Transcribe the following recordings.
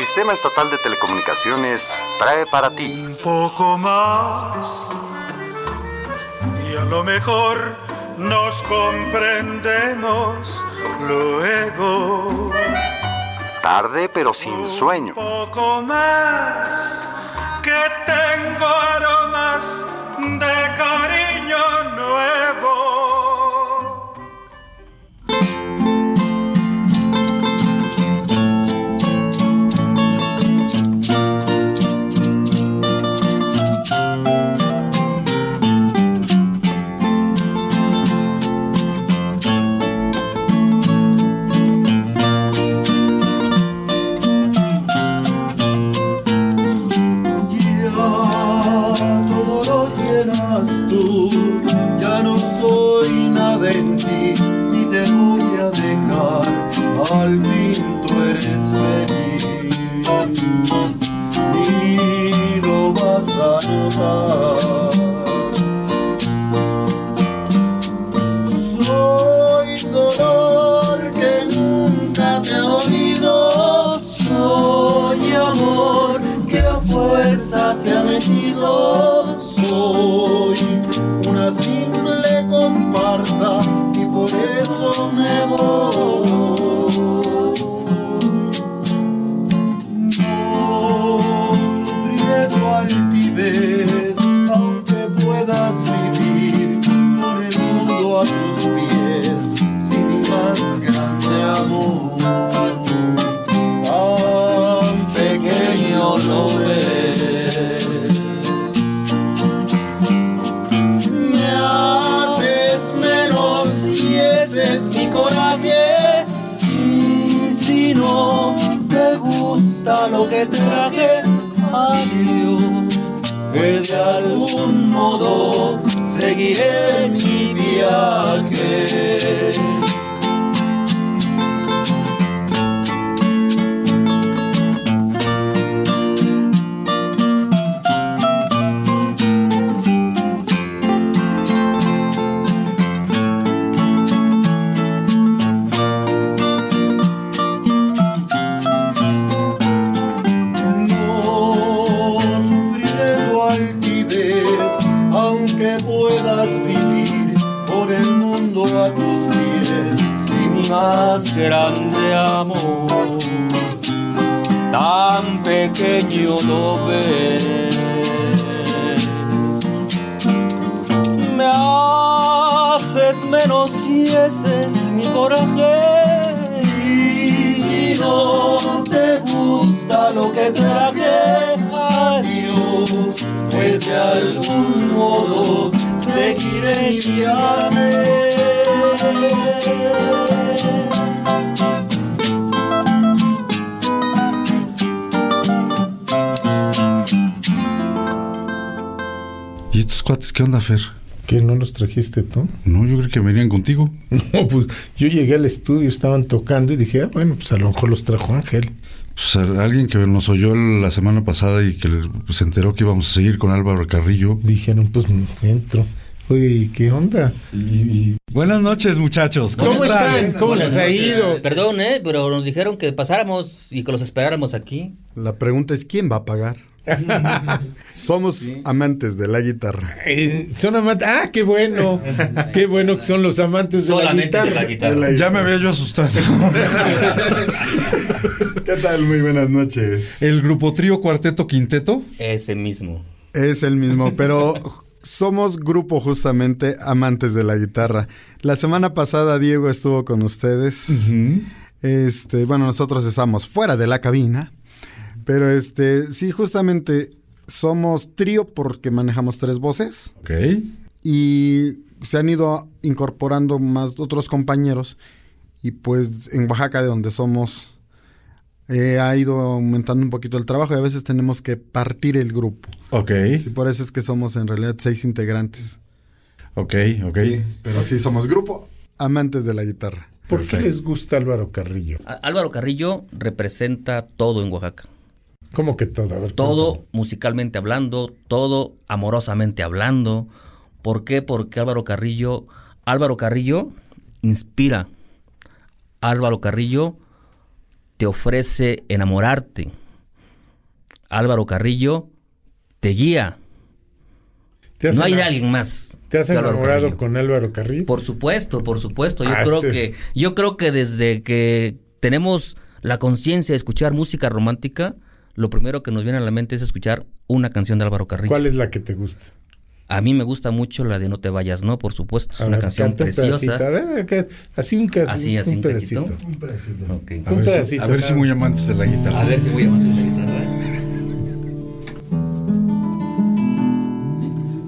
Sistema Estatal de Telecomunicaciones trae para ti. Un poco más. Y a lo mejor nos comprendemos luego. Tarde pero sin sueño. Un poco más. Que tengo aromas de cariño sueño lo ves. Me haces menos y ese es mi coraje. Y si no te gusta lo que traje, adiós, pues de algún modo seguiré mi viaje. ¿Qué onda, Fer? ¿Qué no los trajiste tú? No, yo creo que venían contigo. No, pues yo llegué al estudio, estaban tocando y dije, ah, bueno, pues a lo mejor los trajo Ángel. Pues alguien que nos oyó la semana pasada y que se enteró que íbamos a seguir con Álvaro Carrillo. Dijeron, pues entro. Oye, ¿qué onda? Buenas noches, muchachos. ¿Cómo, están? ¿Cómo les ha ido? Perdón, ¿eh? Pero nos dijeron que pasáramos y que los esperáramos aquí. La pregunta es, ¿quién va a pagar? Somos amantes de la guitarra. Eh, son amantes. Ah, qué bueno. qué bueno que son los amantes de la guitarra. Ya me había yo asustado. ¿Qué tal? Muy buenas noches. ¿El grupo trío, cuarteto, quinteto? Ese mismo. Es el mismo, pero somos grupo justamente amantes de la guitarra. La semana pasada Diego estuvo con ustedes. Este, bueno, nosotros estamos fuera de la cabina. Pero este, sí, justamente somos trío porque manejamos tres voces. Ok. Y se han ido incorporando más otros compañeros. Y pues en Oaxaca, de donde somos, eh, ha ido aumentando un poquito el trabajo y a veces tenemos que partir el grupo. Ok. Sí, por eso es que somos en realidad seis integrantes. Ok, ok. pero sí somos grupo amantes de la guitarra. ¿Por qué les gusta Álvaro Carrillo? Álvaro Carrillo representa todo en Oaxaca. ¿Cómo que todo? todo musicalmente hablando, todo amorosamente hablando. ¿Por qué? Porque Álvaro Carrillo, Álvaro Carrillo inspira. Álvaro Carrillo te ofrece enamorarte. Álvaro Carrillo te guía. ¿Te has No hay alguien más. ¿Te has Álvaro enamorado con Álvaro Carrillo? Por supuesto, por supuesto. Yo Ah, creo este- que yo creo que desde que tenemos la conciencia de escuchar música romántica, lo primero que nos viene a la mente es escuchar una canción de Álvaro Carrillo. ¿Cuál es la que te gusta? A mí me gusta mucho la de No te vayas, no, por supuesto, es A una ver, canción canta un pedacito. preciosa. A ver, que- así un, Así, así, un un pedacito. pedacito. Ok. A Un ver, si, pedacito, a ver si muy amantes de la guitarra. A ver si voy a aguantar la guitarra.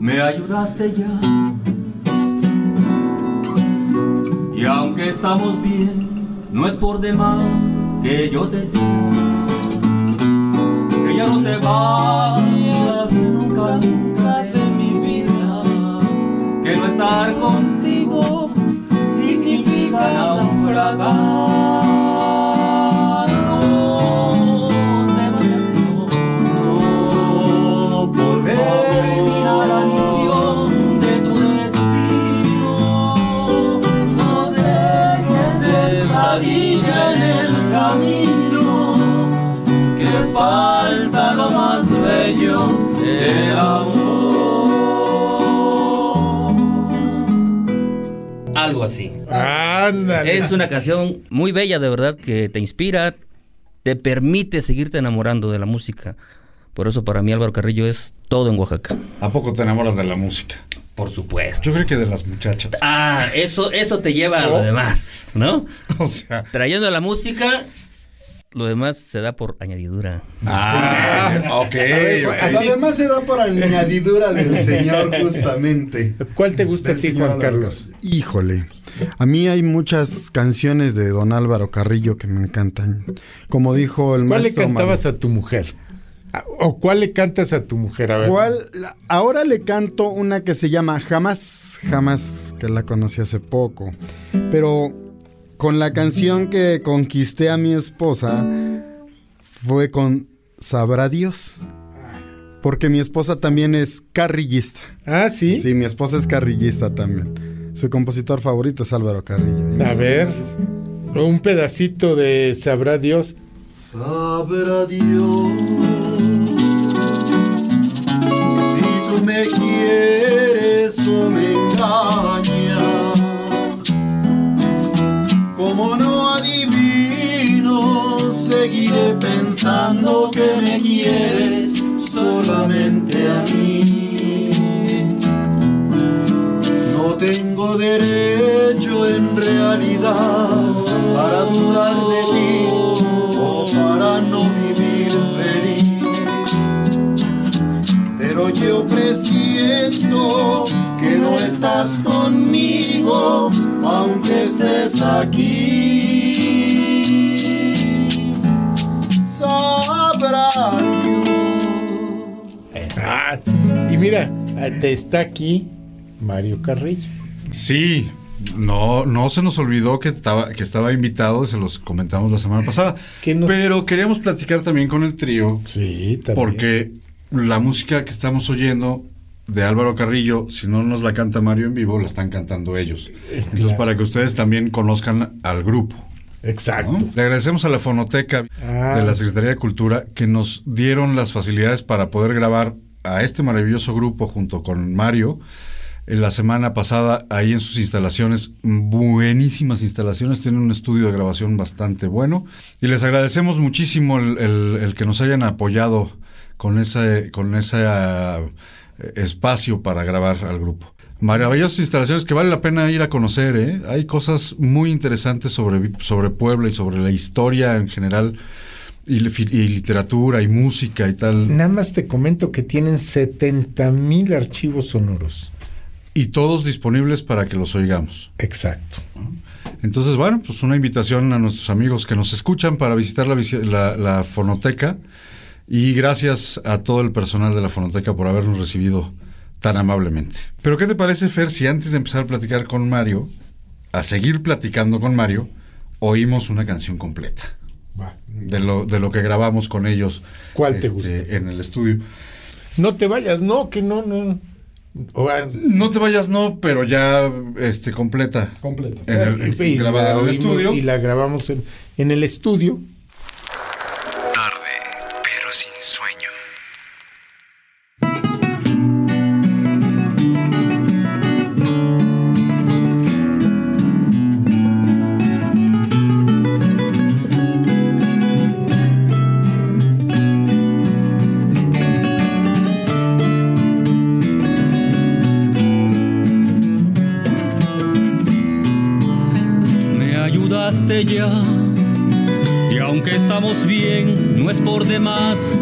me ayudaste ya. Y aunque estamos bien, no es por demás que yo te diga ya no te vayas nunca, nunca de mi vida. Que no estar contigo significa naufragar. No te vayas, no, no termina la misión de tu destino. No dejes esa dicha en el camino, que falta del amor. Algo así. Ándale. Es una canción muy bella, de verdad, que te inspira, te permite seguirte enamorando de la música. Por eso para mí Álvaro Carrillo es todo en Oaxaca. ¿A poco te enamoras de la música? Por supuesto. Yo creo que de las muchachas. Ah, eso, eso te lleva a lo demás, ¿no? O sea, Trayendo la música, lo demás se da por añadidura. ah, ok. ver, ok. Lo demás se da por añadidura del señor, justamente. ¿Cuál te gusta a ti, Juan Carlos? Híjole. A mí hay muchas canciones de don Álvaro Carrillo que me encantan. Como dijo el ¿Cuál le maestro cantabas Mario. a tu mujer? Ah, ¿O cuál le cantas a tu mujer? A ver. ¿Cuál? La- Ahora le canto una que se llama Jamás, jamás, que la conocí hace poco. Pero con la canción que conquisté a mi esposa fue con Sabrá Dios. Porque mi esposa también es carrillista. Ah, ¿sí? Sí, mi esposa es carrillista también. Su compositor favorito es Álvaro Carrillo. A ver. Un pedacito de Sabrá Dios. Sabrá Dios si tú me quieres o me engañas. Como no adivino, seguiré pensando que me quieres solamente a mí. No tengo derecho en realidad para dudar de ti o para no vivir feliz. Pero yo presiento no estás conmigo, aunque estés aquí. Sabrá Dios. Ah, y mira, te está aquí Mario Carrillo. Sí, no, no se nos olvidó que estaba, que estaba invitado, se los comentamos la semana pasada. ¿Qué nos- Pero queríamos platicar también con el trío, Sí, también. porque la música que estamos oyendo de Álvaro Carrillo, si no nos la canta Mario en vivo, la están cantando ellos. Entonces, claro. para que ustedes también conozcan al grupo. Exacto. ¿no? Le agradecemos a la Fonoteca Ah. de la Secretaría de Cultura que nos dieron las facilidades para poder grabar a este maravilloso grupo junto con Mario. En la semana pasada, ahí en sus instalaciones, buenísimas instalaciones, tienen un estudio de grabación bastante bueno. Y les agradecemos muchísimo el, el- el que nos hayan apoyado con ese, con ese ah, espacio para grabar al grupo. Maravillosas instalaciones que vale la pena ir a conocer, ¿eh? Hay cosas muy interesantes sobre, sobre Puebla y sobre la historia en general, y, li- y literatura y música y tal. Nada más te comento que tienen 70 mil archivos sonoros. Y todos disponibles para que los oigamos. Exacto. Entonces, bueno, pues una invitación a nuestros amigos que nos escuchan para visitar la, visi- la- la fonoteca. Y gracias a todo el personal de la fonoteca por habernos recibido tan amablemente. Pero, ¿qué te parece, Fer, si antes de empezar a platicar con Mario, a seguir platicando con Mario, oímos una canción completa? Va. De lo, de lo que grabamos con ellos. ¿Cuál te este, gusta? En el estudio. No te vayas, no, que no, no. No te vayas, no, pero ya este, completa. Completa. En el, y, grabada la en el estudio. y la grabamos en, en el estudio sin sueño. Me ayudaste ya es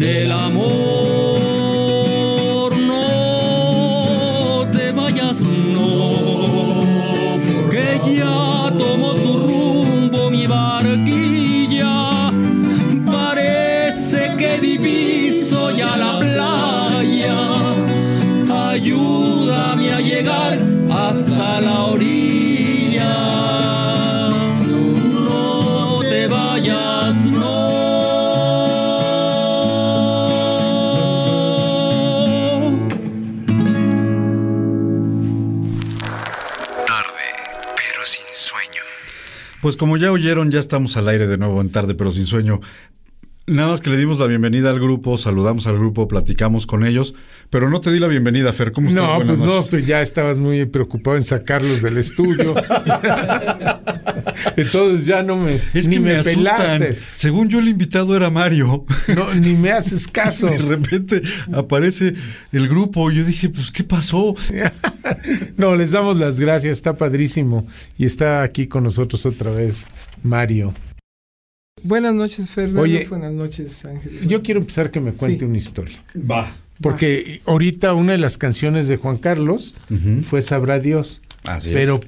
del amor. Pues como ya oyeron, ya estamos al aire de nuevo en tarde, pero sin sueño. Nada más que le dimos la bienvenida al grupo, saludamos al grupo, platicamos con ellos, pero no te di la bienvenida, Fer. ¿Cómo estás? No, Buenas pues no, pues ya estabas muy preocupado en sacarlos del estudio. Entonces ya no me, Es ni que me, me, asustan. pelaste. Según yo, el invitado era Mario. No, ni me haces caso. De repente aparece el grupo. y Yo dije, pues, ¿qué pasó? No, les damos las gracias, está padrísimo. Y está aquí con nosotros otra vez Mario. Buenas noches, Fernando. Oye, Buenas noches, Ángel. Yo quiero empezar que me cuente Sí. una historia. Va. Porque ahorita una de las canciones de Juan Carlos fue Sabrá Dios. Así Pero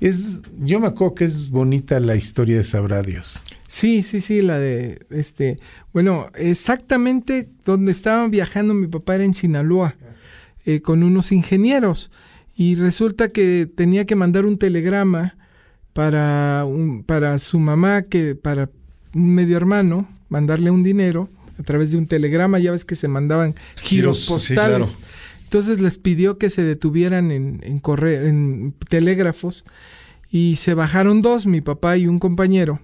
es, yo me acuerdo que es bonita la historia de Sabrá Dios. Sí, sí, sí, la de este. Bueno, exactamente donde estaba viajando mi papá era en Sinaloa, eh, con unos ingenieros. Y resulta que tenía que mandar un telegrama para, un- para su mamá, que para un medio hermano, mandarle un dinero a través de un telegrama. Ya ves que se mandaban giros, Giros, sí, postales. claro. Entonces les pidió que se detuvieran en, corre- en telégrafos y se bajaron dos, mi papá y un compañero.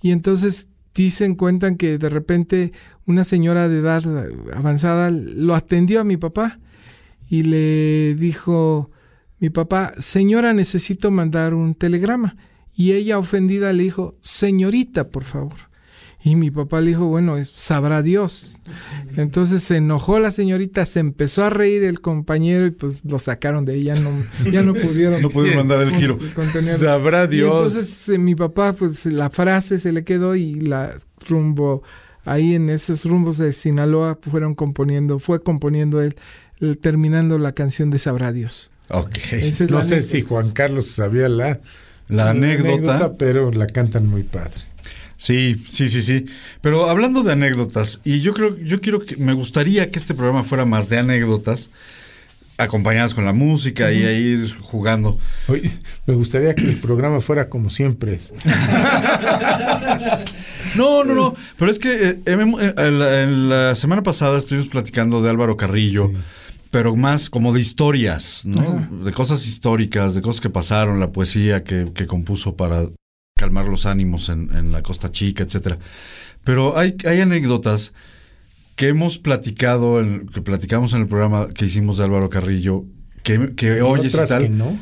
Y entonces dicen, cuentan que de repente una señora de edad avanzada lo atendió a mi papá y le dijo, mi papá, señora, necesito mandar un telegrama. Y ella ofendida le dijo, señorita, por favor. Y mi papá le dijo, bueno, es- sabrá Dios. Entonces se enojó la señorita, se empezó a reír el compañero y pues lo sacaron de ahí, ya no, ya no pudieron. No pudieron mandar el giro. contener. Sabrá Y Dios. entonces eh, mi papá, pues la frase se le quedó y la rumbo, ahí en esos rumbos de Sinaloa fueron componiendo, fue componiendo él, el- terminando la canción de Sabrá Dios. Ok. Es no la sé anécdota. si Juan Carlos sabía la, La anécdota. pero la cantan muy padre. Sí, sí, sí, sí. Pero hablando de anécdotas, y yo creo, yo quiero que, me gustaría que este programa fuera más de anécdotas, acompañadas con la música y a ir jugando. Oye, me gustaría que el programa fuera como siempre es. No, no, no. Pero es que eh, hemos- eh, en, la, en la semana pasada estuvimos platicando de Álvaro Carrillo, pero más como de historias, ¿no? De cosas históricas, de cosas que pasaron, la poesía que, que compuso para calmar los ánimos en, en la Costa Chica, etcétera. Pero hay, hay anécdotas que hemos platicado, en- que platicamos en el programa que hicimos de Álvaro Carrillo, que, que Y oyes y otras tal. que no.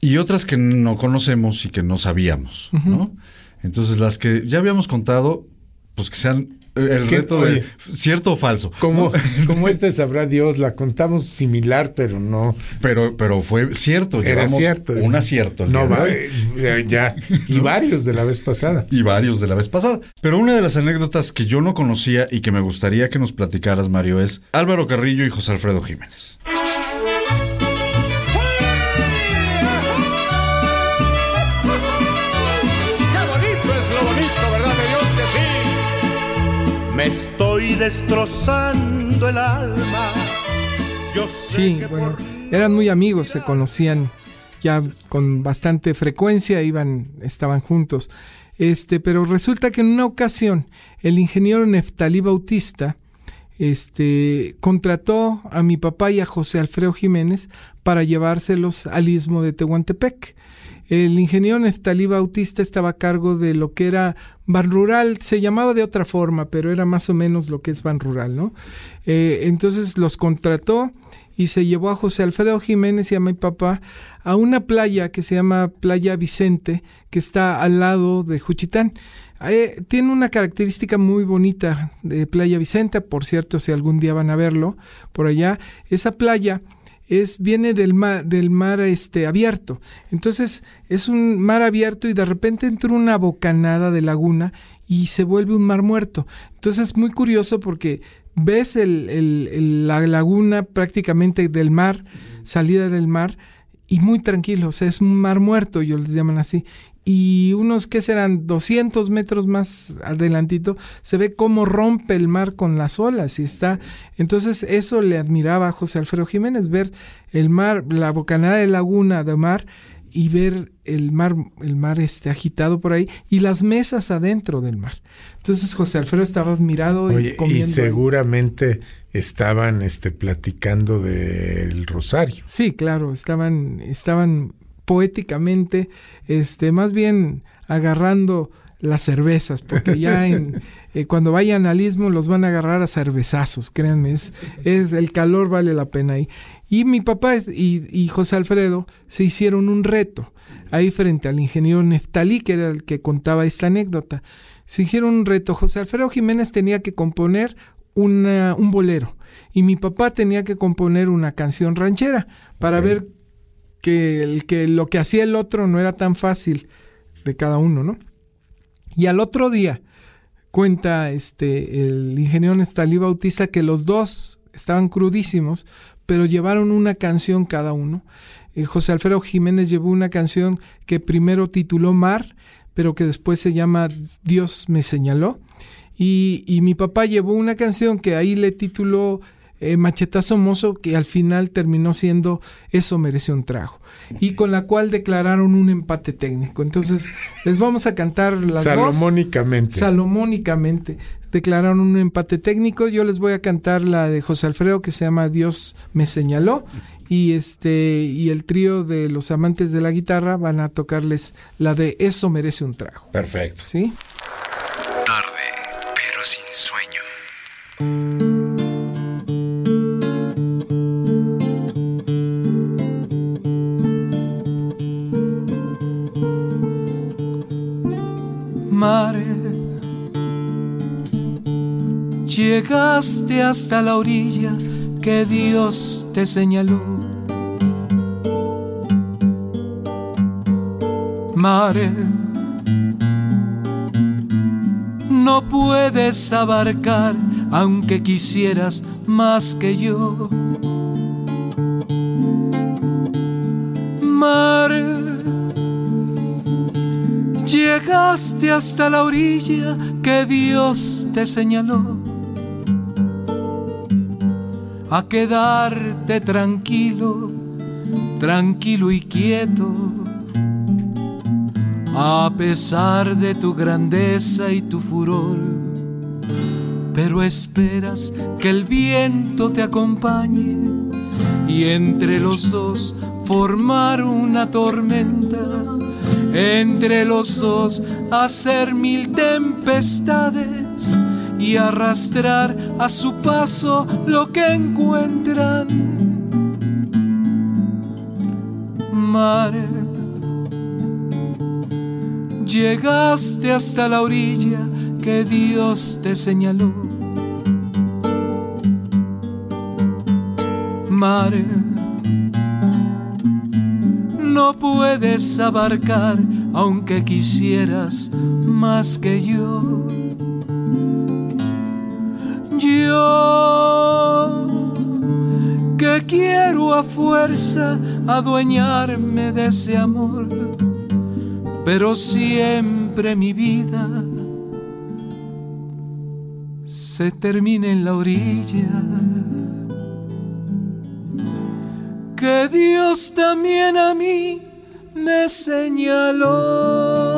Y otras que no conocemos y que no sabíamos, ¿no? Entonces, las que ya habíamos contado, pues que sean el reto de cierto o falso. Como, ¿no? como este sabrá Dios, la contamos similar, pero no. Pero, pero fue cierto. Era llevamos cierto. Un acierto. No, va, hoy. eh, ya. Y varios de la vez pasada. Y varios de la vez pasada. Pero una de las anécdotas que yo no conocía y que me gustaría que nos platicaras, Mario, es Álvaro Carrillo y José Alfredo Jiménez. Me estoy destrozando el alma. Yo sé Sí, que bueno, eran muy amigos, se conocían ya con bastante frecuencia, iban, estaban juntos. Este, pero resulta que en una ocasión el ingeniero Neftalí Bautista este, contrató a mi papá y a José Alfredo Jiménez para llevárselos al istmo de Tehuantepec. El ingeniero Neftalí Bautista estaba a cargo de lo que era Ban Rural, se llamaba de otra forma, pero era más o menos lo que es Ban Rural, ¿no? Eh, entonces los contrató y se llevó a José Alfredo Jiménez y a mi papá a una playa que se llama Playa Vicente, que está al lado de Juchitán. Eh, tiene una característica muy bonita de Playa Vicente, por cierto, si algún día van a verlo por allá, esa playa es viene del mar, del mar este abierto. Entonces, es un mar abierto y de repente entra una bocanada de laguna y se vuelve un mar muerto. Entonces, es muy curioso porque ves el- el- el- la laguna prácticamente del mar, salida del mar, y muy tranquilo, o sea, es un mar muerto, ellos les llaman así. Y unos que serán 200 metros más adelantito, se ve cómo rompe el mar con las olas y está. Entonces, eso le admiraba a José Alfredo Jiménez, ver el mar, la bocanada de laguna de mar y ver el mar, el mar este agitado por ahí y las mesas adentro del mar. Entonces José Alfredo estaba admirado y Oye, y comiendo. ahí. seguramente estaban este, platicando del rosario. Sí, claro, estaban, estaban poéticamente, este, más bien agarrando las cervezas, porque ya en, eh, cuando vayan al istmo los van a agarrar a cervezazos, créanme, es, es el calor vale la pena ahí. Y mi papá y, y José Alfredo se hicieron un reto ahí frente al ingeniero Neftalí, que era el que contaba esta anécdota. Se hicieron un reto. José Alfredo Jiménez tenía que componer una- un bolero y mi papá tenía que componer una canción ranchera para ver que, el, que lo que hacía el otro no era tan fácil de cada uno, ¿no? Y al otro día cuenta este el ingeniero Nestalí Bautista que los dos estaban crudísimos, pero llevaron una canción cada uno. Eh, José Alfredo Jiménez llevó una canción que primero tituló Mar, pero que después se llama Dios me señaló. Y, y mi papá llevó una canción que ahí le tituló eh, Machetazo Mozo, que al final terminó siendo Eso merece un trago. Y con la cual declararon un empate técnico. Entonces, les vamos a cantar las dos. Salomónicamente. Salomónicamente. Declararon un empate técnico. Yo les voy a cantar la de José Alfredo que se llama Dios me señaló. Y este, y el trío de los amantes de la guitarra van a tocarles la de Eso merece un trago. Perfecto. ¿Sí? Tarde, pero sin sueño. Mare, llegaste hasta la orilla que Dios te señaló. Mare, no puedes abarcar aunque quisieras más que yo. Mare, Llegaste hasta la orilla que Dios te señaló. A quedarte tranquilo, tranquilo y quieto. a pesar de tu grandeza y tu furor. Pero esperas que el viento te acompañe y entre los dos formar una tormenta, entre los dos hacer mil tempestades y arrastrar a su paso lo que encuentran. Mar, llegaste hasta la orilla que Dios te señaló. Mar, no puedes abarcar aunque quisieras más que yo. Yo que quiero a fuerza adueñarme de ese amor, pero siempre mi vida se termina en la orilla. Que Dios también a mí me señaló.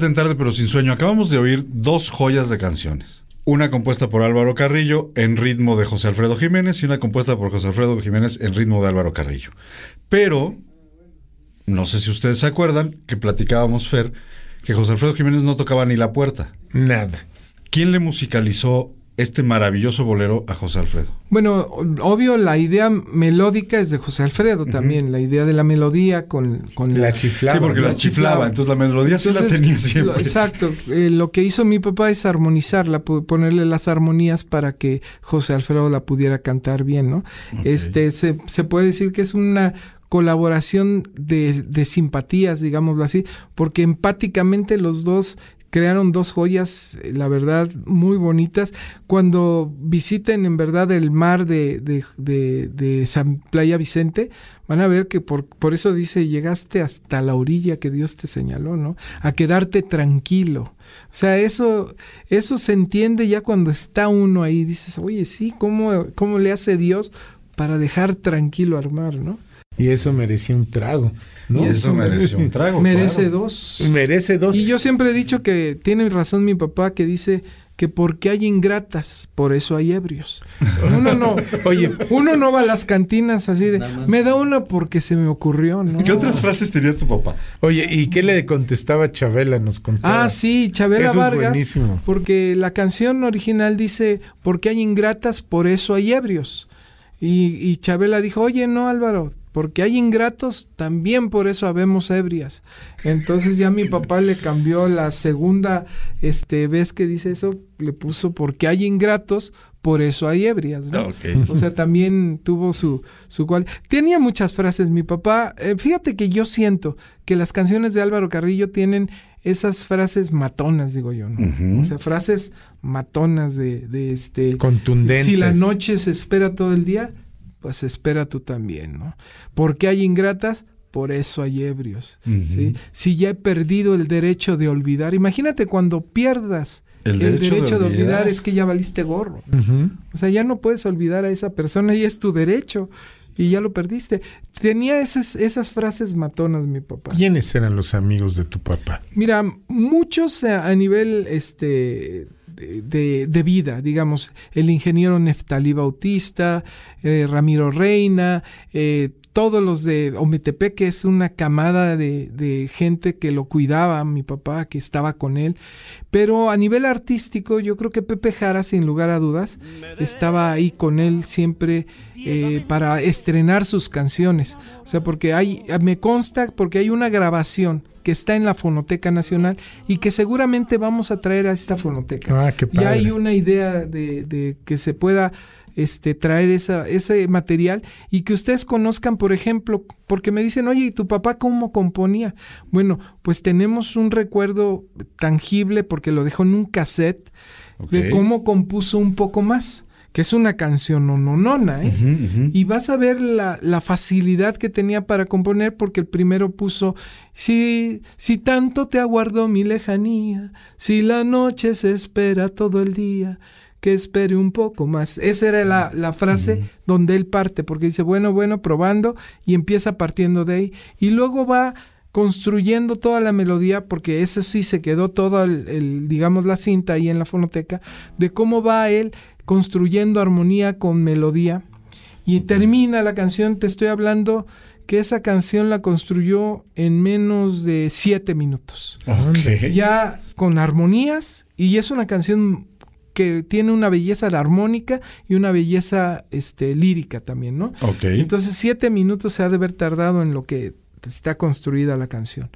En tarde pero sin sueño. Acabamos de oír dos joyas de canciones. Una compuesta por Álvaro Carrillo en ritmo de José Alfredo Jiménez y una compuesta por José Alfredo Jiménez en ritmo de Álvaro Carrillo. Pero, no sé si ustedes se acuerdan que platicábamos, Fer, que José Alfredo Jiménez no tocaba ni la puerta. Nada. ¿Quién le musicalizó este maravilloso bolero a José Alfredo? Bueno, obvio, la idea melódica es de José Alfredo también, la idea de la melodía con... con la chiflaba. Sí, porque las chiflaba, entonces la melodía sí la tenía siempre. exacto, eh, lo que hizo mi papá es armonizarla, ponerle las armonías para que José Alfredo la pudiera cantar bien, ¿no? Este, se, se puede decir que es una colaboración de, de, simpatías, digámoslo así, porque empáticamente los dos crearon dos joyas, eh, la verdad, muy bonitas. Cuando visiten en verdad el mar de, de, San Playa Vicente, van a ver que por, por eso dice, llegaste hasta la orilla que Dios te señaló, ¿no? A quedarte tranquilo. O sea, eso, eso se entiende ya cuando está uno ahí. Dices, oye, sí, ¿cómo, cómo le hace Dios para dejar tranquilo armar, ¿no? Y eso merecía un trago. ¿no? Y eso mereció un trago. Merece claro. dos. Merece dos. Y yo siempre he dicho que tiene razón mi papá que dice que porque hay ingratas, por eso hay ebrios. Uno no, oye, uno no va a las cantinas así de, me da una porque se me ocurrió, ¿no? ¿Qué otras frases tenía tu papá? Oye, ¿y qué le contestaba Chabela? Nos contaba. Ah, sí, Chabela Eso es Vargas. buenísimo. Porque la canción original dice, porque hay ingratas, por eso hay ebrios. Y, y Chabela dijo, oye, no, Álvaro, porque hay ingratos, también por eso habemos ebrias. Entonces ya mi papá le cambió la segunda este, vez que dice eso, le puso, porque hay ingratos, por eso hay ebrias. ¿no? O sea, también tuvo su, su cual. Tenía muchas frases mi papá. Eh, fíjate que yo siento que las canciones de Álvaro Carrillo tienen esas frases matonas, digo yo, ¿no? O sea, frases matonas de, de este. Contundentes. Si la noche se espera todo el día, pues espera tú también, ¿no? Porque hay ingratas, por eso hay ebrios. Si ya he perdido el derecho de olvidar, imagínate cuando pierdas El el derecho derecho, de olvidar. olvidar es que ya valiste gorro. O sea, ya no puedes olvidar a esa persona y es tu derecho. Y ya lo perdiste. Tenía esas, esas frases matonas, mi papá. ¿Quiénes eran los amigos de tu papá? Mira, muchos a, a nivel este de, de- vida, digamos, el ingeniero Neftalí Bautista, eh, Ramiro Reina, eh, todos los de Ometepec, que es una camada de, de gente que lo cuidaba, mi papá, que estaba con él. Pero a nivel artístico, yo creo que Pepe Jara, sin lugar a dudas, estaba ahí con él siempre eh, para estrenar sus canciones. O sea, porque hay, me consta, porque hay una grabación que está en la Fonoteca Nacional y que seguramente vamos a traer a esta fonoteca. Ah, qué Ya hay padre. una idea de, de que se pueda este, traer esa, ese material y que ustedes conozcan, por ejemplo, porque me dicen, oye, ¿y tu papá cómo componía? Bueno, pues tenemos un recuerdo tangible porque lo dejó en un cassette de cómo compuso un poco más, que es una canción nonona, ¿eh? Y vas a ver la, la facilidad que tenía para componer, porque el primero puso, si, si tanto te aguardo mi lejanía, si la noche se espera todo el día, que espere un poco más. Esa era la, la frase donde él parte, porque dice, bueno, bueno, probando, y empieza partiendo de ahí. Y luego va construyendo toda la melodía, porque eso sí se quedó todo el, el, digamos, la cinta ahí en la fonoteca, de cómo va él construyendo armonía con melodía. Y termina la canción, te estoy hablando que esa canción la construyó en menos de siete minutos. Ya con armonías, y es una canción que tiene una belleza de armónica y una belleza este, lírica también, ¿no? Ok. Entonces siete minutos se ha de haber tardado en lo que está construida la canción.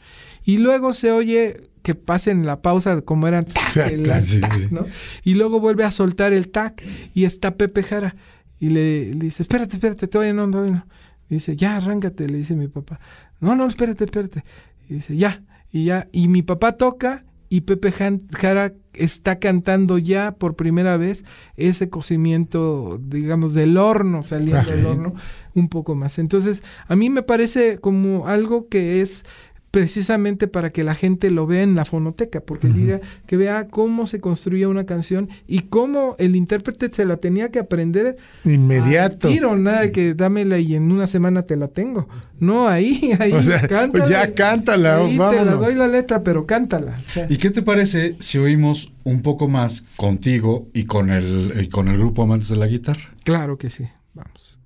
Y luego se oye que pasen la pausa como eran tac, el claro, sí, tac, sí. ¿no? Y luego vuelve a soltar el tac y está Pepe Jara y le, le dice, espérate, espérate, todavía no, todavía no. Dice, ya, arráncate, le dice mi papá. No, no, espérate, espérate. Y dice, ya, y ya. Y mi papá toca y Pepe Jara está cantando ya por primera vez ese cocimiento, digamos, del horno, saliendo Ajá. del horno un poco más. Entonces, a mí me parece como algo que es precisamente para que la gente lo vea en la fonoteca, porque diga que vea cómo se construía una canción y cómo el intérprete se la tenía que aprender Inmediato. tiro, nada de que dámela y en una semana te la tengo. No, ahí, ahí, O sea, cántala. ya cántala, Ahí te la vámonos. doy la letra, pero cántala. O sea, ¿Y qué te parece si oímos un poco más contigo y con el, y con el grupo Amantes de la Guitarra? claro que sí, vamos.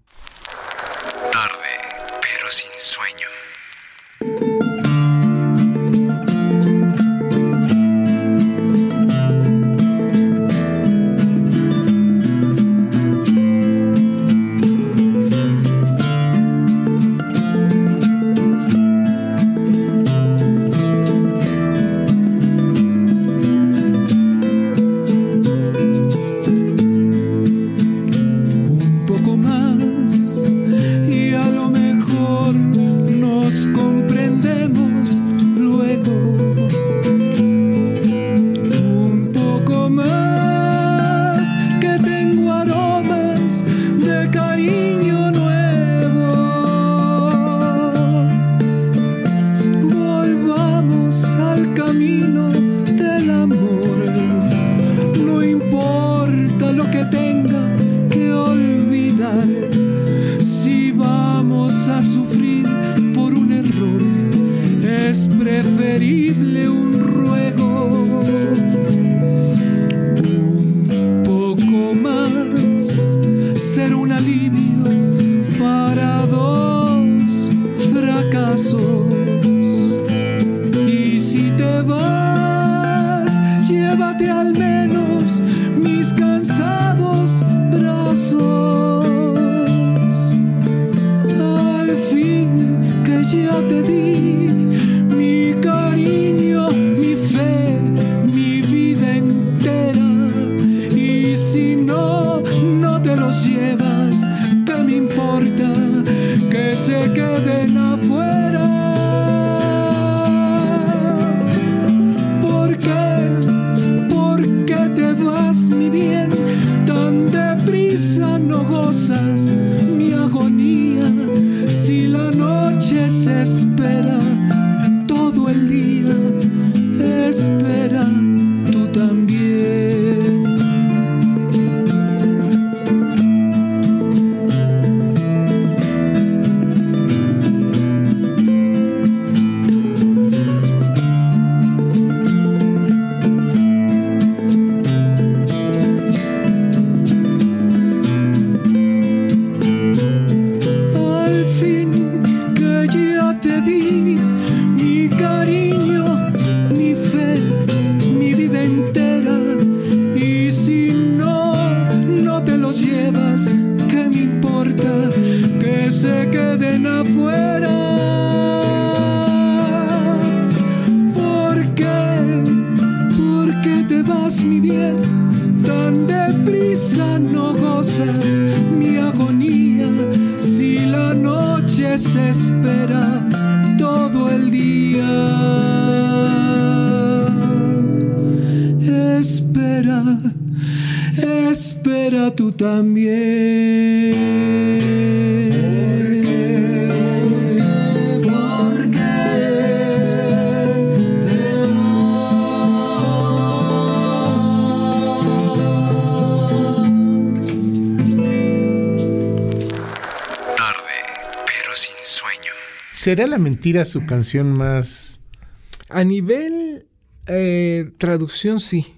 Tarde, pero sin sueño. ¿Será la mentira su canción más... A nivel eh, traducción, sí.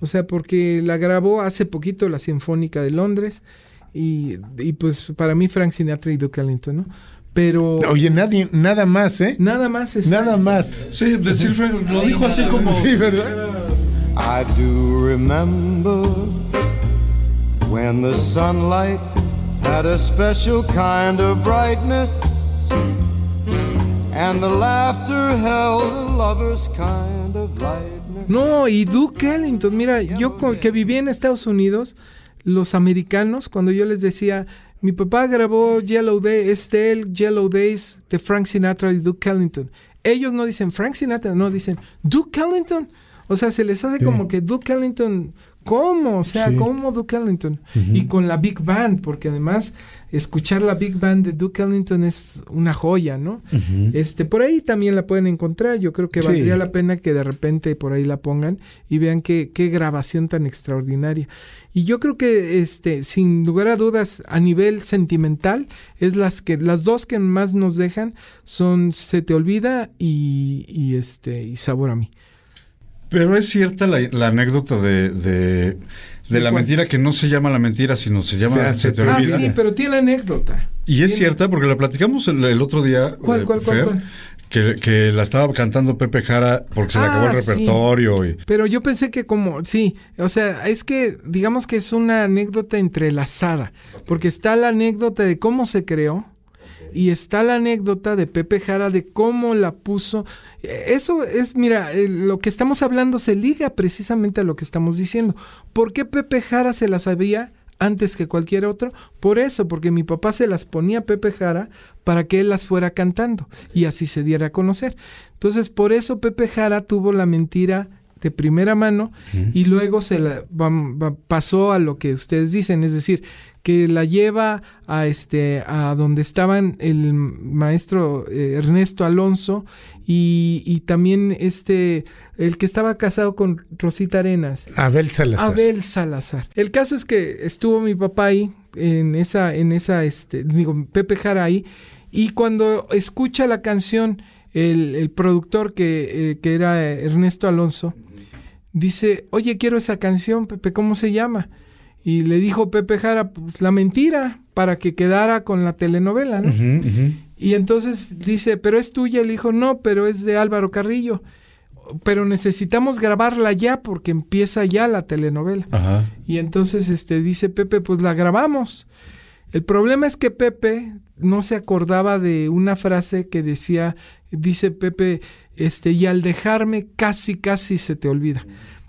O sea, porque la grabó hace poquito la Sinfónica de Londres y, y pues para mí Frank Sinatra y Duke Ellington, ¿no? Pero Oye, nadie, nada más, ¿eh? nada más es Nada más. Sí, decir lo dijo así como. Sí, ¿verdad? I do remember when the sunlight had a special kind of brightness, and the laughter held a lover's kind of lightness. No, y Duke Ellington, mira, yo que vivía en Estados Unidos, los americanos, cuando yo les decía, mi papá grabó Yellow Day, este el Yellow Days de Frank Sinatra y Duke Ellington. Ellos no dicen Frank Sinatra, no dicen Duke Ellington. O sea, se les hace Sí. como que Duke Ellington, ¿cómo? O sea, Sí. ¿cómo Duke Ellington? Y con la Big Band, porque además escuchar la Big Band de Duke Ellington es una joya, ¿no? Este, por ahí también la pueden encontrar. Yo creo que Sí. valdría la pena que de repente por ahí la pongan y vean qué, qué grabación tan extraordinaria. Y yo creo que, este, sin lugar a dudas, a nivel sentimental, es las que, las dos que más nos dejan son Se te olvida y, y este, y Sabor a mí. Pero es cierta la, la anécdota de, de, de ¿De la cuál? mentira que no se llama la mentira, sino se llama O sea, Se te Ah, olvida. sí, pero tiene anécdota. Y es Tiene- cierta porque la platicamos el, el otro día. ¿Cuál, eh, cuál, cuál, Fer, cuál? Que, que la estaba cantando Pepe Jara porque se le Ah, acabó el sí. repertorio. Y, Pero yo pensé que como, sí, o sea, es que digamos que es una anécdota entrelazada, porque está la anécdota de cómo se creó y está la anécdota de Pepe Jara de cómo la puso. Eso es, mira, eh, lo que estamos hablando se liga precisamente a lo que estamos diciendo. ¿Por qué Pepe Jara se la sabía? antes que cualquier otro, por eso, porque mi papá se las ponía a Pepe Jara para que él las fuera cantando y así se diera a conocer. Entonces, por eso Pepe Jara tuvo la mentira de primera mano y luego se la va- va- pasó a lo que ustedes dicen, es decir, que la lleva a este a donde estaban el maestro eh, Ernesto Alonso y, y también este el que estaba casado con Rosita Arenas. Abel Salazar. Abel Salazar. El caso es que estuvo mi papá ahí en esa en esa este digo Pepe Jara ahí y cuando escucha la canción el, el productor que, eh, que era Ernesto Alonso dice, oye, quiero esa canción, Pepe, ¿cómo se llama? Y le dijo Pepe Jara, pues la mentira, para que quedara con la telenovela, ¿no? Y entonces dice, pero es tuya. Le dijo, no, pero es de Álvaro Carrillo. pero necesitamos grabarla ya porque empieza ya la telenovela. Ajá. Y entonces este dice Pepe, pues la grabamos. El problema es que Pepe no se acordaba de una frase que decía, dice Pepe, este, y al dejarme casi, casi se te olvida.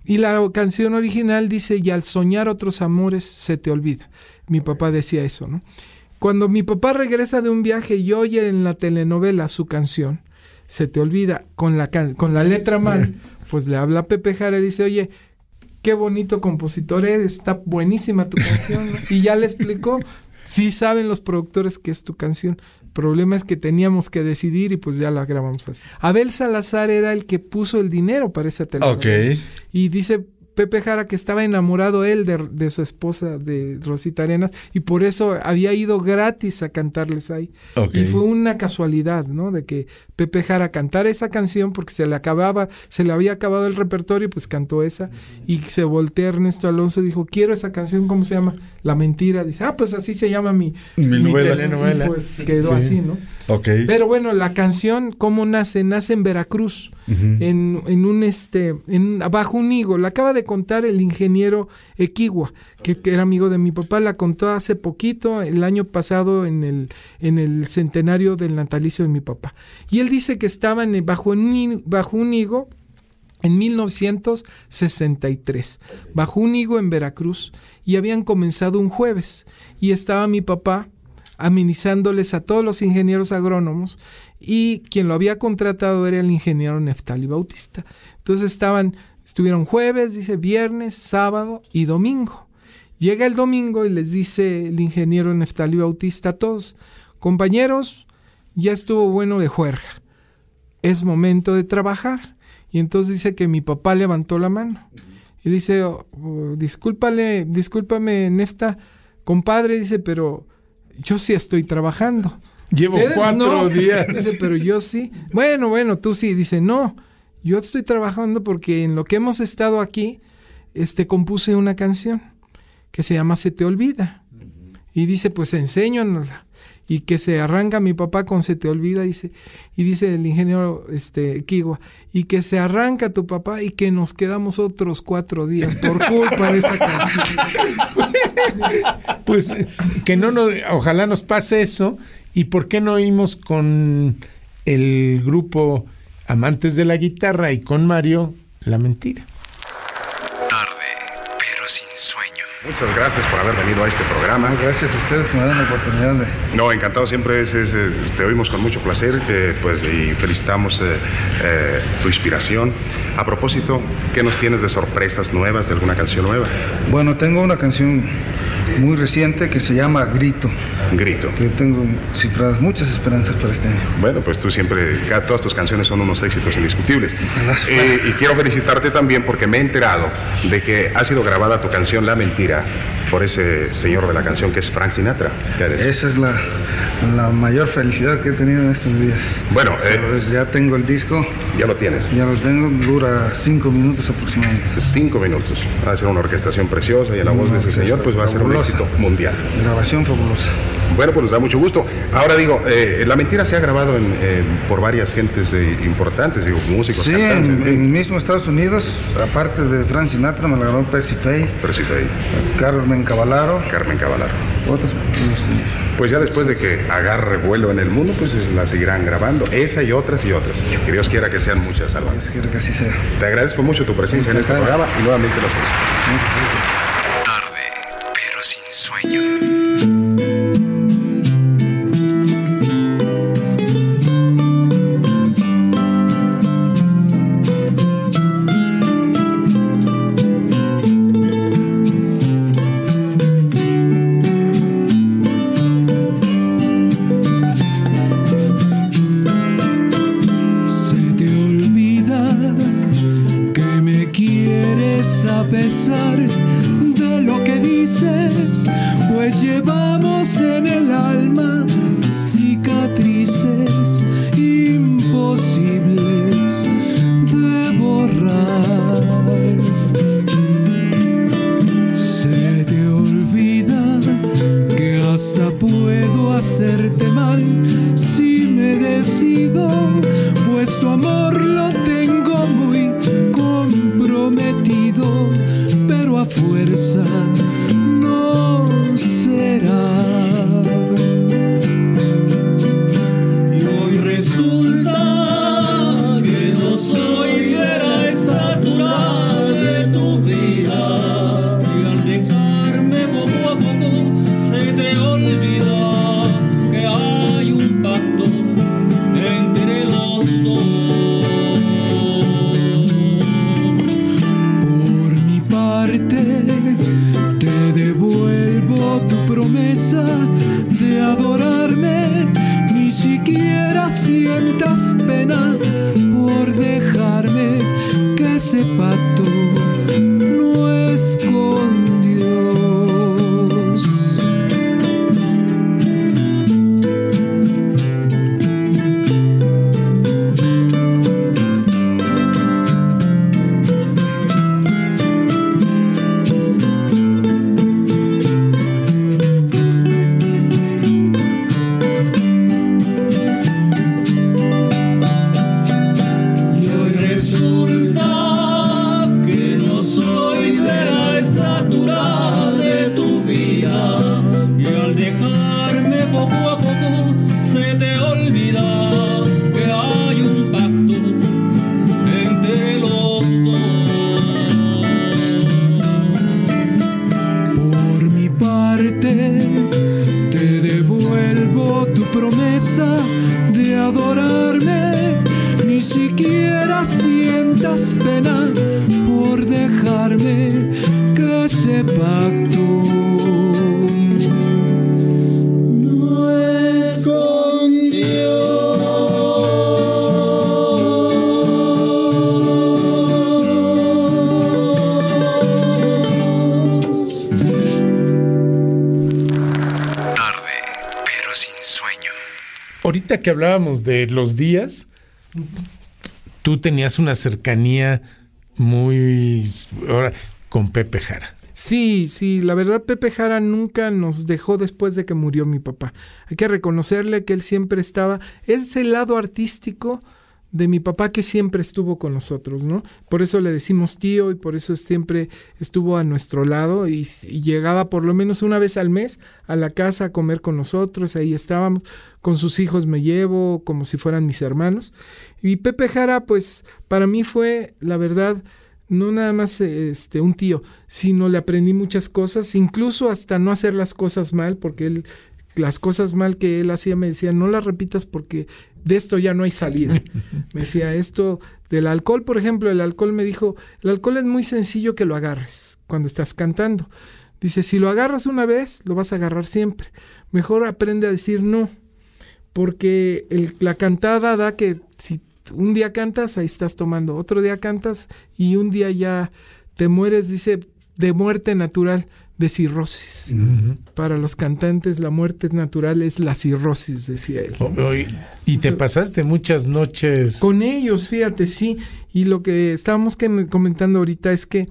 Y la canción original dice, y al soñar otros amores se te olvida. Mi papá decía eso, ¿no? Cuando mi papá regresa de un viaje y oye en la telenovela su canción, se te olvida, con la, can- con la letra mal, pues le habla a Pepe Jara y dice, oye, qué bonito compositor eres, está buenísima tu canción. ¿no? Y ya le explicó, sí saben los productores que es tu canción. El problema es que teníamos que decidir y pues ya la grabamos así. Abel Salazar era el que puso el dinero para esa telenovela. Y dice Pepe Jara que estaba enamorado él de, de su esposa, de Rosita Arenas, y por eso había ido gratis a cantarles ahí. Y fue una casualidad, ¿no? De que Pepe Jara cantara esa canción porque se le acababa, se le había acabado el repertorio y pues cantó esa. Y se voltea Ernesto Alonso y dijo, quiero esa canción, ¿cómo se llama? La mentira. Dice, ah, pues así se llama mi, Mi novela. telenovela. Pues quedó Sí. así, ¿no? Ok. Pero bueno, la canción, ¿cómo nace? Nace en Veracruz, en, en un este, en, bajo un higo. La acaba de contar el ingeniero Equigua, que, era amigo de mi papá, la contó hace poquito, el año pasado, en el, en el centenario del natalicio de mi papá. Y él dice que estaban bajo, un, bajo un higo en 1963, bajo un higo en Veracruz, y habían comenzado un jueves, y estaba mi papá amenizándoles a todos los ingenieros agrónomos, y quien lo había contratado era el ingeniero Neftali Bautista. Entonces estaban, estuvieron jueves, dice viernes, sábado y domingo. Llega el domingo y les dice el ingeniero Neftali Bautista a todos, compañeros, ya estuvo bueno de juerga, es momento de trabajar. Y entonces dice que mi papá levantó la mano y dice, "Oh, oh, discúlpale, discúlpame, Nefta, compadre, dice, pero yo sí estoy trabajando. Llevo cuatro días. Dice, pero yo sí. Bueno, bueno, tú sí. Dice, no, yo estoy trabajando porque en lo que hemos estado aquí, este, compuse una canción que se llama Se te olvida. Y dice, pues enséñanosla. Y que se arranca mi papá con Se te olvida, dice, y dice el ingeniero este, Kigua, y que se arranca tu papá y que nos quedamos otros cuatro días por culpa de esa canción. Pues que no nos, ojalá nos pase eso. ¿Y por qué no oímos con el grupo Amantes de la Guitarra y con Mario La Mentira? pero sin sueño. Muchas gracias por haber venido a este programa. Gracias a ustedes que me dan la oportunidad de... No, encantado siempre, es, es, te oímos con mucho placer eh, pues, y felicitamos eh, eh, tu inspiración. A propósito, ¿qué nos tienes de sorpresas nuevas, de alguna canción nueva? Bueno, tengo una canción muy reciente que se llama Grito. Grito. Que tengo cifradas muchas esperanzas para este año. Bueno, pues tú siempre, todas tus canciones son unos éxitos indiscutibles. Eh, y quiero felicitarte también porque me he enterado de que ha sido grabada tu canción La Mentira por ese señor de la canción que es Frank Sinatra. Esa es la, la mayor felicidad que he tenido en estos días. Bueno, eh, Sabes, ya tengo el disco. Ya lo tienes. Ya lo tengo, dura cinco minutos aproximadamente. Cinco minutos. Va a ser una orquestación preciosa y en la voz de ese señor pues va a ser un fabulosa. éxito mundial. Grabación fabulosa. Bueno, pues nos da mucho gusto. Ahora digo, eh, La Mentira se ha grabado en, eh, por varias gentes importantes, digo, músicos, Sí, cantantes. en, en mismo Estados Unidos, aparte de Frank Sinatra, me la grabó Percy Faye. Percy Faye. Carmen Cavalaro. Carmen Cavalaro. Otros. Pues ya después de que agarre vuelo en el mundo, pues la seguirán grabando. Esa y otras y otras. Que Dios quiera que sean muchas, Álvaro. Dios quiera que así sea. Te agradezco mucho tu presencia en este programa y nuevamente los felicito. pero sin sueño. Que hablábamos de los días, tú tenías una cercanía muy ahora con Pepe Jara. Sí, sí, la verdad Pepe Jara nunca nos dejó después de que murió mi papá. Hay que reconocerle que él siempre estaba, es el lado artístico de mi papá que siempre estuvo con nosotros, ¿no? Por eso le decimos tío y por eso siempre estuvo a nuestro lado y, llegaba por lo menos una vez al mes a la casa a comer con nosotros, ahí estábamos, con sus hijos me llevo como si fueran mis hermanos. Y Pepe Jara, pues para mí fue, la verdad, no nada más este un tío, sino le aprendí muchas cosas, incluso hasta no hacer las cosas mal, porque él las cosas mal que él hacía me decía, no las repitas porque de esto ya no hay salida. me decía esto del alcohol, por ejemplo, el alcohol me dijo, el alcohol es muy sencillo que lo agarres cuando estás cantando. Dice, si lo agarras una vez, lo vas a agarrar siempre. Mejor aprende a decir no, porque el- la cantada da que si un día cantas, ahí estás tomando, otro día cantas y un día ya te mueres, dice, de muerte natural, de cirrosis. Para los cantantes la muerte natural es la cirrosis, decía él. Y te pasaste muchas noches con ellos, fíjate, sí. Y lo que estábamos que- comentando ahorita es que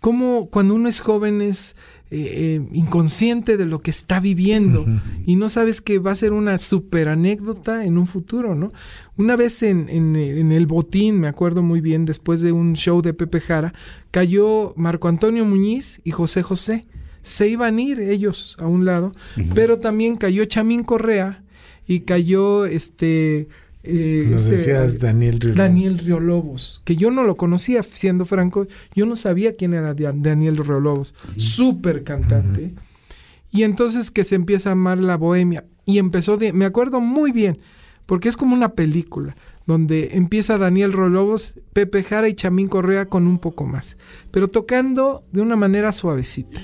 como cuando uno es joven es eh, eh, inconsciente de lo que está viviendo y no sabes que va a ser una super anécdota en un futuro, ¿no? Una vez en, en- en el botín, me acuerdo muy bien, después de un show de Pepe Jara, cayó Marco Antonio Muñiz y José José. Se iban a ir ellos a un lado, pero también cayó Chamín Correa y cayó este... eh, Nos este, decías Daniel Riolobos. Daniel Riolobos, que yo no lo conocía, siendo franco, yo no sabía quién era Daniel Riolobos, súper cantante. Y entonces que se empieza a amar la bohemia. Y empezó, de- me acuerdo muy bien, porque es como una película, donde empieza Daniel Rolobos, Pepe Jara y Chamín Correa con un poco más, pero tocando de una manera suavecita.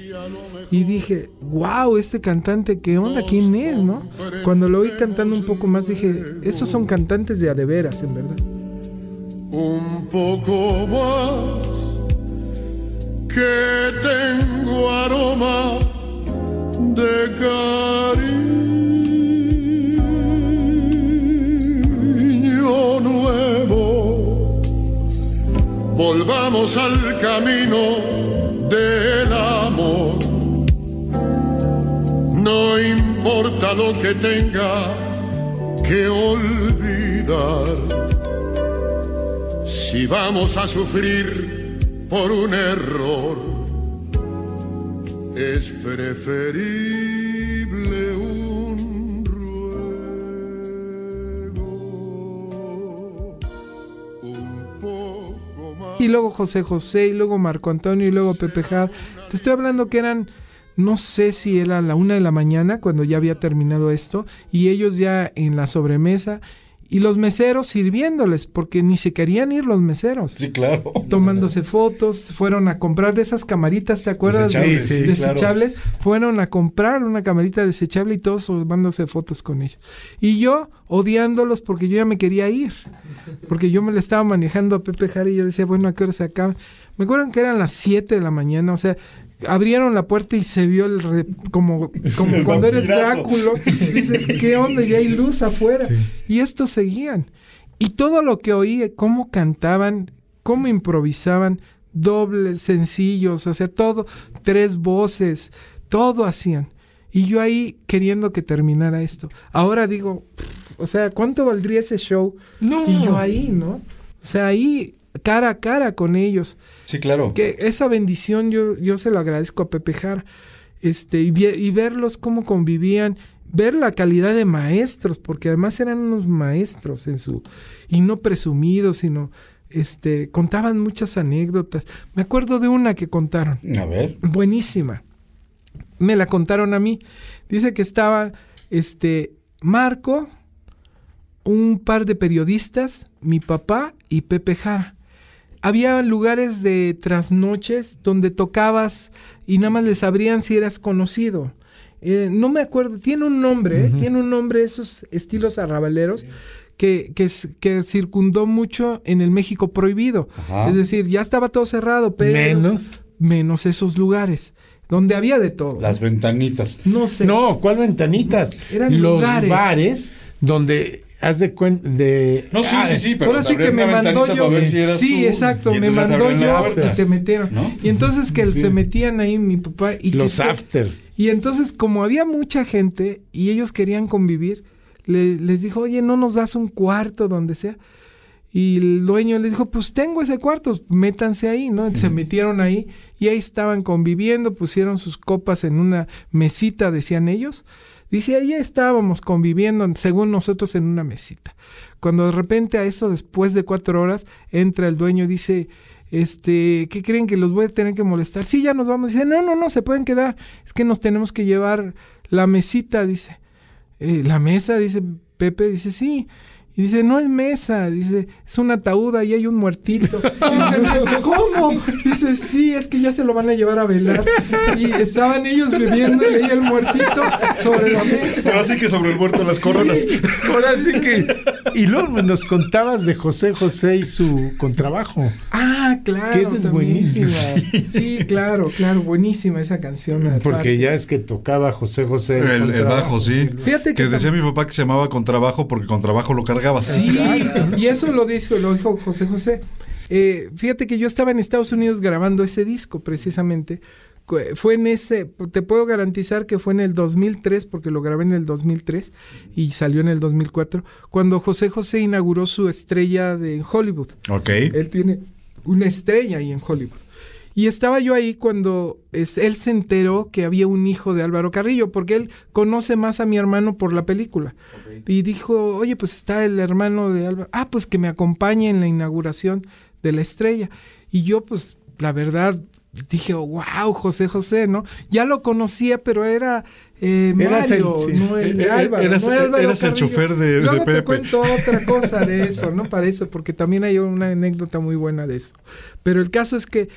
Y dije, wow, este cantante, ¿qué onda? ¿Quién es, no? Cuando lo oí cantando un poco más, dije, esos son cantantes de a de veras, en verdad. un poco más que tengo aroma de cariño Volvamos al camino del amor. No importa lo que tenga que olvidar. Si vamos a sufrir por un error, es preferible Y luego José José, y luego Marco Antonio, y luego Pepe Jar. Te estoy hablando que eran no sé si era la una de la mañana cuando ya había terminado esto, y ellos ya en la sobremesa, y los meseros sirviéndoles, porque ni se querían ir los meseros. Sí, claro. Tomándose fotos, fueron a comprar de esas camaritas, ¿te acuerdas? Desechables, De- sí, desechables. Fueron a comprar una camarita desechable y todos tomándose fotos con ellos. Y yo odiándolos porque yo ya me quería ir. Porque yo me le estaba manejando a Pepe Jara y yo decía, bueno, ¿a qué hora se acaba? Me acuerdo que eran las 7 de la mañana, o sea, abrieron la puerta y se vio el re- como, como El cuando eres. Dráculo. Y dices, ¿qué onda? Ya hay luz afuera. Y estos seguían. Y todo lo que oí, cómo cantaban, cómo improvisaban, dobles, sencillos, o sea, todo, tres voces, todo hacían. Y yo ahí queriendo que terminara esto. Ahora digo, pff, o sea, ¿cuánto valdría ese show? No. Y yo ahí, ¿no? O sea, ahí cara a cara con ellos. Sí, claro. Que esa bendición yo, yo se lo agradezco a Pepe Jara. Este, y verlos cómo convivían, ver la calidad de maestros, porque además eran unos maestros en su, y no presumidos, sino este, contaban muchas anécdotas. Me acuerdo de una que contaron. A ver. Buenísima. Me la contaron a mí. Dice que estaba este Marco, un par de periodistas, mi papá y Pepe Jara. Había lugares de trasnoches donde tocabas y nada más les abrían si eras conocido. Eh, no me acuerdo, tiene un nombre, ¿eh? tiene un nombre esos estilos arrabaleros que, que, circundó mucho en el México prohibido. Ajá. Es decir, ya estaba todo cerrado, pero... Menos. Menos esos lugares, donde había de todo. Las ventanitas. No sé. No, ¿cuál ventanitas? Eran Los lugares. bares donde haz de cuenta de No, sí, Ah, sí, sí, pero Ahora sí que me mandó yo. si sí, tú, exacto, me mandó yo y te metieron. ¿No? Y entonces que Sí. se metían ahí mi papá y los after. Y entonces como había mucha gente y ellos querían convivir, le- les dijo, oye, ¿no nos das un cuarto donde sea? Y el dueño les dijo, pues tengo ese cuarto, métanse ahí, ¿no? Se metieron ahí y ahí estaban conviviendo, pusieron sus copas en una mesita, decían ellos. Dice, ahí estábamos conviviendo, según nosotros, en una mesita. Cuando de repente a eso, después de cuatro horas, entra el dueño y dice, este, ¿qué creen que los voy a tener que molestar? Sí, ya nos vamos. Dice, no, no, no, se pueden quedar. Es que nos tenemos que llevar la mesita, dice. "Eh, la mesa, dice Pepe, dice, sí. Y dice, no es mesa, dice, es un ataúd, ahí hay un muertito. Y dice, "No, ¿cómo? Dice, sí, es que ya se lo van a llevar a velar. Y estaban ellos bebiendo y ahí el muertito sobre la mesa. Pero así que sobre el muerto las coronas. Ahora sí que. Y luego nos contabas de José José y su contrabajo. Ah, claro. Que esa es también. buenísima. Sí, claro, claro, buenísima esa canción. Porque ya es que tocaba José José. El, bajo, sí. Fíjate que que decía mi papá que se llamaba contrabajo porque contrabajo lo cargaba. Sí, y eso lo dijo, lo dijo José José. Eh, fíjate que yo estaba en Estados Unidos grabando ese disco precisamente. Fue en ese, te puedo garantizar que fue en el 2003, porque lo grabé en el 2003 y salió en el 2004, cuando José José inauguró su estrella de en Hollywood. Ok. Él tiene una estrella ahí en Hollywood. Y estaba yo ahí cuando es- él se enteró que había un hijo de Álvaro Carrillo, porque él conoce más a mi hermano por la película. Y dijo, oye, pues está el hermano de Álvaro. Ah, pues que me acompañe en la inauguración de la estrella. Y yo, pues, la verdad, dije, wow, José José, ¿no? Ya lo conocía, pero era eh, Eras el- Mario, sí. no el Eh, eh, Álvaro. eras- no Álvaro eras el chofer de- de Luego te Pepe. cuento otra cosa de eso, ¿no? Para eso, porque también hay una anécdota muy buena de eso. Pero el caso es que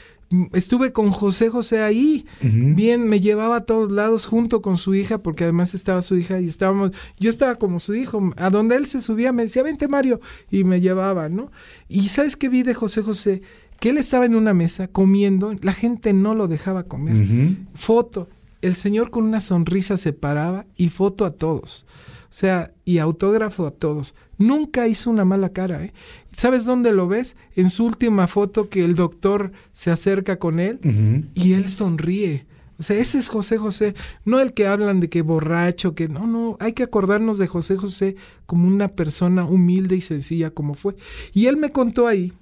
estuve con José José ahí, bien, me llevaba a todos lados junto con su hija, porque además estaba su hija y estábamos, yo estaba como su hijo, a donde él se subía me decía, vente Mario, y me llevaba, ¿no? Y ¿sabes qué vi de José José? Que él estaba en una mesa comiendo, la gente no lo dejaba comer. Foto, el señor con una sonrisa se paraba y foto a todos. O sea, y autógrafo a todos. Nunca hizo una mala cara, ¿eh? ¿Sabes dónde lo ves? En su última foto que el doctor se acerca con él y él sonríe. O sea, ese es José José, no el que hablan de que borracho, que no, no, hay que acordarnos de José José como una persona humilde y sencilla como fue. Y él me contó ahí,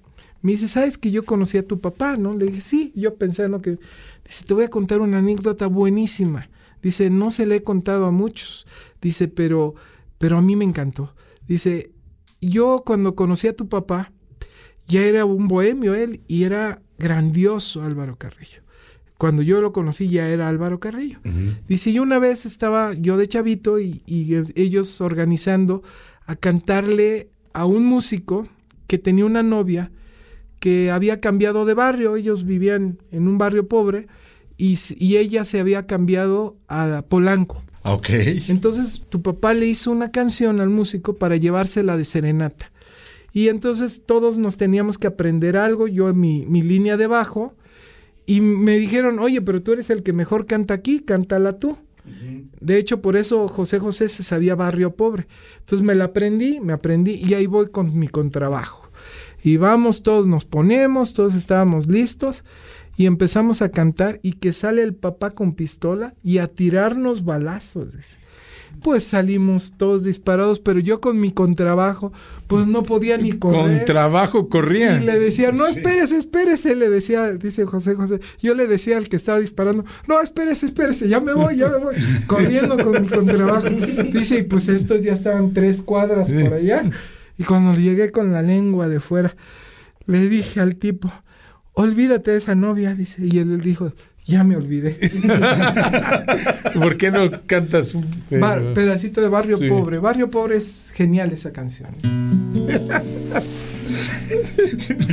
me dice, ¿sabes que yo conocí a tu papá? ¿No? Le dije, sí, yo pensando que, dice, te voy a contar una anécdota buenísima. Dice, no se le he contado a muchos. Dice, pero, pero a mí me encantó. Dice, yo cuando conocí a tu papá, ya era un bohemio él y era grandioso Álvaro Carrillo. cuando yo lo conocí ya era Álvaro Carrillo. Dice, yo una vez estaba yo de chavito y, y ellos organizando a cantarle a un músico que tenía una novia que había cambiado de barrio, ellos vivían en un barrio pobre y, y ella se había cambiado a Polanco. Ok. Entonces tu papá le hizo una canción al músico para llevársela de serenata. Y entonces todos nos teníamos que aprender algo, yo en mi, mi línea de bajo, y me dijeron, oye, pero tú eres el que mejor canta aquí, cántala tú. De hecho, por eso José José se sabía barrio pobre. Entonces me la aprendí, me aprendí y ahí voy con mi contrabajo. Y vamos, todos nos ponemos, todos estábamos listos y empezamos a cantar y que sale el papá con pistola y a tirarnos balazos. dice. Pues salimos todos disparados, pero yo con mi contrabajo, pues no podía ni correr. Con trabajo corría. Y le decía, no, espérese, espérese, le decía, dice José José. Yo le decía al que estaba disparando, no, espérese, espérese, ya me voy, ya me voy. Corriendo con mi contrabajo. Dice, y pues estos ya estaban tres cuadras por allá. Y cuando llegué con la lengua de fuera, le dije al tipo, olvídate de esa novia, dice. Y él dijo, ya me olvidé. ¿Por qué no cantas un Bar- pedacito de Barrio Sí. Pobre? Barrio Pobre es genial esa canción.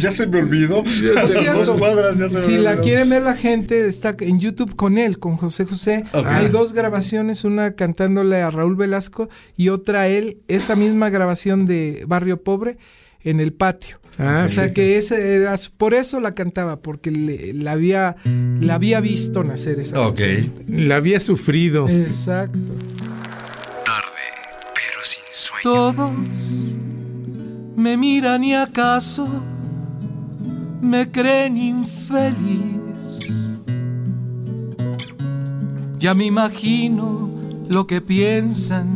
ya se me olvidó. Dos cuadras ya se me si la olvidó. quieren ver la gente, está en YouTube con él, con José José. Hay dos grabaciones, una cantándole a Raúl Velasco y otra él, esa misma grabación de Barrio Pobre en el patio. Ah, o sea que ese era, por eso la cantaba, porque le- la había, la había visto nacer esa Ok. canción. La había sufrido. Exacto. pero sin sueño. Todos me miran y acaso me creen infeliz. Ya me imagino lo que piensan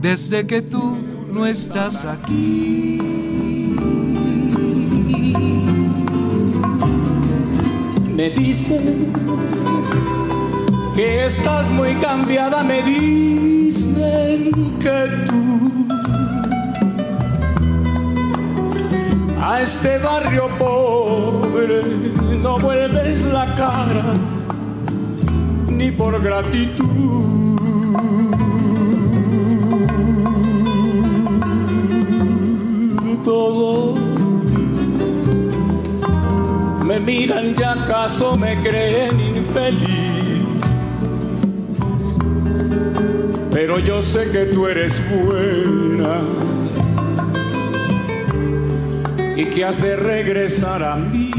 desde que tú no estás aquí. Me dicen que estás muy cambiada, me dicen que tú a este barrio pobre no vuelves la cara ni por gratitud. Todo me miran y acaso me creen infeliz. Pero yo sé que tú eres buena y que has de regresar a mí.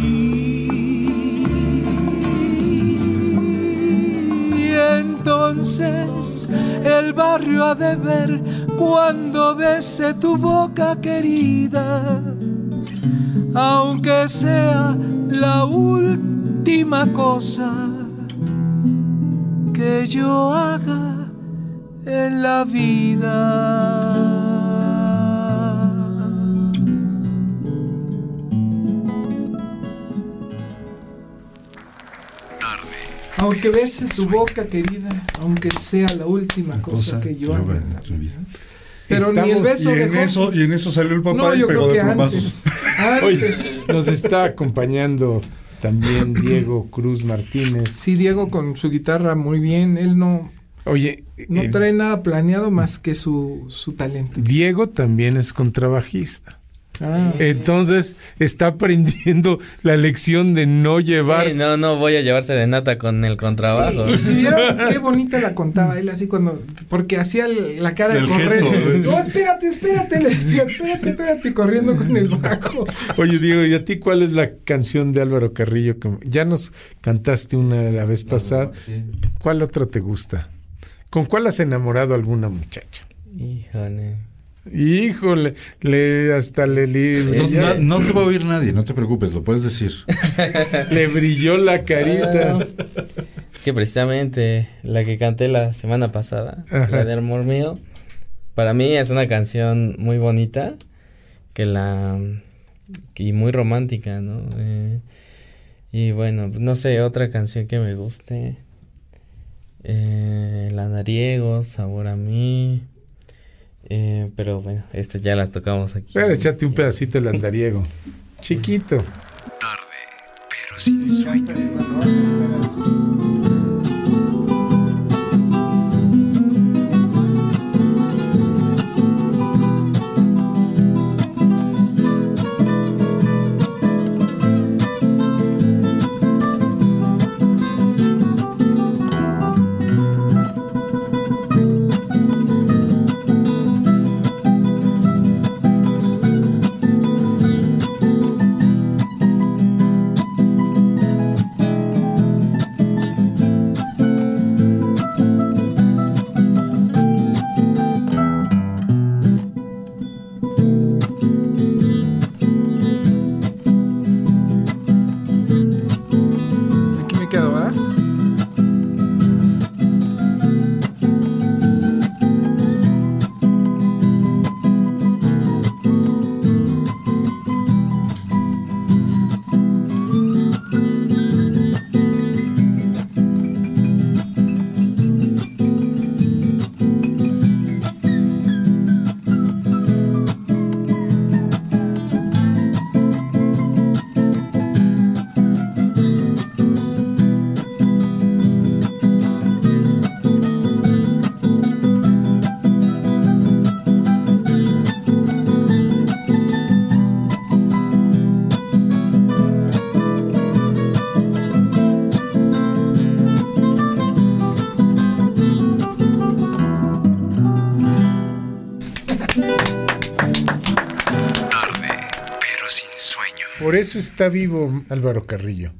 Entonces el barrio ha de ver cuando bese tu boca querida, aunque sea la última cosa que yo haga en la vida. Aunque bese tu boca, querida, aunque sea la última cosa, Cosa que yo haga. Pero ni el beso y en dejó- eso y en eso salió el papá No, y pegó de plomazos. Oye, nos está acompañando también Diego Cruz Martínez. Sí, Diego con su guitarra muy bien. Él no, Oye, no eh, trae nada planeado más que su, su talento. Diego también es contrabajista. Ah. Entonces está aprendiendo la lección de no llevar. Sí, no, no voy a llevar serenata con el contrabajo. Y si vieras qué bonita la contaba él así cuando, porque hacía la cara de El correr. gesto, ¿eh? No, espérate, espérate, le decía, espérate, espérate, corriendo con el bajo. Oye, Diego, ¿y a ti cuál es la canción de Álvaro Carrillo? que- ya nos cantaste una la vez pasada. ¿Cuál otra te gusta? ¿Con cuál has enamorado a alguna muchacha? Híjole. Híjole, le, hasta le, le- Entonces, no te va a oír nadie, no te preocupes, lo puedes decir. le brilló la carita. Es que precisamente la que canté la semana pasada, Ajá. la de Amor Mío, para mí es una canción muy bonita que la y muy romántica, ¿no? Eh, y bueno, no sé, otra canción que me guste. Eh, la Nariego, Sabor a mí. Eh, pero bueno, estas ya las tocamos aquí. Pero échate un pedacito del andariego. Chiquito. pero sin sueño. Por eso está vivo Álvaro Carrillo.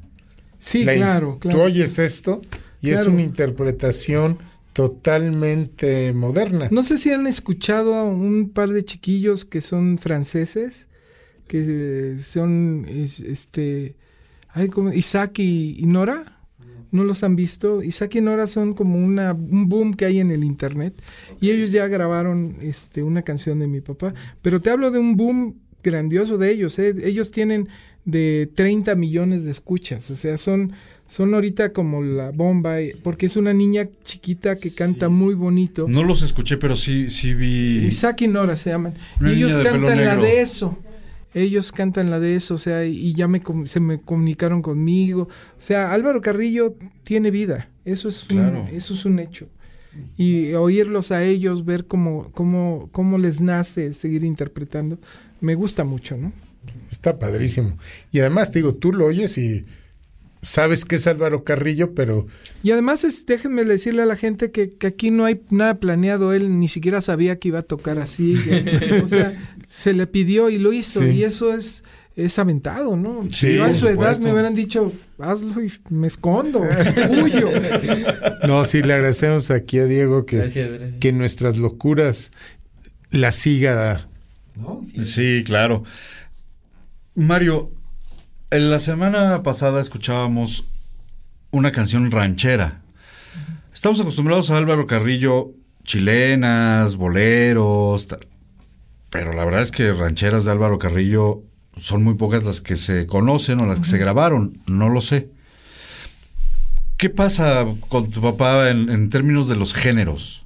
Sí, La claro, claro. Tú oyes esto y es una interpretación totalmente moderna. No sé si han escuchado a un par de chiquillos que son franceses, que son es- este ay, como Isaac y, y Nora. ¿No los han visto? Isaac y Nora son como una, un boom que hay en el internet y ellos ya grabaron este, una canción de mi papá. Pero te hablo de un boom grandioso de ellos. ¿eh? Ellos tienen de 30 millones de escuchas. O sea, son, son ahorita como la bomba eh, porque es una niña chiquita que canta muy bonito. No los escuché, pero sí, sí vi. Isaac y Nora se llaman. Una y ellos cantan la de eso. Ellos cantan la de eso, o sea, y ya me se me comunicaron conmigo. O sea, Álvaro Carrillo tiene vida. Eso es un, eso es un hecho. Y oírlos a ellos, ver cómo, cómo, cómo les nace seguir interpretando, me gusta mucho, ¿no? Está padrísimo. Y además, te digo, tú lo oyes y sabes que es Álvaro Carrillo, pero Y además, es, déjenme decirle a la gente que, que aquí no hay nada planeado. Él ni siquiera sabía que iba a tocar así. que- o sea, se le pidió y lo hizo. Sí. Y eso es, es aventado, ¿no? Sí, Yo a su edad supuesto. me hubieran dicho, hazlo y me escondo, huyo. no, sí le agradecemos aquí a Diego que, Gracias, gracias. que nuestras locuras la siga. Sí, claro. Mario, en la semana pasada escuchábamos una canción ranchera. Estamos acostumbrados a Álvaro Carrillo, chilenas, boleros, tal. pero la verdad es que rancheras de Álvaro Carrillo son muy pocas las que se conocen o las que se grabaron, no lo sé. ¿Qué pasa con tu papá en, en términos de los géneros?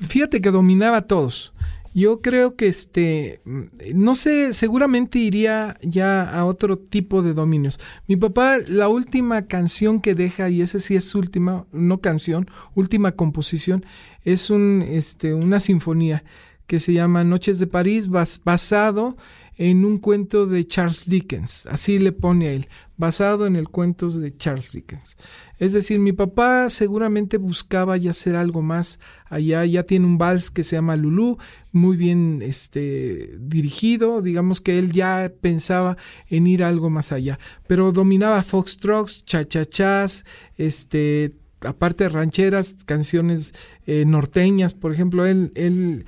Fíjate que dominaba a todos. Yo creo que este, mm, no sé, seguramente iría ya a otro tipo de dominios. Mi papá, la última canción que deja, y esa sí es última, no canción, última composición, es un, este, una sinfonía que se llama Noches de París, bas- basado en un cuento de Charles Dickens. Así le pone a él, basado en el cuento de Charles Dickens. Es decir, mi papá seguramente buscaba ya hacer algo más allá. Ya tiene un vals que se llama Lulú, muy bien este, dirigido. Digamos que él ya pensaba en ir algo más allá. Pero dominaba foxtrots, cha-cha-chas, este, aparte de rancheras, canciones eh, norteñas. Por ejemplo, él, él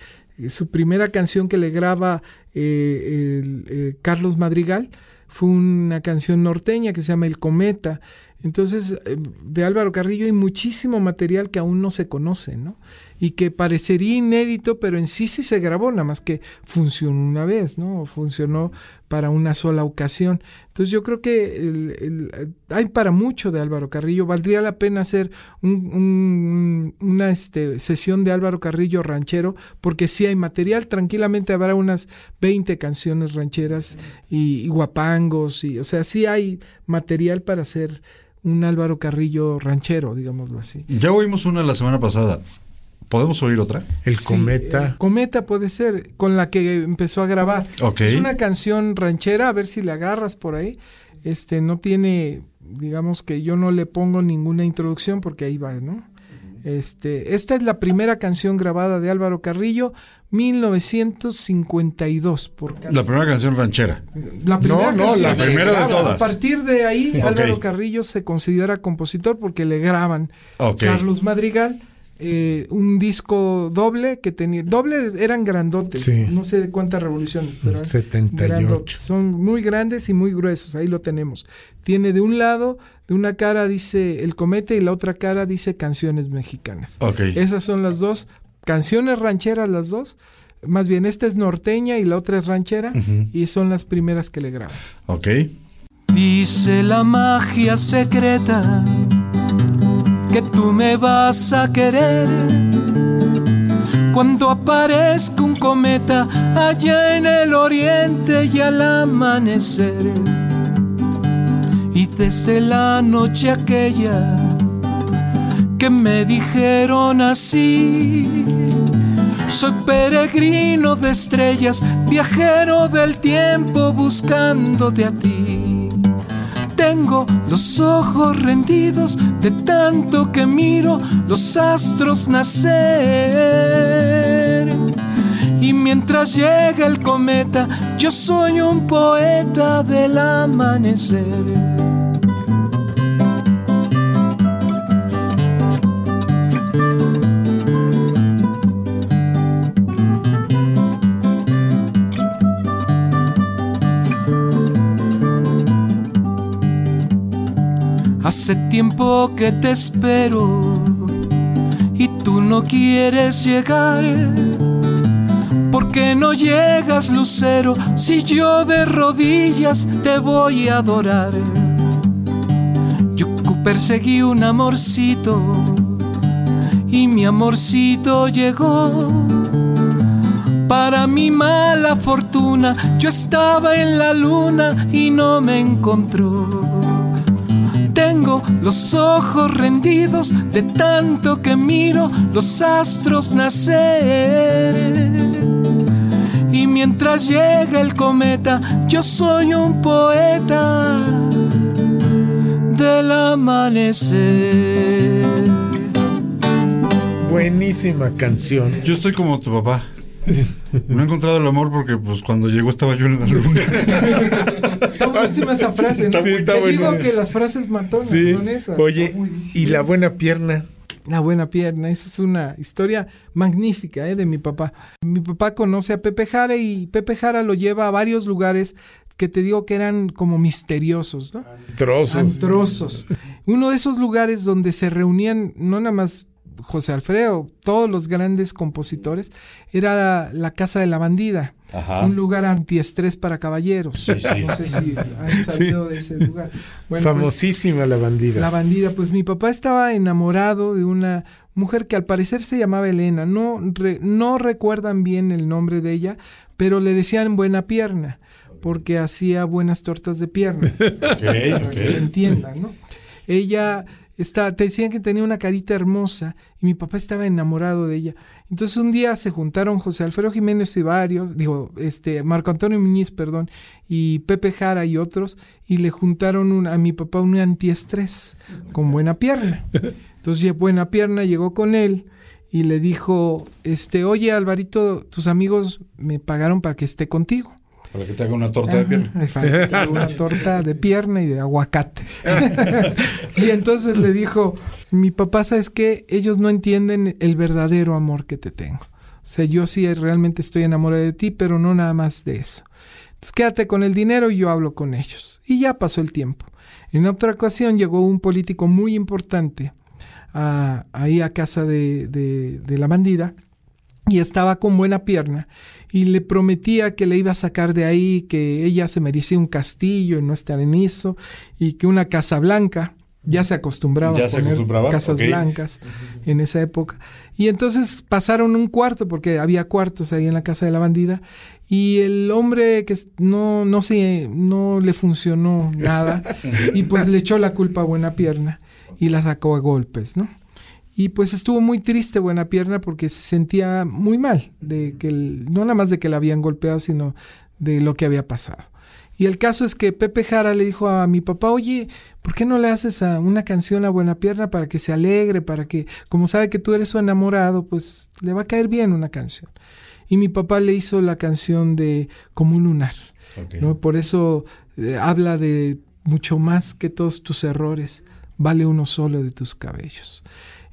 su primera canción que le graba eh, eh, Carlos Madrigal fue una canción norteña que se llama El Cometa. Entonces, eh, de Álvaro Carrillo hay muchísimo material que aún no se conoce, ¿no? y que parecería inédito, pero en sí sí se grabó, nada más que funcionó una vez, ¿no? Funcionó para una sola ocasión. Entonces yo creo que hay para mucho de Álvaro Carrillo. Valdría la pena hacer un- un- una este, sesión de Álvaro Carrillo ranchero, porque sí hay material. Tranquilamente habrá unas 20 canciones rancheras y, y guapangos, y, o sea, sí hay material para hacer un Álvaro Carrillo ranchero, digámoslo así. Ya oímos una la semana pasada. ¿Podemos oír otra? El Sí, cometa. el cometa puede ser, con la que empezó a grabar. Ok. Es una canción ranchera, a ver si la agarras por ahí. Este, no tiene, digamos que yo no le pongo ninguna introducción porque ahí va, ¿no? Este, esta es la primera canción grabada de Álvaro Carrillo, 1952. Por Carrillo. La primera canción ranchera. La primera, No, no, canción la primera de todas. A partir de ahí, Sí. Álvaro. Carrillo se considera compositor porque le graban. Carlos Madrigal eh, un disco doble que tenía. Doble eran grandotes. Sí. No sé de cuántas revoluciones, pero eran 78. grandotes. Son muy grandes y muy gruesos. Ahí lo tenemos. Tiene de un lado, de una cara dice El Cometa y la otra cara dice Canciones Mexicanas. Esas son las dos. Canciones rancheras las dos. Más bien, esta es norteña y la otra es ranchera. Y son las primeras que le graban. Ok. Dice la magia secreta que tú me vas a querer cuando aparezca un cometa allá en el oriente y al amanecer. Y desde la noche aquella que me dijeron así, soy peregrino de estrellas, viajero del tiempo buscándote a ti. Tengo los ojos rendidos de tanto que miro los astros nacer. Y mientras llega el cometa, yo soy un poeta del amanecer. Hace tiempo que te espero y tú no quieres llegar. ¿Por qué no llegas, Lucero, si yo de rodillas te voy a adorar? Yo perseguí un amorcito y mi amorcito llegó. Para mi mala fortuna, yo estaba en la luna y no me encontró. Tengo los ojos rendidos de tanto que miro los astros nacer. Y mientras llega el cometa, yo soy un poeta del amanecer. Buenísima canción. Yo estoy como tu papá. No he encontrado el amor porque pues cuando llegó estaba yo en la luna. Está buenísima esa frase. Está- ¿no? sí, está Te digo que las frases matonas Sí. son esas. Oye, y la buena pierna. La buena pierna, esa es una historia magnífica ¿eh? de mi papá. Mi papá conoce a Pepe Jara y Pepe Jara lo lleva a varios lugares que te digo que eran como misteriosos, ¿no? Trozos. Antrosos. Uno de esos lugares donde se reunían no nada más José Alfredo, todos los grandes compositores, era la Casa de la Bandida. Ajá. Un lugar antiestrés para caballeros. Sí, sí. No sé si han sabido de ese lugar. Bueno, pues, Famosísima la bandida. la bandida, pues mi papá estaba enamorado de una mujer que al parecer se llamaba Elena. No, re- no recuerdan bien el nombre de ella, pero le decían buena pierna, porque hacía buenas tortas de pierna. para que se entienda, ¿no? Ella está, te decían que tenía una carita hermosa y mi papá estaba enamorado de ella. Entonces un día se juntaron José Alfredo Jiménez y varios, digo, este, Marco Antonio Muñiz, perdón, y Pepe Jara y otros, y le juntaron un- a mi papá un antiestrés con buena pierna. Entonces buena pierna llegó con él y le dijo, este, oye Alvarito, tus amigos me pagaron para que esté contigo. Para que te haga una torta de pierna. falta Una torta de pierna y de aguacate. y entonces le dijo, mi papá, ¿sabes qué? Ellos no entienden el verdadero amor que te tengo. O sea, yo sí realmente estoy enamorado de ti, pero no nada más de eso. Entonces quédate con el dinero y yo hablo con ellos. Y ya pasó el tiempo. En otra ocasión llegó un político muy importante a- ahí a casa de, de- de la bandida y estaba con buena pierna y le prometía que le iba a sacar de ahí, que ella se merecía un castillo y no estar en eso y que una casa blanca, ya se acostumbraba Ya a poner acostumbraba, casas blancas en esa época. Y entonces pasaron un cuarto, porque había cuartos ahí en la casa de la bandida, y el hombre que no, no, se, no le funcionó nada, y pues le echó la culpa a Buena Pierna y la sacó a golpes, ¿no? Y pues estuvo muy triste Buena Pierna porque se sentía muy mal, de que el- no nada más de que la habían golpeado, sino de lo que había pasado. Y el caso es que Pepe Jara le dijo a mi papá, oye, ¿por qué no le haces a una canción a Buena Pierna para que se alegre, para que, como sabe que tú eres su enamorado, pues le va a caer bien una canción? Y mi papá le hizo la canción de Como un lunar, ¿no? Por eso eh, habla de mucho más que todos tus errores, vale uno solo de tus cabellos.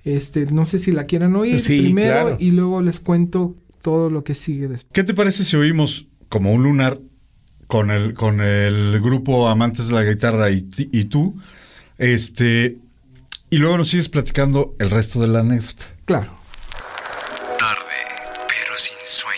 Este, no sé si la quieran oír Sí, primero claro. y luego les cuento todo lo que sigue después. ¿Qué te parece si oímos como un lunar con el, con el grupo Amantes de la Guitarra y, y tú? Este, y luego nos sigues platicando el resto de la anécdota. Claro. Tarde, pero sin sueño.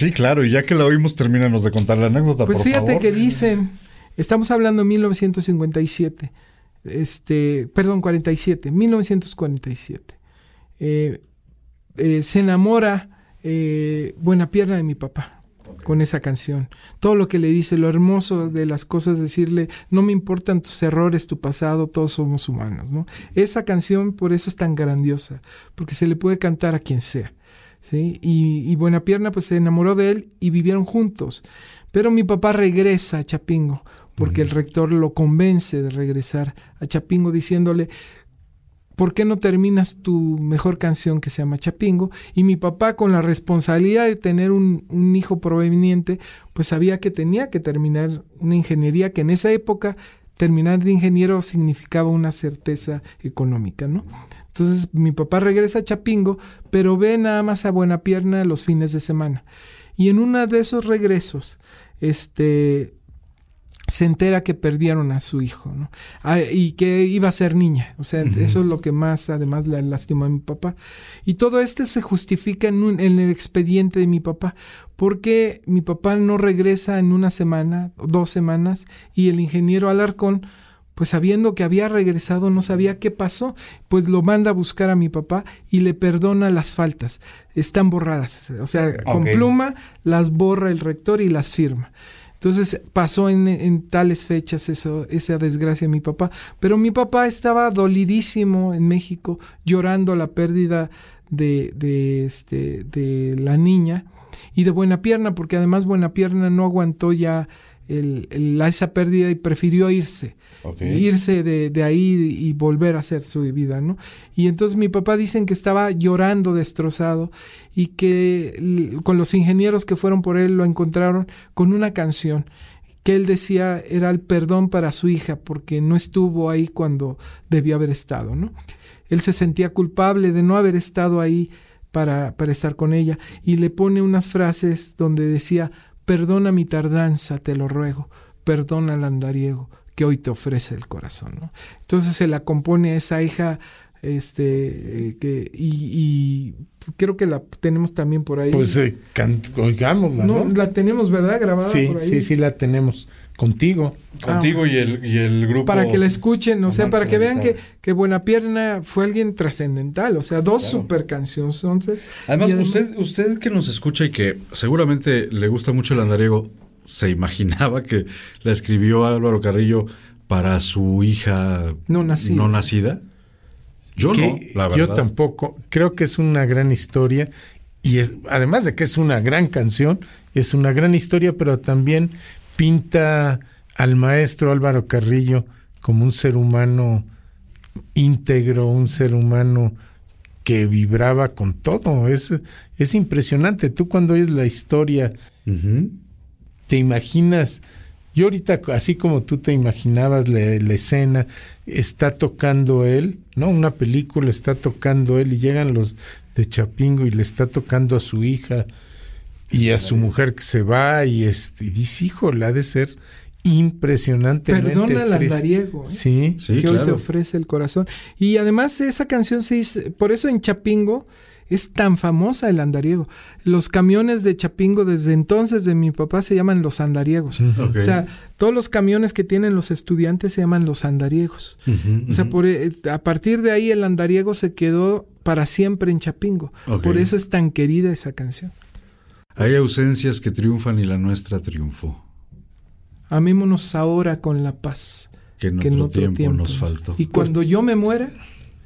Sí, claro, y ya que la oímos, termínanos de contar la anécdota, Pues por fíjate favor. que dicen, estamos hablando de 1957, este, perdón, 47, 1947. Eh, eh, se enamora eh, Buena Pierna de mi papá con esa canción. Todo lo que le dice, lo hermoso de las cosas, decirle, no me importan tus errores, tu pasado, todos somos humanos, ¿no? Esa canción por eso es tan grandiosa, porque se le puede cantar a quien sea. ¿Sí? Y, y Buena Pierna pues se enamoró de él y vivieron juntos. Pero mi papá regresa a Chapingo porque el rector lo convence de regresar a Chapingo diciéndole, ¿por qué no terminas tu mejor canción que se llama Chapingo? Y mi papá con la responsabilidad de tener un, un hijo proveniente, pues sabía que tenía que terminar una ingeniería que en esa época terminar de ingeniero significaba una certeza económica, ¿no? Entonces mi papá regresa a Chapingo, pero ve nada más a Buena Pierna los fines de semana. Y en uno de esos regresos, este, se entera que perdieron a su hijo, ¿no? Ah, y que iba a ser niña. O sea, eso es lo que más además le lastimó a mi papá. Y todo esto se justifica en, un- en el expediente de mi papá, porque mi papá no regresa en una semana, dos semanas, y el ingeniero Alarcón, pues sabiendo que había regresado, no sabía qué pasó, pues lo manda a buscar a mi papá y le perdona las faltas. Están borradas. O sea, con pluma las borra el rector y las firma. Entonces pasó en, en tales fechas eso, esa desgracia de mi papá. Pero mi papá estaba dolidísimo en México, llorando la pérdida de, de, este, de la niña y de Buena Pierna, porque además Buena Pierna no aguantó ya el- esa pérdida y prefirió irse. Irse de, de ahí y volver a hacer su vida, ¿no? Y entonces mi papá dicen que estaba llorando destrozado y que con los ingenieros que fueron por él lo encontraron con una canción que él decía era el perdón para su hija porque no estuvo ahí cuando debió haber estado, ¿no? Él se sentía culpable de no haber estado ahí para, para estar con ella y le pone unas frases donde decía, perdona mi tardanza, te lo ruego, perdona el andariego que hoy te ofrece el corazón, ¿no? Entonces se la compone a esa hija, este, eh, que, y, y creo que la tenemos también por ahí. Pues eh, oigámosla, ¿no? no, la tenemos, ¿verdad? Grabada sí, por ahí. sí, sí la tenemos. Contigo. Contigo y, el, y el grupo. Para que la escuchen, o sea, para que vean que, que Buena Pierna fue alguien trascendental, o sea, dos Claro. super canciones. Entonces, Además, usted, usted que nos escucha y que seguramente le gusta mucho el andariego, se imaginaba que la escribió Álvaro Carrillo para su hija No nacida. no nacida. Yo que no, la verdad. Yo tampoco. Creo que es una gran historia. Y es, además de que es una gran canción, es una gran historia, pero también pinta al maestro Álvaro Carrillo como un ser humano íntegro, un ser humano que vibraba con todo. Es, es impresionante. Tú cuando oyes la historia, te imaginas, yo ahorita, así como tú te imaginabas la, la escena, está tocando él, ¿no? Una película está tocando él y llegan los de Chapingo y le está tocando a su hija y a su mujer que se va y, este, y dice, híjole, ha de ser impresionantemente Perdona al triste". andariego. ¿eh? Sí, que hoy te ofrece el corazón. Y además esa canción se dice, por eso en Chapingo es tan famosa el andariego. Los camiones de Chapingo desde entonces de mi papá se llaman los andariegos. O sea, todos los camiones que tienen los estudiantes se llaman los andariegos. O sea, por, eh, a partir de ahí el andariego se quedó para siempre en Chapingo. Por eso es tan querida esa canción. Hay ausencias que triunfan y la nuestra triunfó. Amémonos ahora con la paz. Que en otro tiempo nos faltó. Y cuando yo me muera,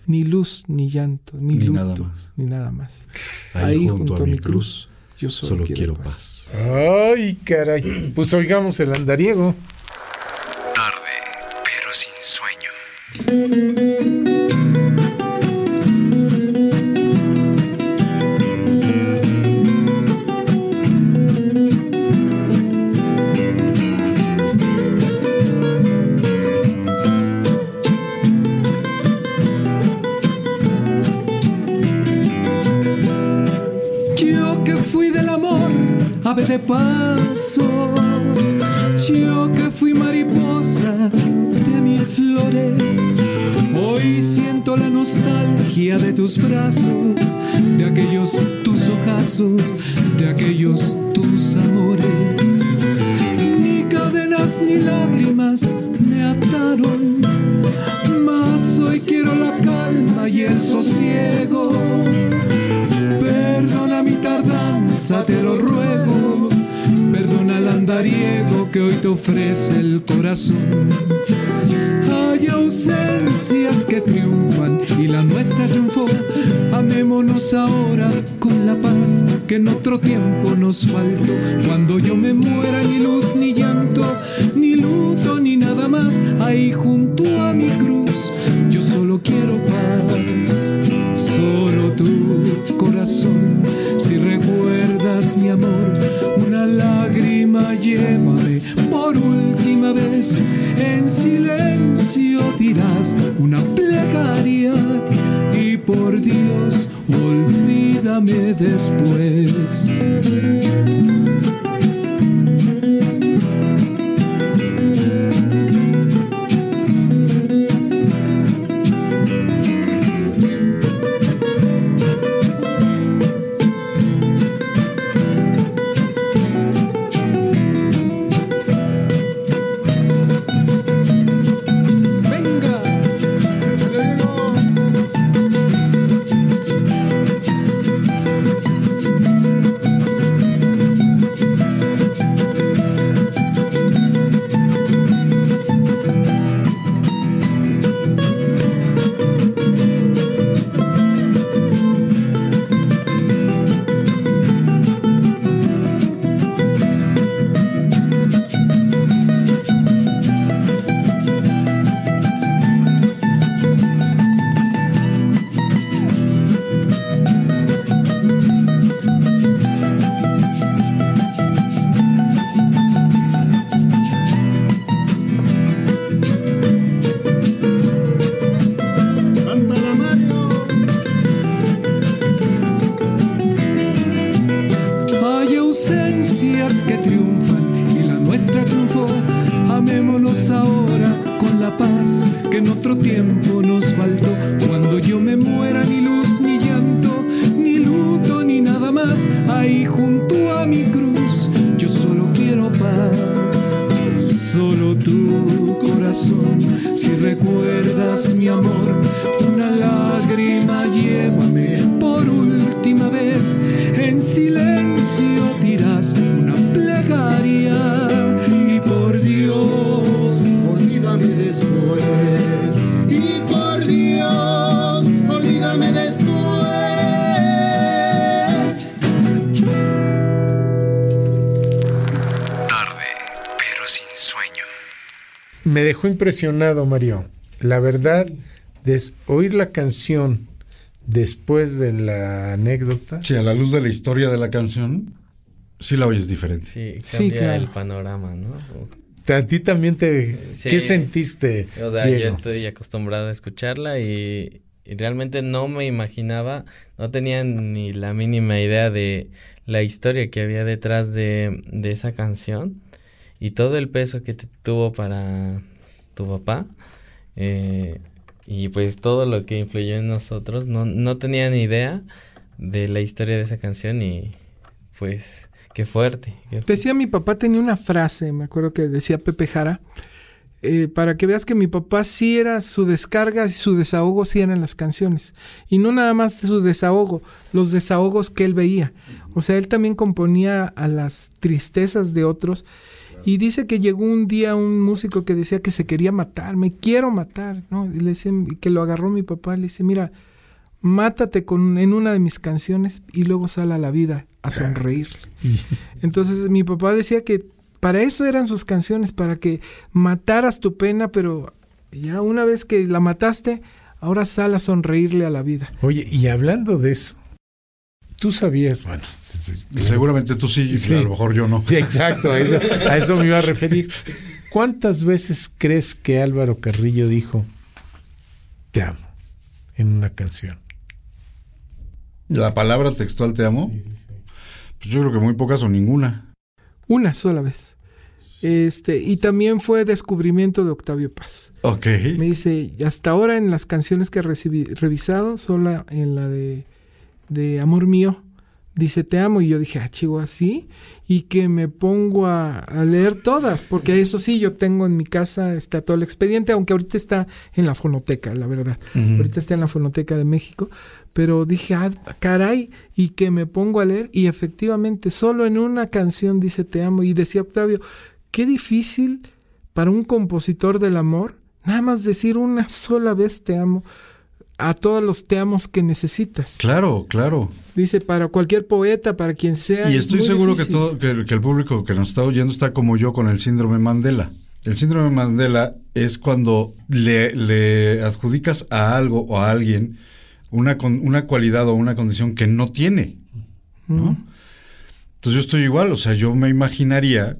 ni luz, ni llanto, ni, Ni luto, nada más. ni nada más. Ahí junto a mi cruz, yo solo, solo quiero, quiero paz. Ay, caray. Pues oigamos el andariego. Tarde, pero sin sueño. Ave de paso. Yo que fui mariposa de mil flores. Hoy siento la nostalgia de tus brazos, de aquellos tus ojazos, de aquellos tus amores. Ni cadenas ni lágrimas me ataron, mas hoy quiero la calma y el sosiego. Perdona mi tardanza, te lo ruego. Perdona el andariego que hoy te ofrece el corazón. Hay ausencias que triunfan y la nuestra triunfó. Amémonos ahora con la paz que en otro tiempo nos faltó. Cuando yo me muera, ni luz, ni llanto, ni luto, ni nada más. Ahí junto a mi cruz, yo solo quiero paz. Solo tu si recuerdas mi amor, una lágrima llévame por última vez. En silencio dirás una plegaria y por Dios olvídame después. Impresionado, Mario. La verdad, des- oír la canción después de la anécdota. Sí, a la luz de la historia de la canción, sí la oyes diferente. Sí, Sí, cambia claro. el panorama, ¿no? A ti también te... Sí. ¿Qué sentiste, O sea, Diego? yo estoy acostumbrado a escucharla y, y realmente no me imaginaba, no tenía ni la mínima idea de la historia que había detrás de, de esa canción y todo el peso que te- tuvo para tu papá eh, y pues todo lo que influyó en nosotros. No, no tenía ni idea de la historia de esa canción y pues qué fuerte. Decía mi papá, tenía una frase, me acuerdo que decía Pepe Jara, eh, para que veas que mi papá sí era su descarga y su desahogo sí eran las canciones. Y no nada más su desahogo, los desahogos que él veía. O sea, él también componía a las tristezas de otros. Y dice que llegó un día un músico que decía que se quería matar, me quiero matar, ¿no? Y le dice, que lo agarró mi papá, le dice, mira, mátate con, en una de mis canciones y luego sal a la vida a sonreír. Entonces mi papá decía que para eso eran sus canciones, para que mataras tu pena, pero ya una vez que la mataste, ahora sal a sonreírle a la vida. Oye, y hablando de eso, tú sabías, bueno, Seguramente tú sí, Sí. a lo mejor yo no. Sí, Exacto, a eso, a eso me iba a referir. ¿Cuántas veces crees que Álvaro Carrillo dijo te amo en una canción? La palabra textual te amo. Pues yo creo que muy pocas o ninguna. Una sola vez. Este, y también fue descubrimiento de Octavio Paz. Ok. Me dice, hasta ahora en las canciones que he recibi- revisado, solo en la de, de Amor Mío, dice te amo. Y yo dije, ah, chivo, así. Y que me pongo a, a leer todas, porque eso sí, yo tengo en mi casa, está todo el expediente, aunque ahorita está en la fonoteca, la verdad. Ahorita está en la fonoteca de México. Pero dije, ah, caray, y que me pongo a leer. Y efectivamente, solo en una canción dice te amo. Y decía Octavio, qué difícil para un compositor del amor, nada más decir una sola vez te amo a todos los te amos que necesitas. Claro, claro. Dice, para cualquier poeta, para quien sea. Y es estoy seguro que, todo, que, que el público que nos está oyendo está como yo con el síndrome Mandela. El síndrome Mandela es cuando le, le adjudicas a algo o a alguien una, con- una cualidad o una condición que no tiene. Entonces yo estoy igual, o sea, yo me imaginaría,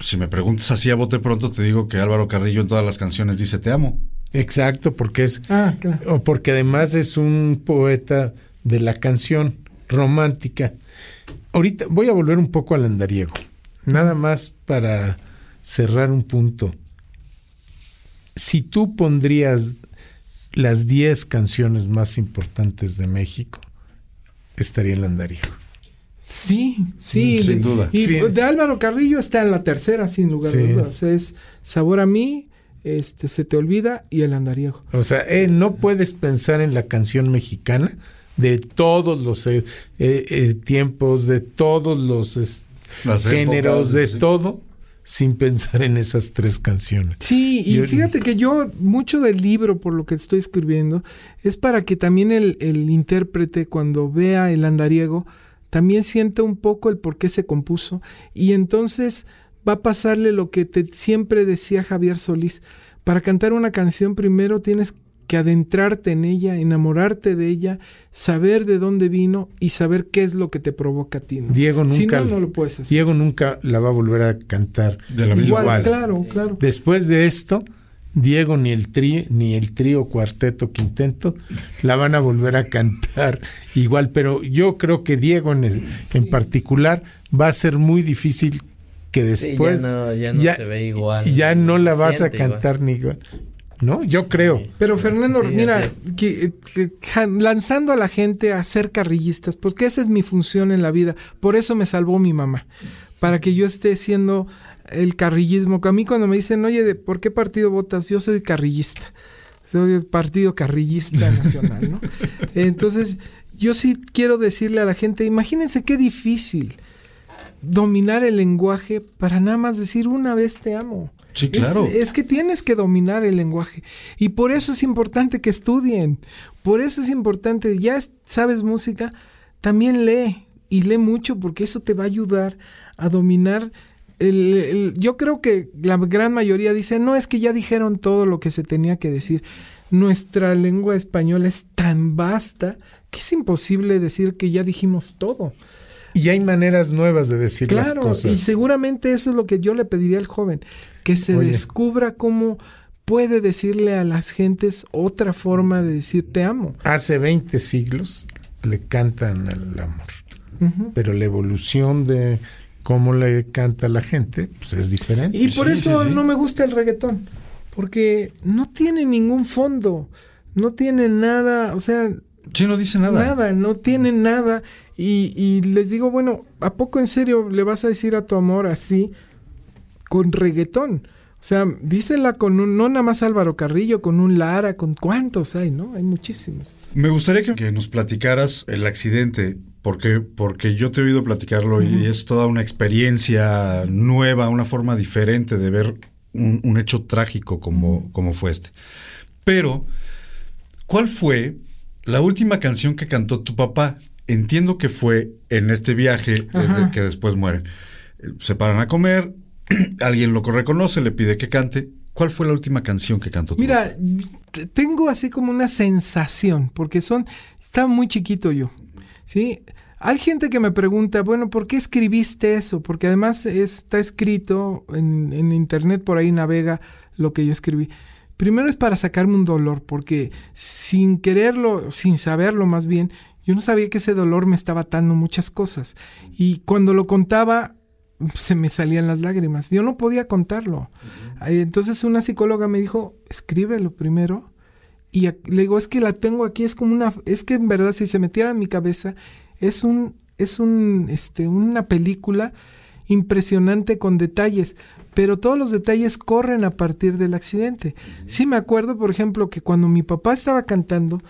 si me preguntas así a bote pronto, te digo que Álvaro Carrillo en todas las canciones dice te amo. Exacto, porque es Ah, claro. o porque además es un poeta de la canción romántica. Ahorita voy a volver un poco al andariego. Nada más para cerrar un punto. Si tú pondrías las 10 canciones más importantes de México, estaría el andariego. Sí, sí. Sin duda. Y Sí. de Álvaro Carrillo está en la tercera, sin lugar Sí. a dudas. Es Sabor a mí, este, Se te olvida y El andariego. O sea, eh, no puedes pensar en la canción mexicana de todos los eh, eh, eh, tiempos, de todos los Las géneros, épocas, de sí. todo, sin pensar en esas tres canciones. Sí, y Yo- fíjate que yo, mucho del libro, por lo que estoy escribiendo, es para que también el, el intérprete, cuando vea el andariego, también sienta un poco el por qué se compuso. Y entonces va a pasarle lo que te siempre decía Javier Solís. Para cantar una canción, primero tienes que adentrarte en ella, enamorarte de ella, saber de dónde vino y saber qué es lo que te provoca a ti. ¿no? Diego nunca, Si no, no lo puedes hacer. Diego nunca la va a volver a cantar de la misma Igual, claro, claro. Después de esto, Diego ni el trío, ni el trío, cuarteto, quinteto la van a volver a cantar igual, pero yo creo que Diego en, en particular va a ser muy difícil que Sí, después ya no- ya no se ve igual, ya no la vas a igual. cantar ni igual. ¿no? Yo creo. Pero Fernando, Sí, mira, que- que- lanzando a la gente a ser carrillistas, porque esa es mi función en la vida. Por eso me salvó mi mamá, para que yo esté siendo el carrillismo. Que a mí cuando me dicen, oye, ¿de ¿por qué partido votas? Yo soy carrillista. Soy el partido carrillista nacional, ¿no? Entonces, yo sí quiero decirle a la gente, imagínense qué difícil dominar el lenguaje para nada más decir una vez te amo. Sí, claro. Es, que tienes que dominar el lenguaje. Y por eso es importante que estudien. Por eso es importante, ya es- sabes música, también lee. Y lee mucho porque eso te va a ayudar a dominar. El, el- yo creo que la gran mayoría dice, no, es que ya dijeron todo lo que se tenía que decir. Nuestra lengua española es tan vasta que es imposible decir que ya dijimos todo. Y hay maneras nuevas de decir las Claro, cosas. y seguramente eso es lo que yo le pediría al joven, que se Oye. descubra cómo puede decirle a las gentes otra forma de decir te amo. Hace 20 siglos le cantan al amor. Pero la evolución de cómo le canta la gente, pues es diferente. Y por eso no me gusta el reggaetón, porque no tiene ningún fondo, no tiene nada, o sea... Sí, no dice nada. Nada, no tiene nada. Y, y les digo, bueno, ¿a poco en serio le vas a decir a tu amor así con reggaetón? O sea, dísela con un, no nada más Álvaro Carrillo, con un Lara, con cuántos hay, ¿no? Hay muchísimos. Me gustaría que, que nos platicaras el accidente, porque, porque yo te he oído platicarlo y es toda una experiencia nueva, una forma diferente de ver un, un hecho trágico como, como fue este. Pero, ¿cuál fue la última canción que cantó tu papá? Entiendo que fue en este viaje eh, que después mueren. Se paran a comer, alguien lo reconoce, le pide que cante. ¿Cuál fue la última canción que cantó tu Mira, tengo así como una sensación, porque son, estaba muy chiquito yo, ¿sí? Hay gente que me pregunta, bueno, ¿por qué escribiste eso? Porque además está escrito en, en internet, por ahí navega lo que yo escribí. Primero es para sacarme un dolor, porque sin quererlo, sin saberlo más bien, yo no sabía que ese dolor me estaba atando muchas cosas. Y cuando lo contaba, se me salían las lágrimas. Yo no podía contarlo. Ahí, Entonces una psicóloga me dijo, escríbelo primero. Y le digo, es que la tengo aquí, es como una, es que en verdad si se metiera en mi cabeza, es un, es un, este, una película impresionante con detalles, pero todos los detalles corren a partir del accidente. Sí me acuerdo, por ejemplo, que cuando mi papá estaba cantando,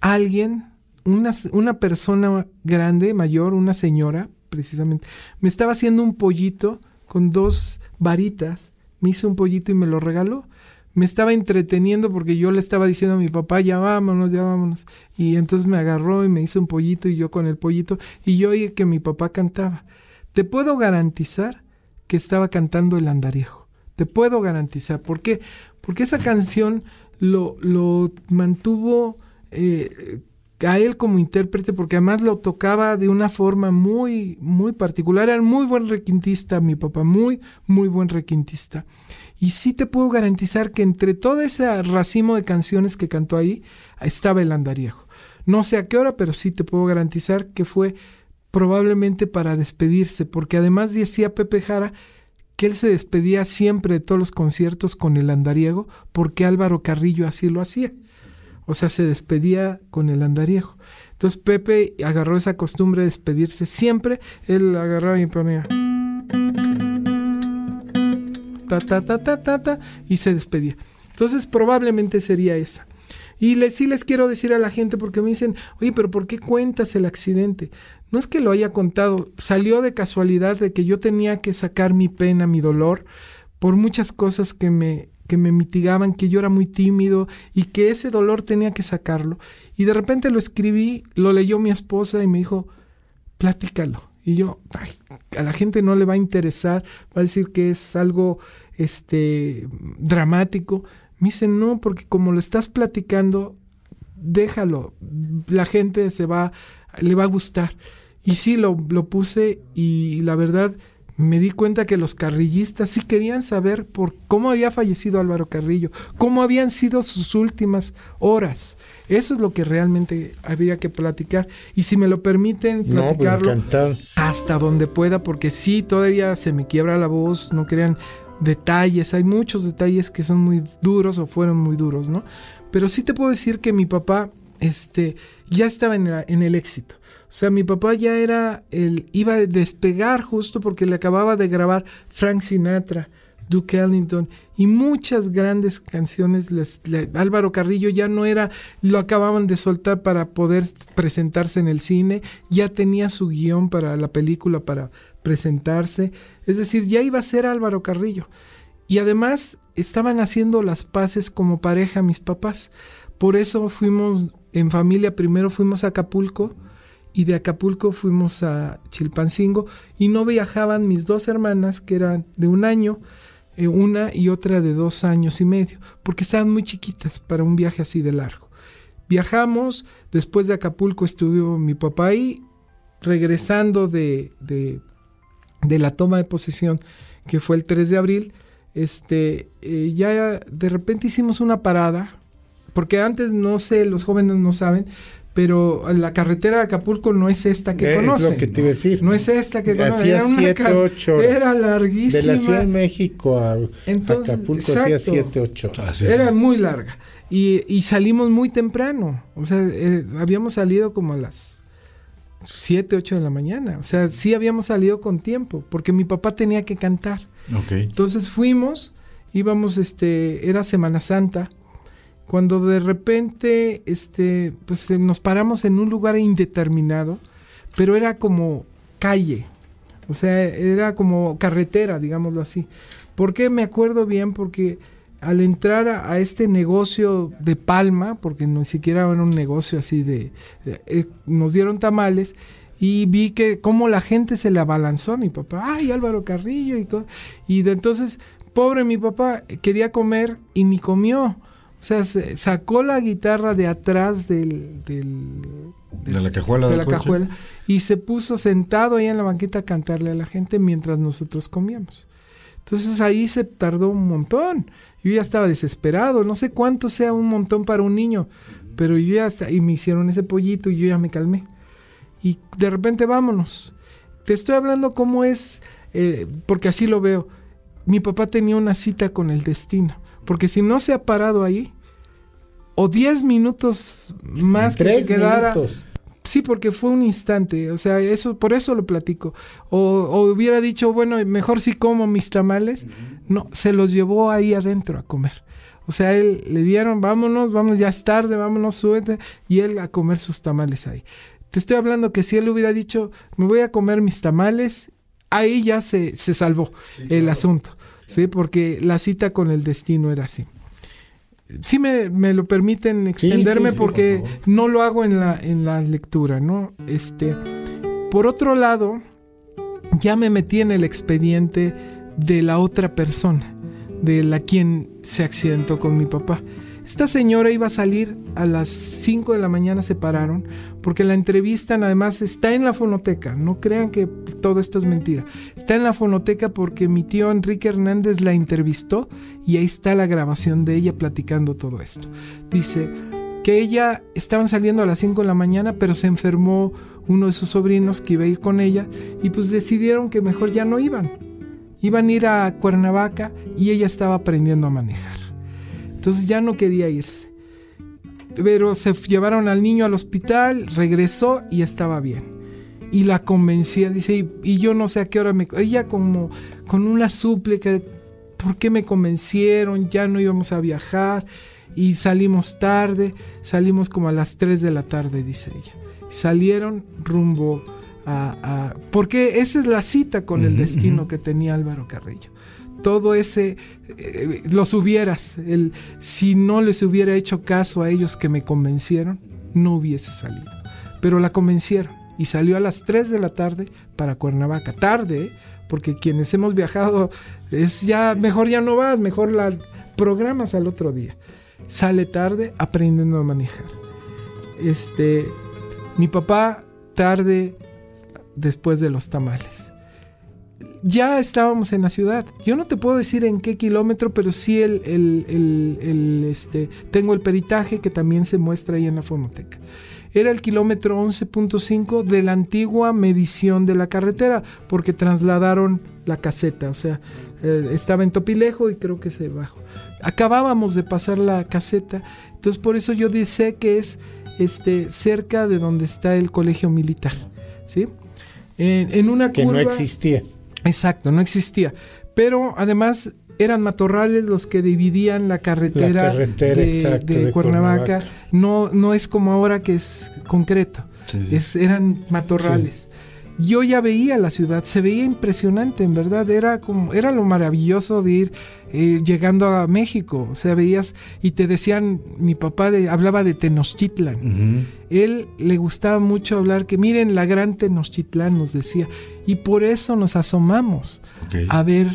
alguien, una, una persona grande, mayor, una señora, precisamente, me estaba haciendo un pollito con dos varitas, me hizo un pollito y me lo regaló. Me estaba entreteniendo porque yo le estaba diciendo a mi papá, ya vámonos, ya vámonos. Y entonces me agarró y me hizo un pollito y yo con el pollito y yo oí que mi papá cantaba. Te puedo garantizar que estaba cantando el andariego. Te puedo garantizar. ¿Por qué? Porque esa canción lo, lo mantuvo eh, a él como intérprete, porque además lo tocaba de una forma muy, muy particular. Era muy buen requintista, mi papá, muy, muy buen requintista. Y sí te puedo garantizar que entre todo ese racimo de canciones que cantó ahí, estaba el andariego. No sé a qué hora, pero sí te puedo garantizar que fue probablemente para despedirse, porque además decía Pepe Jara que él se despedía siempre de todos los conciertos con el andariego, porque Álvaro Carrillo así lo hacía. O sea, se despedía con el andariego. Entonces Pepe agarró esa costumbre de despedirse siempre. Él agarraba y ponía. Ta, ta, ta, ta, ta, ta, y se despedía. Entonces probablemente sería esa. Y les, sí les quiero decir a la gente porque me dicen, oye, pero ¿por qué cuentas el accidente? No es que lo haya contado, salió de casualidad de que yo tenía que sacar mi pena, mi dolor, por muchas cosas que me, que me mitigaban, que yo era muy tímido y que ese dolor tenía que sacarlo. Y de repente lo escribí, lo leyó mi esposa y me dijo, platícalo. Y yo, ay, a la gente no le va a interesar, va a decir que es algo este dramático. Me dice, no, porque como lo estás platicando, déjalo, la gente se va, le va a gustar. Y sí, lo, lo puse y la verdad me di cuenta que los carrillistas sí querían saber por cómo había fallecido Álvaro Carrillo, cómo habían sido sus últimas horas. Eso es lo que realmente había que platicar. Y si me lo permiten, pues, platicarlo hasta donde pueda, porque sí, todavía se me quiebra la voz, no crean. detalles, hay muchos detalles que son muy duros o fueron muy duros, ¿no? Pero sí te puedo decir que mi papá este, ya estaba en, la- en el éxito. O sea, mi papá ya era, el, iba a despegar justo porque le acababa de grabar Frank Sinatra, Duke Ellington y muchas grandes canciones. Álvaro Carrillo ya no era, lo acababan de soltar para poder presentarse en el cine, ya tenía su guion para la película para presentarse. Es decir, ya iba a ser Álvaro Carrillo. Y además estaban haciendo las paces como pareja mis papás. Por eso fuimos en familia, primero fuimos a Acapulco y de Acapulco fuimos a Chilpancingo y no viajaban mis dos hermanas que eran de un año, eh, una y otra de dos años y medio, porque estaban muy chiquitas para un viaje así de largo. Viajamos, después de Acapulco estuvo mi papá ahí, regresando de, de, de la toma de posesión, que fue el 3 de abril, este, eh, ya de repente hicimos una parada, porque antes, no sé, los jóvenes no saben, pero la carretera de Acapulco no es esta que Es conocen. lo que te iba a decir. No es esta que conocen. Hacía Era una 7, car- 8 horas. Era larguísima. De la Ciudad de México a Entonces, Acapulco hacía exacto. 7, 8 horas. Era muy larga. Y, y salimos muy temprano. O sea, eh, habíamos salido como a las 7, 8 de la mañana. O sea, sí habíamos salido con tiempo, porque mi papá tenía que cantar. Entonces fuimos, íbamos, este, era Semana Santa, cuando de repente, este, pues eh, nos paramos en un lugar indeterminado, pero era como calle, o sea, era como carretera, digámoslo así. ¿Por qué me acuerdo bien? Porque al entrar a, este negocio de Palma, porque ni siquiera era un negocio así de, eh, nos dieron tamales y vi que cómo la gente se le abalanzó a mi papá, ay Álvaro Carrillo y, y de entonces pobre mi papá quería comer y ni comió. O sea, se- sacó la guitarra de atrás del, del- De la cajuela de del la coche. cajuela y se puso sentado ahí en la banqueta a cantarle a la gente mientras nosotros comíamos. Entonces ahí se tardó un montón. Yo ya estaba desesperado, no sé cuánto sea un montón para un niño, pero yo ya y me hicieron ese pollito y yo ya me calmé. Y de repente vámonos. Te estoy hablando cómo es, eh, porque así lo veo. Mi papá tenía una cita con el destino, porque si no se ha parado ahí, o 10 minutos más que se quedara. minutos. Sí, porque fue un instante, o sea, eso por eso lo platico. O, o hubiera dicho, bueno, mejor si como mis tamales. No, se los llevó ahí adentro a comer. O sea, él le dieron, vámonos, vámonos, ya es tarde, vámonos, súbete, y él a comer sus tamales ahí. Te estoy hablando que si él hubiera dicho, me voy a comer mis tamales, ahí ya se, se salvó el asunto, ¿sí? Porque la cita con el destino era así. Sí me, me lo permiten extenderme sí, sí, porque por no lo hago en la, en la lectura, ¿no? Este, por otro lado, ya me metí en el expediente de la otra persona, de la quien se accidentó con mi papá. Esta señora iba a salir a las 5 de la mañana, se pararon, porque la entrevistan, además está en la fonoteca, no crean que todo esto es mentira, está en la fonoteca porque mi tío Enrique Hernández la entrevistó y ahí está la grabación de ella platicando todo esto. Dice que ella estaban saliendo a las 5 de la mañana, pero se enfermó uno de sus sobrinos que iba a ir con ella y pues decidieron que mejor ya no iban. Iban a ir a Cuernavaca y ella estaba aprendiendo a manejar. Entonces ya no quería irse. Pero se llevaron al niño al hospital, regresó y estaba bien. Y la convencía, dice, y, y yo no sé a qué hora me... Ella como con una súplica, ¿por qué me convencieron? Ya no íbamos a viajar. Y salimos tarde, salimos como a las 3 de la tarde, dice ella. Salieron rumbo a... a- porque esa es la cita con el destino que tenía Álvaro Carrillo todo ese eh, los hubieras el si no les hubiera hecho caso a ellos que me convencieron no hubiese salido. Pero la convencieron y salió a las 3 de la tarde para Cuernavaca. Tarde ¿eh? porque quienes hemos viajado es ya mejor ya no vas mejor la programas al otro día. Sale tarde aprendiendo a manejar. Este mi papá tarde después de los tamales ya estábamos en la ciudad. Yo no te puedo decir en qué kilómetro, pero sí el, el- el- el, este, tengo el peritaje que también se muestra ahí en la fonoteca. era el kilómetro 11.5 de la antigua medición de la carretera, porque trasladaron la caseta, o sea, eh, estaba en Topilejo y creo que se bajó. Acabábamos de pasar la caseta, entonces por eso yo sé que es este, cerca de donde está el colegio militar, ¿sí? En, en una Que no existía. Exacto, no existía. Pero además eran matorrales los que dividían la carretera, La carretera, de, exacto, de de Cuernavaca. Cuernavaca. No, no es como ahora que es concreto. Es, eran matorrales. Yo ya veía la ciudad, se veía impresionante, en verdad. Era como, era lo maravilloso de ir eh, llegando a México. O sea, veías y te decían, mi papá de- hablaba de Tenochtitlan. Él le gustaba mucho hablar que miren la gran Tenochtitlán, nos decía. Y por eso nos asomamos a ver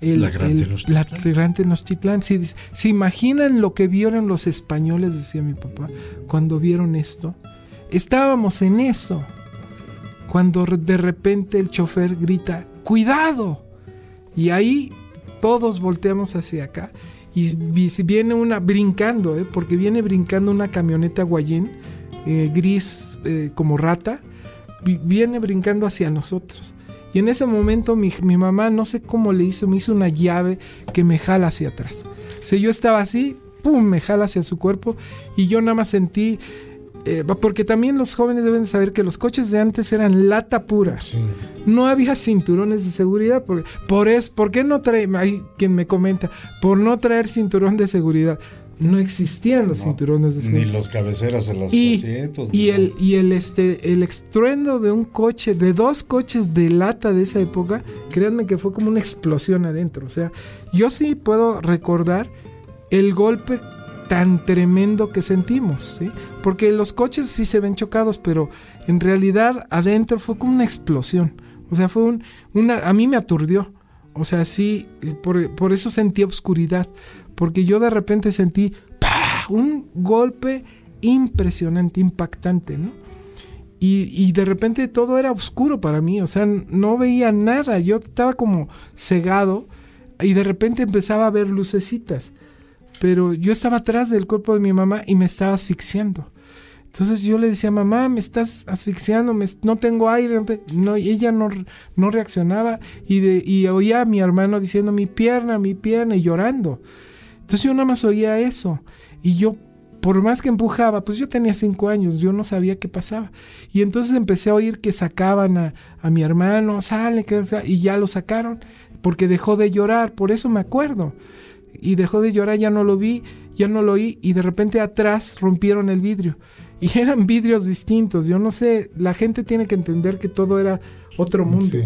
el, La gran el- Tenochtitlán. la gran Tenochtitlán. Si, ¿Se imaginan lo que vieron los españoles, decía mi papá, cuando vieron esto? Estábamos en eso. Cuando de repente el chofer grita, ¡cuidado! Y ahí todos volteamos hacia acá. Y vi- si viene una brincando, ¿eh? porque viene brincando una camioneta Guayén, eh, gris eh, como rata, vi- viene brincando hacia nosotros. Y en ese momento mi, mi mamá, no sé cómo le hizo, me hizo una llave que me jala hacia atrás. Sea, yo estaba así, ¡pum!, me jala hacia su cuerpo y yo nada más sentí, eh, porque también los jóvenes deben saber que los coches de antes eran lata pura. No había cinturones de seguridad. Por, por, es, ¿por qué no trae? Hay quien me comenta, por no traer cinturón de seguridad. No existían los cinturones de Ni seguridad. los cabeceras en los Y, asientos. y el, y el, este, el estruendo de un coche, de dos coches de lata de esa época, créanme que fue como una explosión adentro. O sea, yo sí puedo recordar el golpe tan tremendo que sentimos, ¿sí? Porque los coches sí se ven chocados, pero en realidad adentro fue como una explosión. O sea, fue un, una, a mí me aturdió. O sea, sí, por, por eso sentí obscuridad. Porque yo de repente sentí un golpe impresionante, impactante, ¿no? Y, y de repente todo era oscuro para mí, o sea, no veía nada, yo estaba como cegado y de repente empezaba a ver lucecitas, pero yo estaba atrás del cuerpo de mi mamá y me estaba asfixiando. Entonces yo le decía, mamá, me estás asfixiando, me- no tengo aire. No, te-". Ella no, no reaccionaba y, y oía a mi hermano diciendo, mi pierna, mi pierna, y llorando. Entonces yo nada más oía eso. Y yo, por más que empujaba, pues yo tenía cinco años, yo no sabía qué pasaba. Y entonces empecé a oír que sacaban a, a mi hermano, sale, y ya lo sacaron, porque dejó de llorar, por eso me acuerdo. Y dejó de llorar, ya no lo vi, ya no lo oí, y de repente atrás rompieron el vidrio. Y eran vidrios distintos, yo no sé, la gente tiene que entender que todo era otro mundo.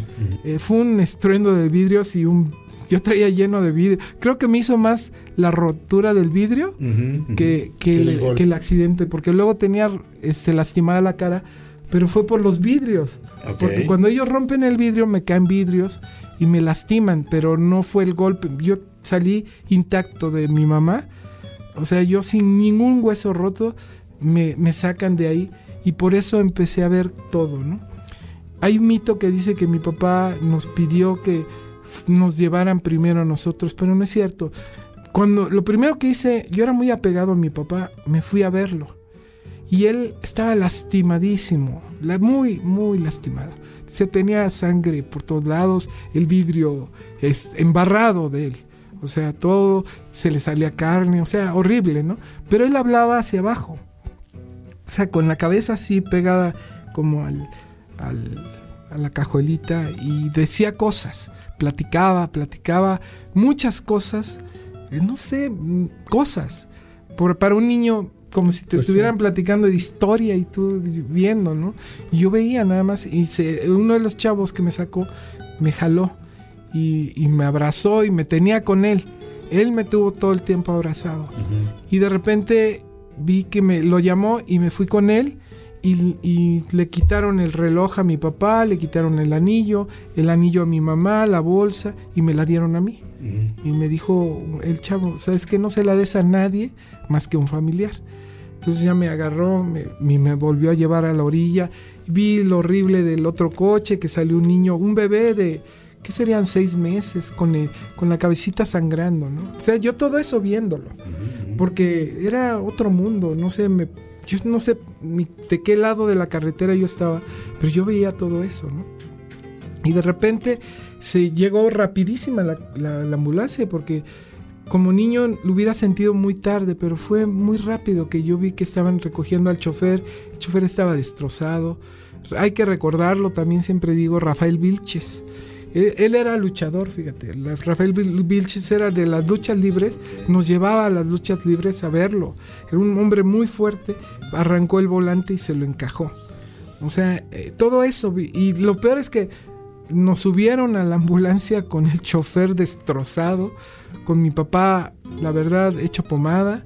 Eh, fue un estruendo de vidrios y un... Yo traía lleno de vidrio. Creo que me hizo más la rotura del vidrio que, que Que el el, golpe. que el accidente, porque luego tenía este, lastimada la cara, pero fue por los vidrios. Porque cuando ellos rompen el vidrio, me caen vidrios y me lastiman, pero no fue el golpe. Yo salí intacto de mi mamá, o sea, yo sin ningún hueso roto, me, me sacan de ahí y por eso empecé a ver todo, ¿no? Hay un mito que dice que mi papá nos pidió que nos llevaran primero a nosotros, pero no es cierto. Cuando lo primero que hice, yo era muy apegado a mi papá, me fui a verlo. Y él estaba lastimadísimo, la- muy, muy lastimado. Se tenía sangre por todos lados, el vidrio embarrado de él. O sea, todo se le salía carne, o sea, horrible, ¿no? Pero él hablaba hacia abajo. O sea, con la cabeza así pegada como al, al- a la cajuelita y decía cosas, platicaba, platicaba muchas cosas, eh, no sé, mm, cosas. Por, para un niño, como si te Pues estuvieran platicando de historia y tú viendo, ¿no? Y yo veía nada más y se- uno de los chavos que me sacó me jaló y, y me abrazó y me tenía con él. Él me tuvo todo el tiempo abrazado. Y de repente vi que me lo llamó y me fui con él y, y le quitaron el reloj a mi papá, le quitaron el anillo, el anillo a mi mamá, la bolsa y me la dieron a mí. Y me dijo el chavo, ¿sabes qué? No se la des a nadie más que a un familiar. Entonces ya me agarró, me, me- me volvió a llevar a la orilla. Vi lo horrible del otro coche, que salió un niño, un bebé de, ¿qué serían? Seis meses, con, el- con la cabecita sangrando, ¿no? O sea, yo todo eso viéndolo. Porque era otro mundo, no sé, me yo no sé ni de qué lado de la carretera yo estaba, pero yo veía todo eso, ¿no? Y de repente se llegó rapidísima la, la- la ambulancia porque como niño lo hubiera sentido muy tarde, pero fue muy rápido que yo vi que estaban recogiendo al chofer. El chofer estaba destrozado. Hay que recordarlo, también siempre digo, Rafael Vilches. Él, él era luchador, fíjate. Rafael Vil- Vilches era de las luchas libres, nos llevaba a las luchas libres a verlo. Era un hombre muy fuerte, arrancó el volante y se lo encajó. O sea, eh, todo eso. Y lo peor es que nos subieron a la ambulancia con el chofer destrozado, con mi papá, la verdad, hecho pomada.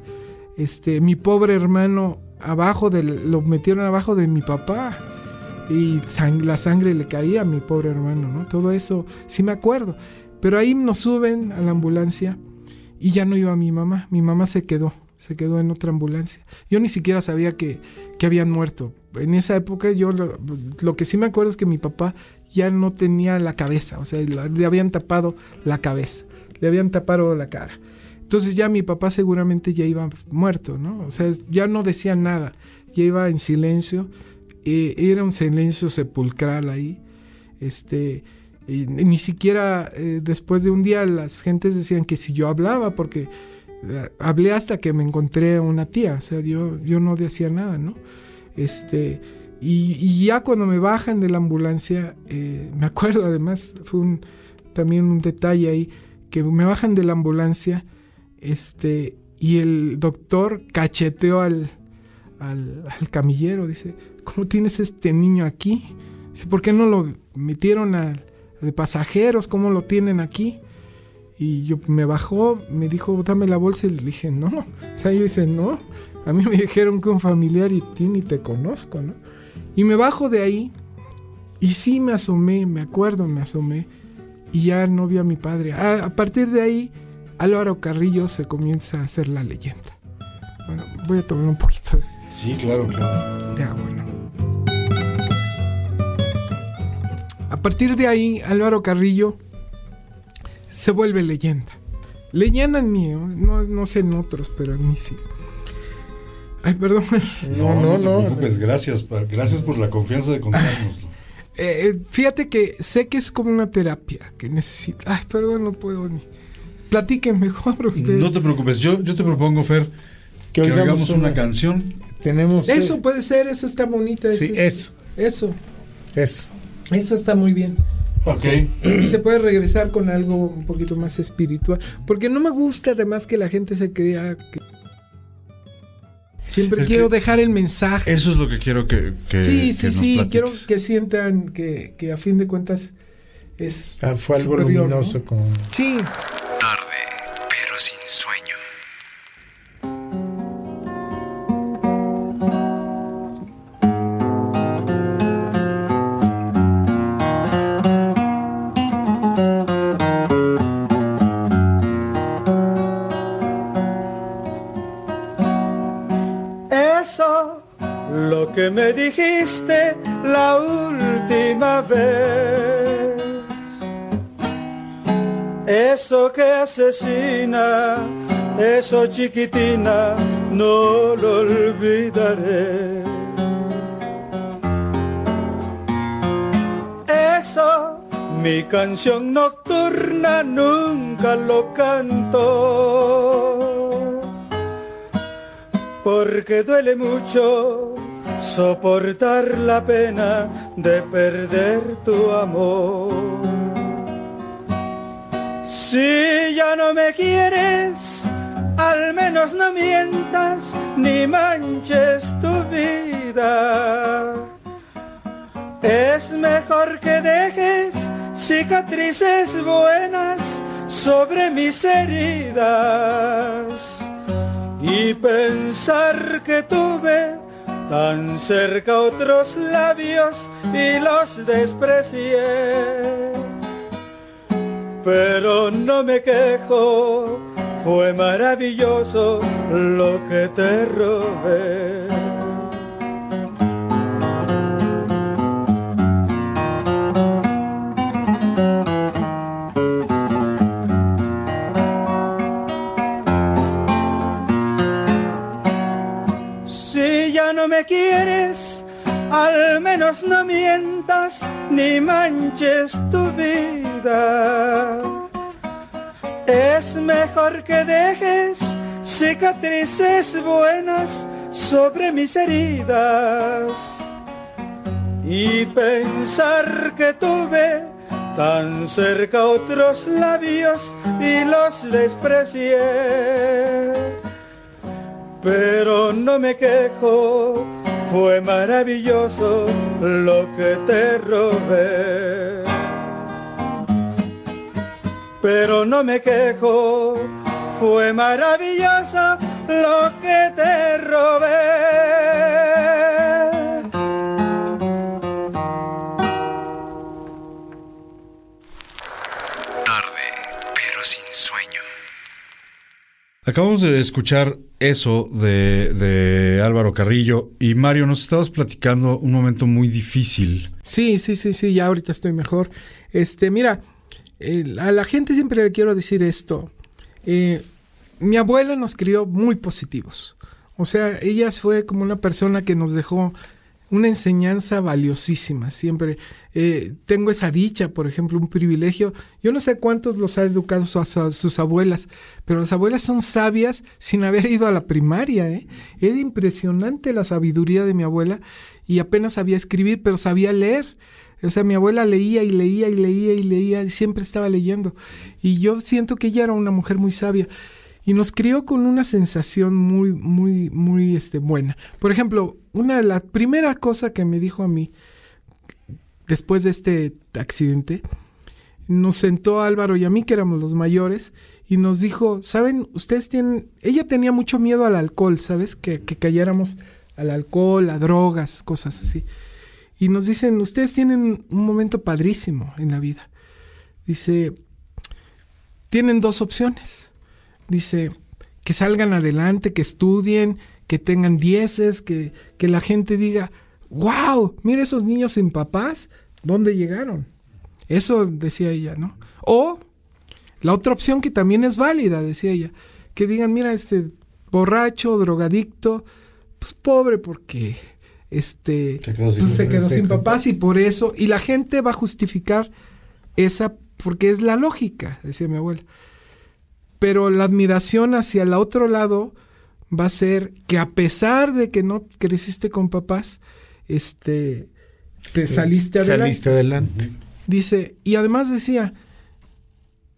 Este, mi pobre hermano abajo del, lo metieron abajo de mi papá y la sangre le caía a mi pobre hermano, ¿no? Todo eso sí me acuerdo. Pero ahí nos suben a la ambulancia y ya no iba mi mamá. Mi mamá se quedó, se quedó en otra ambulancia. Yo ni siquiera sabía que, que habían muerto. En esa época yo lo, lo que sí me acuerdo es que mi papá ya no tenía la cabeza, o sea, le habían tapado la cabeza, le habían tapado la cara. Entonces ya mi papá seguramente ya iba muerto, ¿no? O sea, ya no decía nada, ya iba en silencio, era un silencio sepulcral ahí, este, ni siquiera eh, después de un día las gentes decían que si yo hablaba, porque eh, hablé hasta que me encontré una tía, o sea, yo, yo no decía nada, ¿no? Este, y, y ya cuando me bajan de la ambulancia, eh, me acuerdo además, fue un, también un detalle ahí, que me bajan de la ambulancia, este, y el doctor cacheteó al, al, al camillero, dice, ¿cómo tienes este niño aquí? Dice, ¿por qué no lo metieron a, de pasajeros? ¿Cómo lo tienen aquí? Y yo me bajó, me dijo, dame la bolsa y le dije, no. O sea, yo dice, no. A mí me dijeron que un familiar y ti ni te conozco, ¿no? Y me bajo de ahí y sí me asomé, me acuerdo, me asomé y ya no vi a mi padre. A, a partir de ahí, Álvaro Carrillo se comienza a hacer la leyenda. Bueno, voy a tomar un poquito de, Sí, claro, claro. de agua, ¿no? A partir de ahí, Álvaro Carrillo se vuelve leyenda. Leyenda en mí, ¿eh? no, no sé en otros, pero en mí sí. Ay, perdón. No, no, no. te preocupes. Gracias, gracias por la confianza de contárnoslo. Eh, eh, fíjate que sé que es como una terapia que necesita. Ay, perdón, no puedo ni. Platiquen mejor ustedes. No te preocupes, yo, yo te propongo, Fer, que, oigamos, una, canción. Tenemos. Eso puede ser, eso está bonito. Sí, eso. Eso. Eso. Eso está muy bien. Ok. Y se puede regresar con algo un poquito más espiritual. Porque no me gusta además que la gente se crea que... Siempre Es quiero que dejar el mensaje. Eso es lo que quiero que. que sí, que sí, nos sí. platiques. Quiero que sientan que, que a fin de cuentas es... Ah, fue algo superior, ¿no? luminoso con. Sí. Asesina, eso chiquitina, no lo olvidaré. Eso, mi canción nocturna nunca lo canto porque duele mucho soportar la pena de perder tu amor. Si ya no me quieres, al menos no mientas ni manches tu vida. Es mejor que dejes cicatrices buenas sobre mis heridas y pensar que tuve tan cerca otros labios y los desprecié. Pero no me quejo, fue maravilloso lo que te robé. Si ya me quieres, al menos no mientas ni manches tu vida. Es mejor que dejes cicatrices buenas sobre mis heridas y pensar que tuve tan cerca otros labios y los desprecié. Pero no me quejo, fue maravilloso lo que te robé. Pero no me quejo, fue maravilloso lo que te robé. Acabamos de escuchar eso de, de, Álvaro Carrillo y Mario, nos estabas platicando un momento muy difícil. Sí, sí, sí, sí, ya ahorita estoy mejor. Este, mira, a la gente siempre le quiero decir esto. Eh, mi abuela nos crió muy positivos. O sea, ella fue como una persona que nos dejó una enseñanza valiosísima. Siempre eh, tengo esa dicha, por ejemplo, un privilegio. Yo no sé cuántos los ha educado sus abuelas, pero las abuelas son sabias sin haber ido a la primaria. ¿eh? Es impresionante la sabiduría de mi abuela y apenas sabía escribir, pero sabía leer. O sea, mi abuela leía y leía y leía y leía y siempre estaba leyendo. Y yo siento que ella era una mujer muy sabia y nos crió con una sensación muy, muy, muy este, buena. Por ejemplo, una de las primeras cosas que me dijo a mí después de este accidente, nos sentó Álvaro y a mí, que éramos los mayores, y nos dijo, ¿saben? Ustedes tienen... Ella tenía mucho miedo al alcohol, ¿sabes? Que, que cayéramos al alcohol, a drogas, cosas así. Y nos dicen, ustedes tienen un momento padrísimo en la vida. Dice, tienen dos opciones dice, que salgan adelante, que estudien, que tengan dieces, que, que la gente diga, wow, mira esos niños sin papás, ¿dónde llegaron? Eso decía ella, ¿no? O la otra opción que también es válida, decía ella, que digan, mira, este borracho, drogadicto, pues pobre porque este se quedó, sin, se quedó sin papás y por eso, y la gente va a justificar esa, porque es la lógica, decía mi abuela. Pero la admiración hacia el otro lado va a ser que a pesar de que no creciste con papás, este, te saliste adelante. Saliste adelante. Dice, y además decía,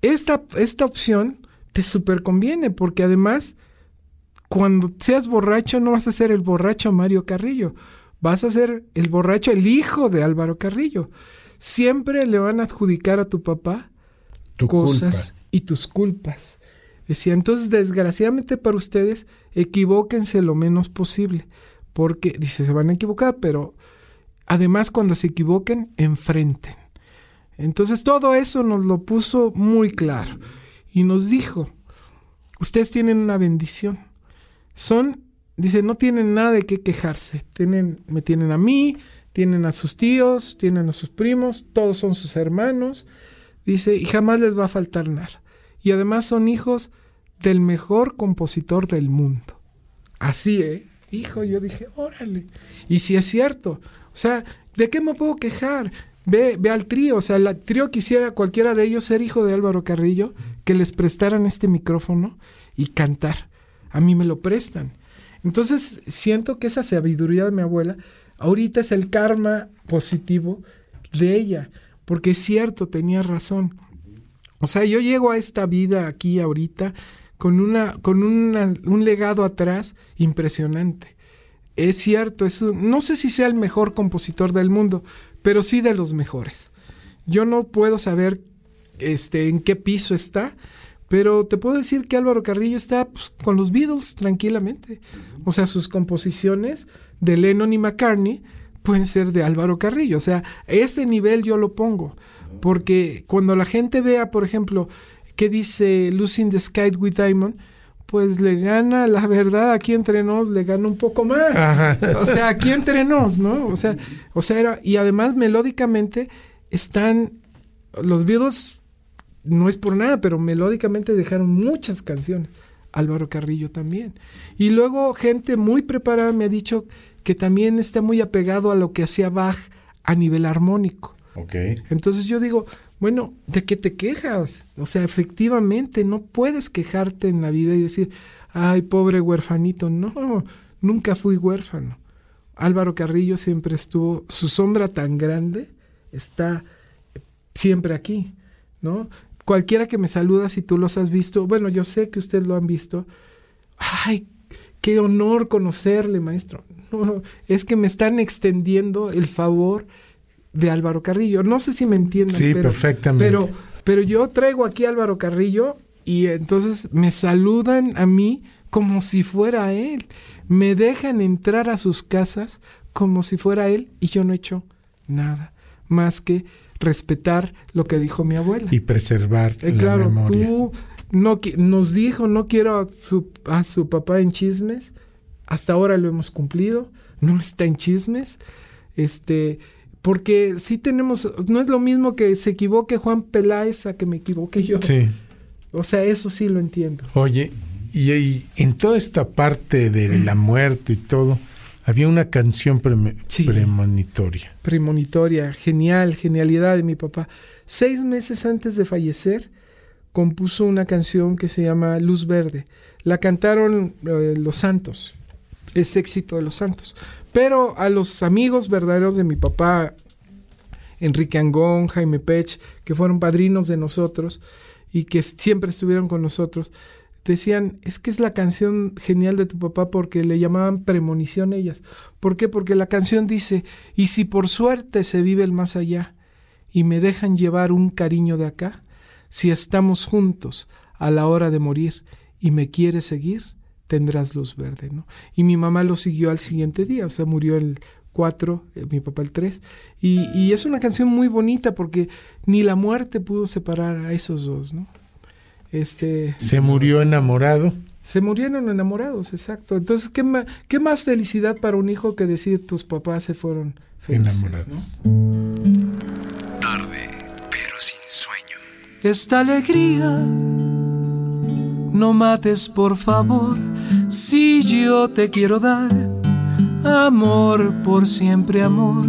esta, esta opción te super conviene, porque además, cuando seas borracho, no vas a ser el borracho Mario Carrillo, vas a ser el borracho, el hijo de Álvaro Carrillo. Siempre le van a adjudicar a tu papá cosas y tus culpas. Decía, entonces desgraciadamente para ustedes, equivóquense lo menos posible, porque, dice, se van a equivocar, pero además cuando se equivoquen, enfrenten. Entonces todo eso nos lo puso muy claro y nos dijo, ustedes tienen una bendición. Son, dice, no tienen nada de qué quejarse. Tienen, me tienen a mí, tienen a sus tíos, tienen a sus primos, todos son sus hermanos. Dice, y jamás les va a faltar nada y además son hijos del mejor compositor del mundo. Así, ¿eh? Hijo, yo dije, órale. Y si es cierto, o sea, ¿de qué me puedo quejar? Ve, ve al trío, o sea, el trío quisiera cualquiera de ellos ser hijo de Álvaro Carrillo, que les prestaran este micrófono y cantar. A mí me lo prestan. Entonces, siento que esa sabiduría de mi abuela ahorita es el karma positivo de ella, porque es cierto, tenía razón. O sea, yo llego a esta vida aquí ahorita con, una, con un legado atrás impresionante. Es cierto, es no sé si sea el mejor compositor del mundo, pero sí de los mejores. Yo no puedo saber este, en qué piso está, pero te puedo decir que Álvaro Carrillo está pues, con los Beatles tranquilamente. O sea, sus composiciones de Lennon y McCartney pueden ser de Álvaro Carrillo. O sea, ese nivel yo lo pongo. Porque cuando la gente vea, por ejemplo, qué dice Lucy the Sky with Diamond, pues le gana, la verdad, aquí entre nos, le gana un poco más. O sea, aquí entre nos, ¿no? O sea, o sea era, y además melódicamente están, los Beatles, no es por nada, pero melódicamente dejaron muchas canciones. Álvaro Carrillo también. Y luego gente muy preparada me ha dicho que también está muy apegado a lo que hacía Bach a nivel armónico. Ok. Entonces yo digo, bueno, ¿de qué te quejas? O sea, efectivamente, no puedes quejarte en la vida y decir, ay, pobre huerfanito. No, nunca fui huérfano. Álvaro Carrillo siempre estuvo, su sombra tan grande está siempre aquí, ¿no? Cualquiera que me saluda, si tú los has visto, bueno, yo sé que ustedes lo han visto, ay, qué honor conocerle, maestro. No, no, es que me están extendiendo el favor de Álvaro Carrillo. No sé si me entienden. Sí, pero, perfectamente. Pero, pero yo traigo aquí a Álvaro Carrillo y entonces me saludan a mí como si fuera él. Me dejan entrar a sus casas como si fuera él y yo no he hecho nada más que respetar lo que dijo mi abuela. Y preservar Eh, la claro, memoria. tú no, nos dijo, no quiero a su, a su papá en chismes. Hasta ahora lo hemos cumplido. No está en chismes. Este, porque sí tenemos, no es lo mismo que se equivoque Juan Peláez a que me equivoque yo. Sí. O sea, eso sí lo entiendo. Oye, y, y en toda esta parte de la muerte y todo, había una canción premonitoria. Premonitoria, genial, genialidad de mi papá. Seis meses antes de fallecer, compuso una canción que se llama Luz Verde. La cantaron eh, los santos. Es éxito de los santos. Pero a los amigos verdaderos de mi papá, Enrique Angón, Jaime Pech, que fueron padrinos de nosotros y que siempre estuvieron con nosotros, decían, es que es la canción genial de tu papá porque le llamaban premonición ellas. ¿Por qué? Porque la canción dice, y si por suerte se vive el más allá y me dejan llevar un cariño de acá, si estamos juntos a la hora de morir y me quieres seguir, tendrás luz verde, ¿no? Y mi mamá lo siguió al siguiente día, o sea, murió el 4, eh, mi papá el 3, y, y es una canción muy bonita porque ni la muerte pudo separar a esos dos, ¿no? Este, Se murió enamorado. se murieron enamorados, exacto. Entonces, ¿qué, ma- qué más felicidad para un hijo que decir tus papás se fueron felices, Enamorados. ¿no? Tarde, pero sin sueño. esta alegría. No mates, por favor, si yo te quiero dar amor por siempre amor.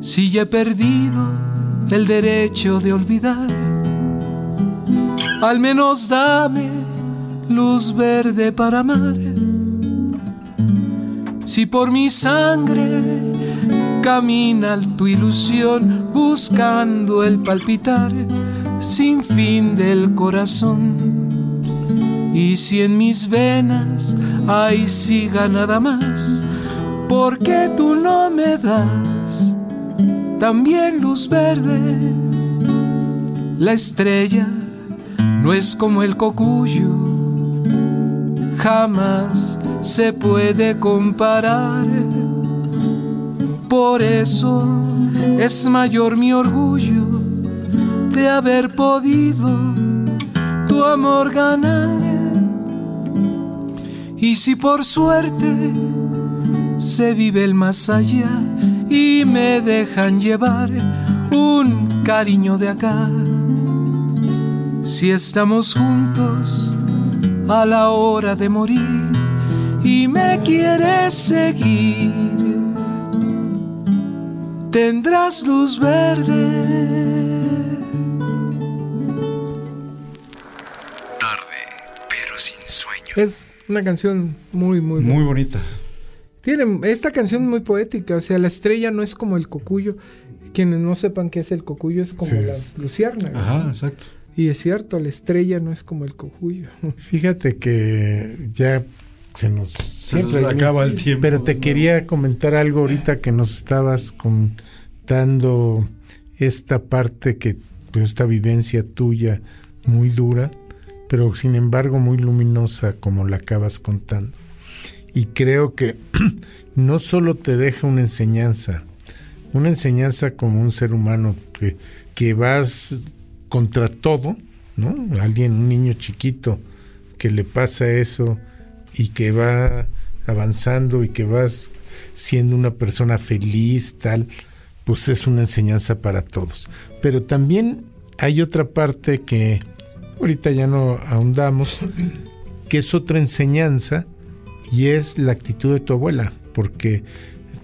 Si ya he perdido el derecho de olvidar, al menos dame luz verde para amar. Si por mi sangre camina tu ilusión buscando el palpitar sin fin del corazón. Y si en mis venas hay siga nada más, porque tú no me das también luz verde. La estrella no es como el cocuyo, jamás se puede comparar. Por eso es mayor mi orgullo de haber podido tu amor ganar. Y si por suerte se vive el más allá y me dejan llevar un cariño de acá, si estamos juntos a la hora de morir y me quieres seguir, tendrás luz verde. Tarde, pero sin sueño. Es una canción muy, muy, Muy bonita. Tiene esta canción es muy poética, o sea, la estrella no es como el cocuyo. Quienes no sepan qué es el cocuyo es como Sí. las luciérnagas. Ajá, exacto. Y es cierto, la estrella no es como el cocuyo. Fíjate que ya se nos Siempre nos acaba el tiempo, Pero te ¿no? quería comentar algo ahorita que nos estabas contando esta parte que pues, esta vivencia tuya muy dura, pero sin embargo muy luminosa como la acabas contando. Y creo que no solo te deja una enseñanza, una enseñanza como un ser humano que, que vas contra todo, ¿no? Alguien, un niño chiquito que le pasa eso y que va avanzando y que vas siendo una persona feliz, tal, pues es una enseñanza para todos. Pero también hay otra parte que ahorita ya no ahondamos, que es otra enseñanza y es la actitud de tu abuela, porque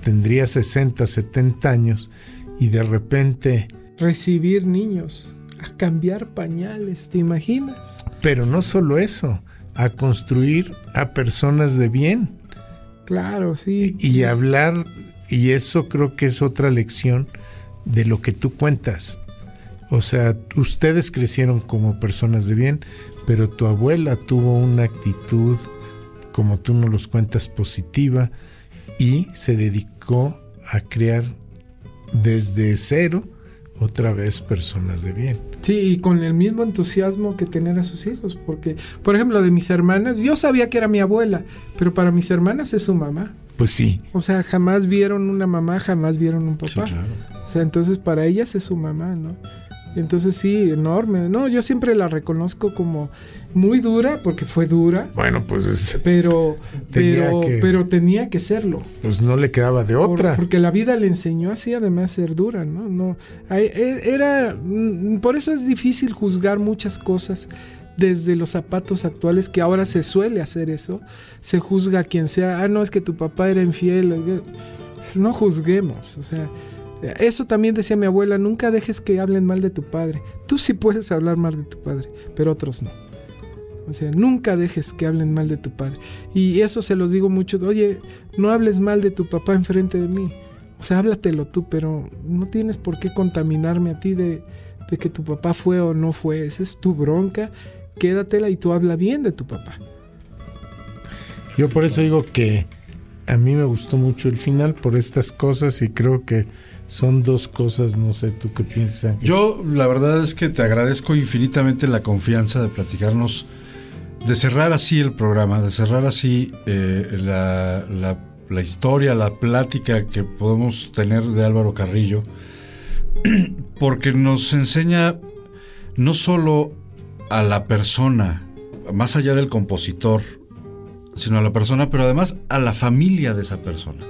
tendría 60, 70 años y de repente... Recibir niños, a cambiar pañales, ¿te imaginas? Pero no solo eso, a construir a personas de bien. Claro, sí. Y hablar, y eso creo que es otra lección de lo que tú cuentas. O sea, ustedes crecieron como personas de bien, pero tu abuela tuvo una actitud, como tú nos los cuentas, positiva y se dedicó a crear desde cero otra vez personas de bien. Sí, y con el mismo entusiasmo que tener a sus hijos, porque, por ejemplo, de mis hermanas, yo sabía que era mi abuela, pero para mis hermanas es su mamá. Pues sí. O sea, jamás vieron una mamá, jamás vieron un papá. Sí, claro. O sea, entonces para ellas es su mamá, ¿no? Entonces sí, enorme. No, yo siempre la reconozco como muy dura, porque fue dura. Bueno, pues es- Pero, Tenía pero, que- pero tenía que serlo. Pues no le quedaba de Por- otra. porque la vida le enseñó así además ser dura, ¿no? no e- era mm, por eso es difícil juzgar muchas cosas desde los zapatos actuales que ahora se suele hacer eso, se juzga a quien sea, ah no es que tu papá era infiel, no juzguemos, o sea, eso también decía mi abuela, nunca dejes que hablen mal de tu padre. Tú sí puedes hablar mal de tu padre, pero otros no. O sea, nunca dejes que hablen mal de tu padre. Y eso se los digo mucho. Oye, no hables mal de tu papá enfrente de mí. O sea, háblatelo tú, pero no tienes por qué contaminarme a ti de, de que tu papá fue o no fue. Esa es tu bronca. Quédatela y tú habla bien de tu papá. Yo por eso digo que a mí me gustó mucho el final por estas cosas y creo que son dos cosas, no sé, tú qué piensas. Yo la verdad es que te agradezco infinitamente la confianza de platicarnos, de cerrar así el programa, de cerrar así eh, la, historia, la plática que podemos tener de Álvaro Carrillo, porque nos enseña no solo a la persona, más allá del compositor, sino a la persona, pero además a la familia de esa persona.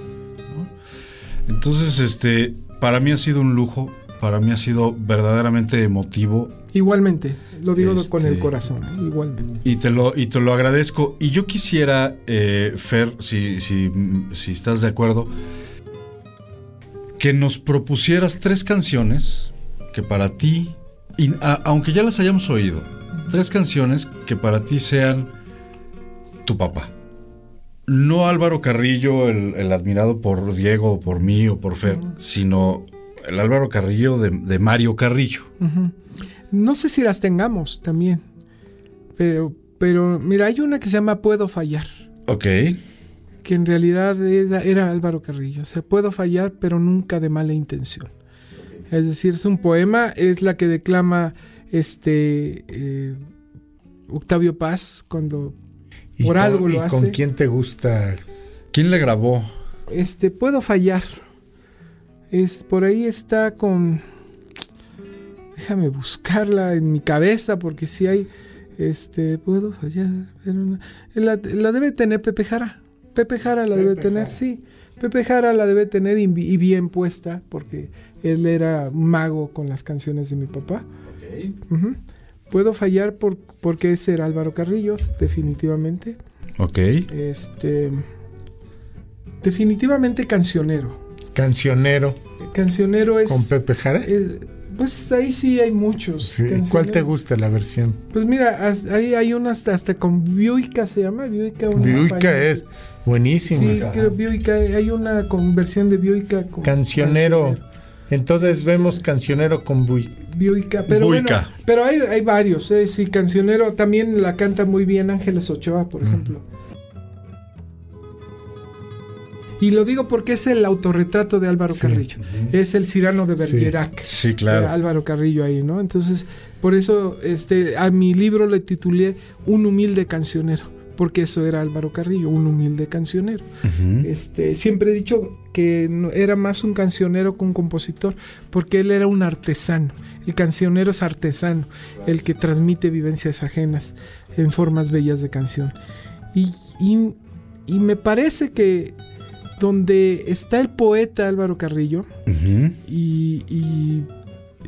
Entonces, este, para mí ha sido un lujo, para mí ha sido verdaderamente emotivo Igualmente, lo digo con el Este- corazón, ¿eh? igualmente. y te lo, y te lo agradezco. Y yo quisiera, eh, Fer, si, si, si estás de acuerdo, que nos propusieras tres canciones que para ti, y a- aunque ya las hayamos oído, tres canciones que para ti sean tu papá. No Álvaro Carrillo, el, el admirado por Diego, o por mí o por Fer, sino el Álvaro Carrillo de, de Mario Carrillo. No sé si las tengamos también. Pero, pero mira, hay una que se llama Puedo fallar. Ok. que en realidad era, era Álvaro Carrillo. O sea, puedo fallar, pero nunca de mala intención. Es decir, es un poema, es la que declama este eh, Octavio Paz cuando ¿Y por con- algo y lo con hace. quién te gusta? ¿Quién le grabó? Este, puedo fallar. Es, por ahí está con. Déjame buscarla en mi cabeza, porque si hay. Este, puedo fallar. pero no- la, la debe tener Pepe Jara. Pepe Jara la debe tener, sí. Pepe Jara la debe tener y, y bien puesta, porque él era mago con las canciones de mi papá. Puedo fallar por, porque ese era Álvaro Carrillos, definitivamente. Ok. Este. Definitivamente cancionero. Cancionero. Cancionero es. ¿Con Pepe Jara? es- pues ahí sí hay muchos. Sí. ¿Cuál te gusta la versión? Pues mira, ahí hay unas hasta, hasta con Bioica se llama. Bioica, es buenísima. Sí, creo Bioica. Hay una con versión de Bioica. Con Cancionero. Entonces vemos cancionero con Bui. Bioica, pero Buica. bueno, pero hay, hay varios, eh, sí, cancionero también la canta muy bien Ángeles Ochoa, por ejemplo. Y lo digo porque es el autorretrato de Álvaro Carrillo. Es el Cirano de. Bergerac. Sí, claro. de Álvaro Carrillo ahí, ¿no? Entonces, por eso este a mi libro le titulé Un humilde cancionero, porque eso era Álvaro Carrillo, un humilde cancionero. Este, siempre he dicho que no- era más un cancionero que un compositor, porque él era un artesano. El cancionero es artesano, el que transmite vivencias ajenas en formas bellas de canción. Y, y- y me parece que donde está el poeta Álvaro Carrillo, y, y-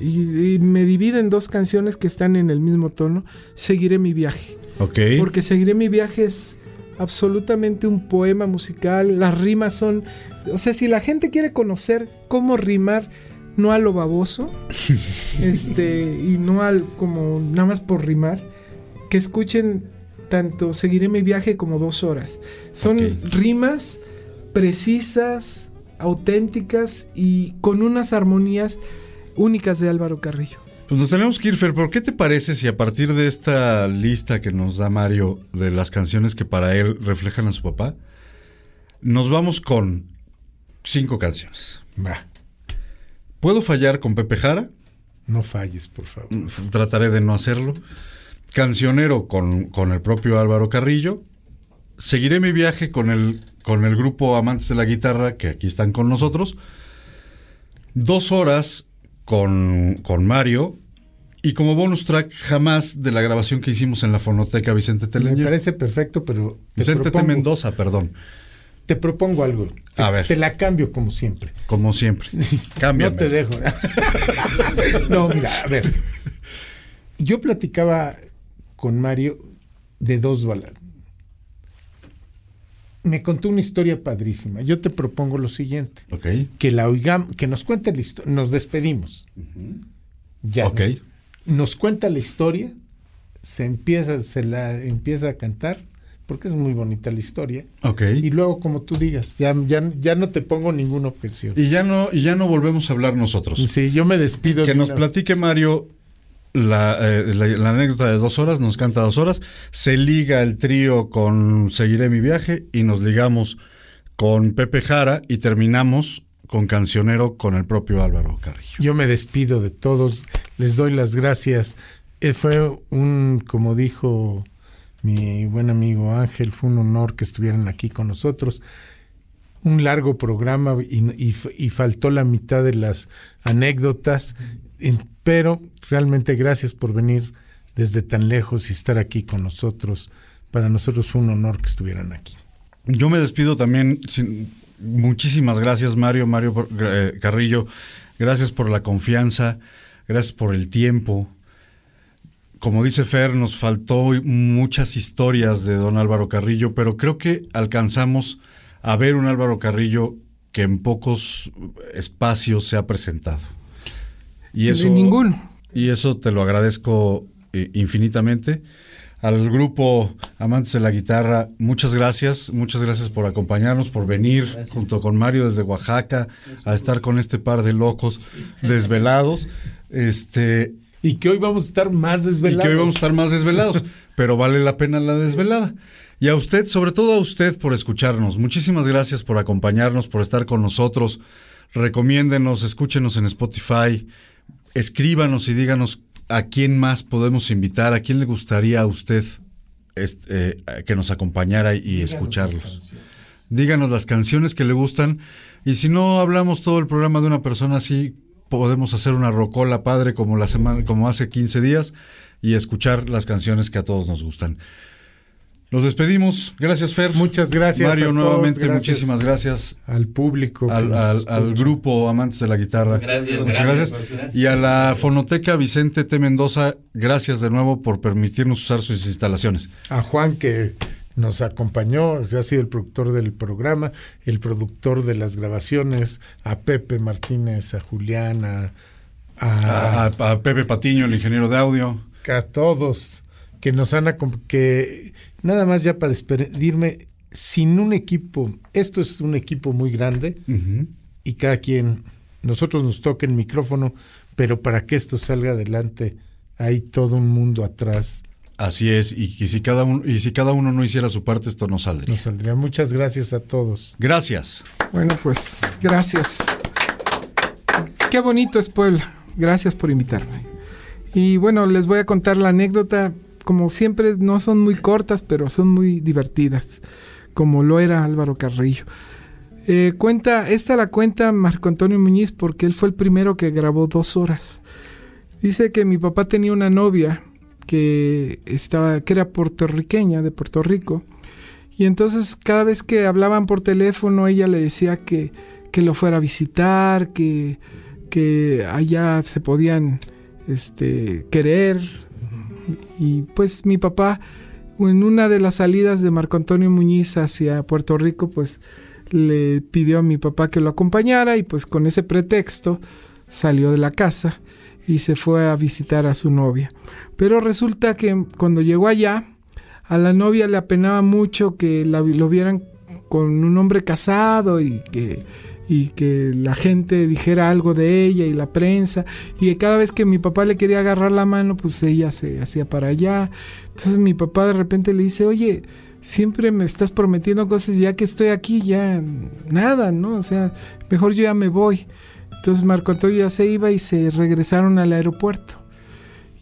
y- y me divide en dos canciones que están en el mismo tono, Seguiré mi viaje. Porque Seguiré mi viaje es absolutamente un poema musical. Las rimas son, o sea, si la gente quiere conocer cómo rimar, no a lo baboso, este, y no al como nada más por rimar, que escuchen tanto Seguiré mi viaje como dos horas. Son rimas precisas, auténticas y con unas armonías únicas de Álvaro Carrillo. Pues nos tenemos que ir, Fer, ¿por qué te parece si a partir de esta lista que nos da Mario de las canciones que para él reflejan a su papá, nos vamos con cinco canciones? Va. ¿Puedo fallar con Pepe Jara? No falles, por favor. Trataré de no hacerlo. Cancionero con, con el propio Álvaro Carrillo. Seguiré mi viaje con el, con el grupo Amantes de la Guitarra, que aquí están con nosotros. Dos horas con, con Mario. Y como bonus track, jamás de la grabación que hicimos en la fonoteca Vicente Teleño. Me parece perfecto, pero. te Vicente T. propongo- Mendoza, perdón. Te propongo algo. Te, A ver. te la cambio como siempre. Como siempre. Cámbiame. No te dejo. no, mira, a ver. Yo platicaba con Mario de dos baladas. Me contó una historia padrísima. Yo te propongo lo siguiente. Que la oigamos, que nos cuente la historia. Nos despedimos. Ya. Ok. Nos, nos cuenta la historia. Se empieza, se la empieza a cantar. Porque es muy bonita la historia. Ok. Y luego, como tú digas, ya, ya, ya no te pongo ninguna objeción. Y ya no, y ya no volvemos a hablar nosotros. Sí, yo me despido. Que de nos una- platique Mario la, eh, la- anécdota de dos horas, nos canta dos horas, se liga el trío con Seguiré mi viaje y nos ligamos con Pepe Jara y terminamos con Cancionero con el propio Álvaro Carrillo. Yo me despido de todos, les doy las gracias. Eh, fue un, como dijo mi buen amigo Ángel, fue un honor que estuvieran aquí con nosotros. Un largo programa y, faltó la mitad de las anécdotas, pero realmente gracias por venir desde tan lejos y estar aquí con nosotros. Para nosotros fue un honor que estuvieran aquí. Yo me despido también. sin- muchísimas gracias, Mario, Mario eh, Carrillo. Gracias por la confianza, gracias por el tiempo. Como dice Fer, nos faltó muchas historias de don Álvaro Carrillo, pero creo que alcanzamos a ver un Álvaro Carrillo que en pocos espacios se ha presentado. Y eso, ninguno. Y eso te lo agradezco eh, infinitamente. Al grupo Amantes de la Guitarra, muchas gracias, muchas gracias por acompañarnos, por venir junto con Mario desde Oaxaca a estar con este par de locos desvelados. Este, y que hoy vamos a estar más desvelados. Y que hoy vamos a estar más desvelados, pero vale la pena la desvelada. Y a usted, sobre todo a usted por escucharnos. Muchísimas gracias por acompañarnos, por estar con nosotros. Recomiéndenos, escúchenos en Spotify, escríbanos y díganos a quién más podemos invitar, a quién le gustaría a usted este, eh, que nos acompañara y escucharlos. Díganos las canciones que le gustan y si no hablamos todo el programa de una persona así, podemos hacer una rocola padre como la semana como hace 15 días y escuchar las canciones que a todos nos gustan. Nos despedimos. Gracias, Fer. Muchas gracias. Mario, a todos, nuevamente, gracias muchísimas gracias. Al público. Al, grupo Amantes de la Guitarra. Gracias, Muchas gracias. Y a la Fonoteca Vicente T. Mendoza, gracias de nuevo por permitirnos usar sus instalaciones. A Juan que nos acompañó, o sea, ha sido el productor del programa, el productor de las grabaciones, a Pepe Martínez, a Julián, a, A, a- a Pepe Patiño, el ingeniero de audio. a todos que nos han que nada más ya para despedirme sin un equipo esto es un equipo muy grande y cada quien nosotros nos toca el micrófono pero para que esto salga adelante hay todo un mundo atrás Así es, y, y si cada uno, y si cada uno no hiciera su parte, esto no saldría. nos saldría muchas gracias a todos Gracias. Bueno, pues gracias. Qué bonito es Puebla. Gracias por invitarme. Y bueno, les voy a contar la anécdota. Como siempre, no son muy cortas, pero son muy divertidas, como lo era Álvaro Carrillo. Eh, cuenta, esta la cuenta Marco Antonio Muñiz porque él fue el primero que grabó dos horas. Dice que mi papá tenía una novia que estaba, que era puertorriqueña de Puerto Rico. Y entonces cada vez que hablaban por teléfono, ella le decía que, que lo fuera a visitar, que, que allá se podían este, querer. Y pues mi papá en una de las salidas de Marco Antonio Muñiz hacia Puerto Rico, pues le pidió a mi papá que lo acompañara y pues con ese pretexto salió de la casa y se fue a visitar a su novia. Pero resulta que cuando llegó allá, a la novia le apenaba mucho que la, lo vieran con un hombre casado y que, y que la gente dijera algo de ella y la prensa. Y cada vez que mi papá le quería agarrar la mano, pues ella se hacía para allá. Entonces mi papá de repente le dice, oye, siempre me estás prometiendo cosas, ya que estoy aquí, ya nada, ¿no? O sea, mejor yo ya me voy. Entonces Marco Antonio ya se iba y se regresaron al aeropuerto.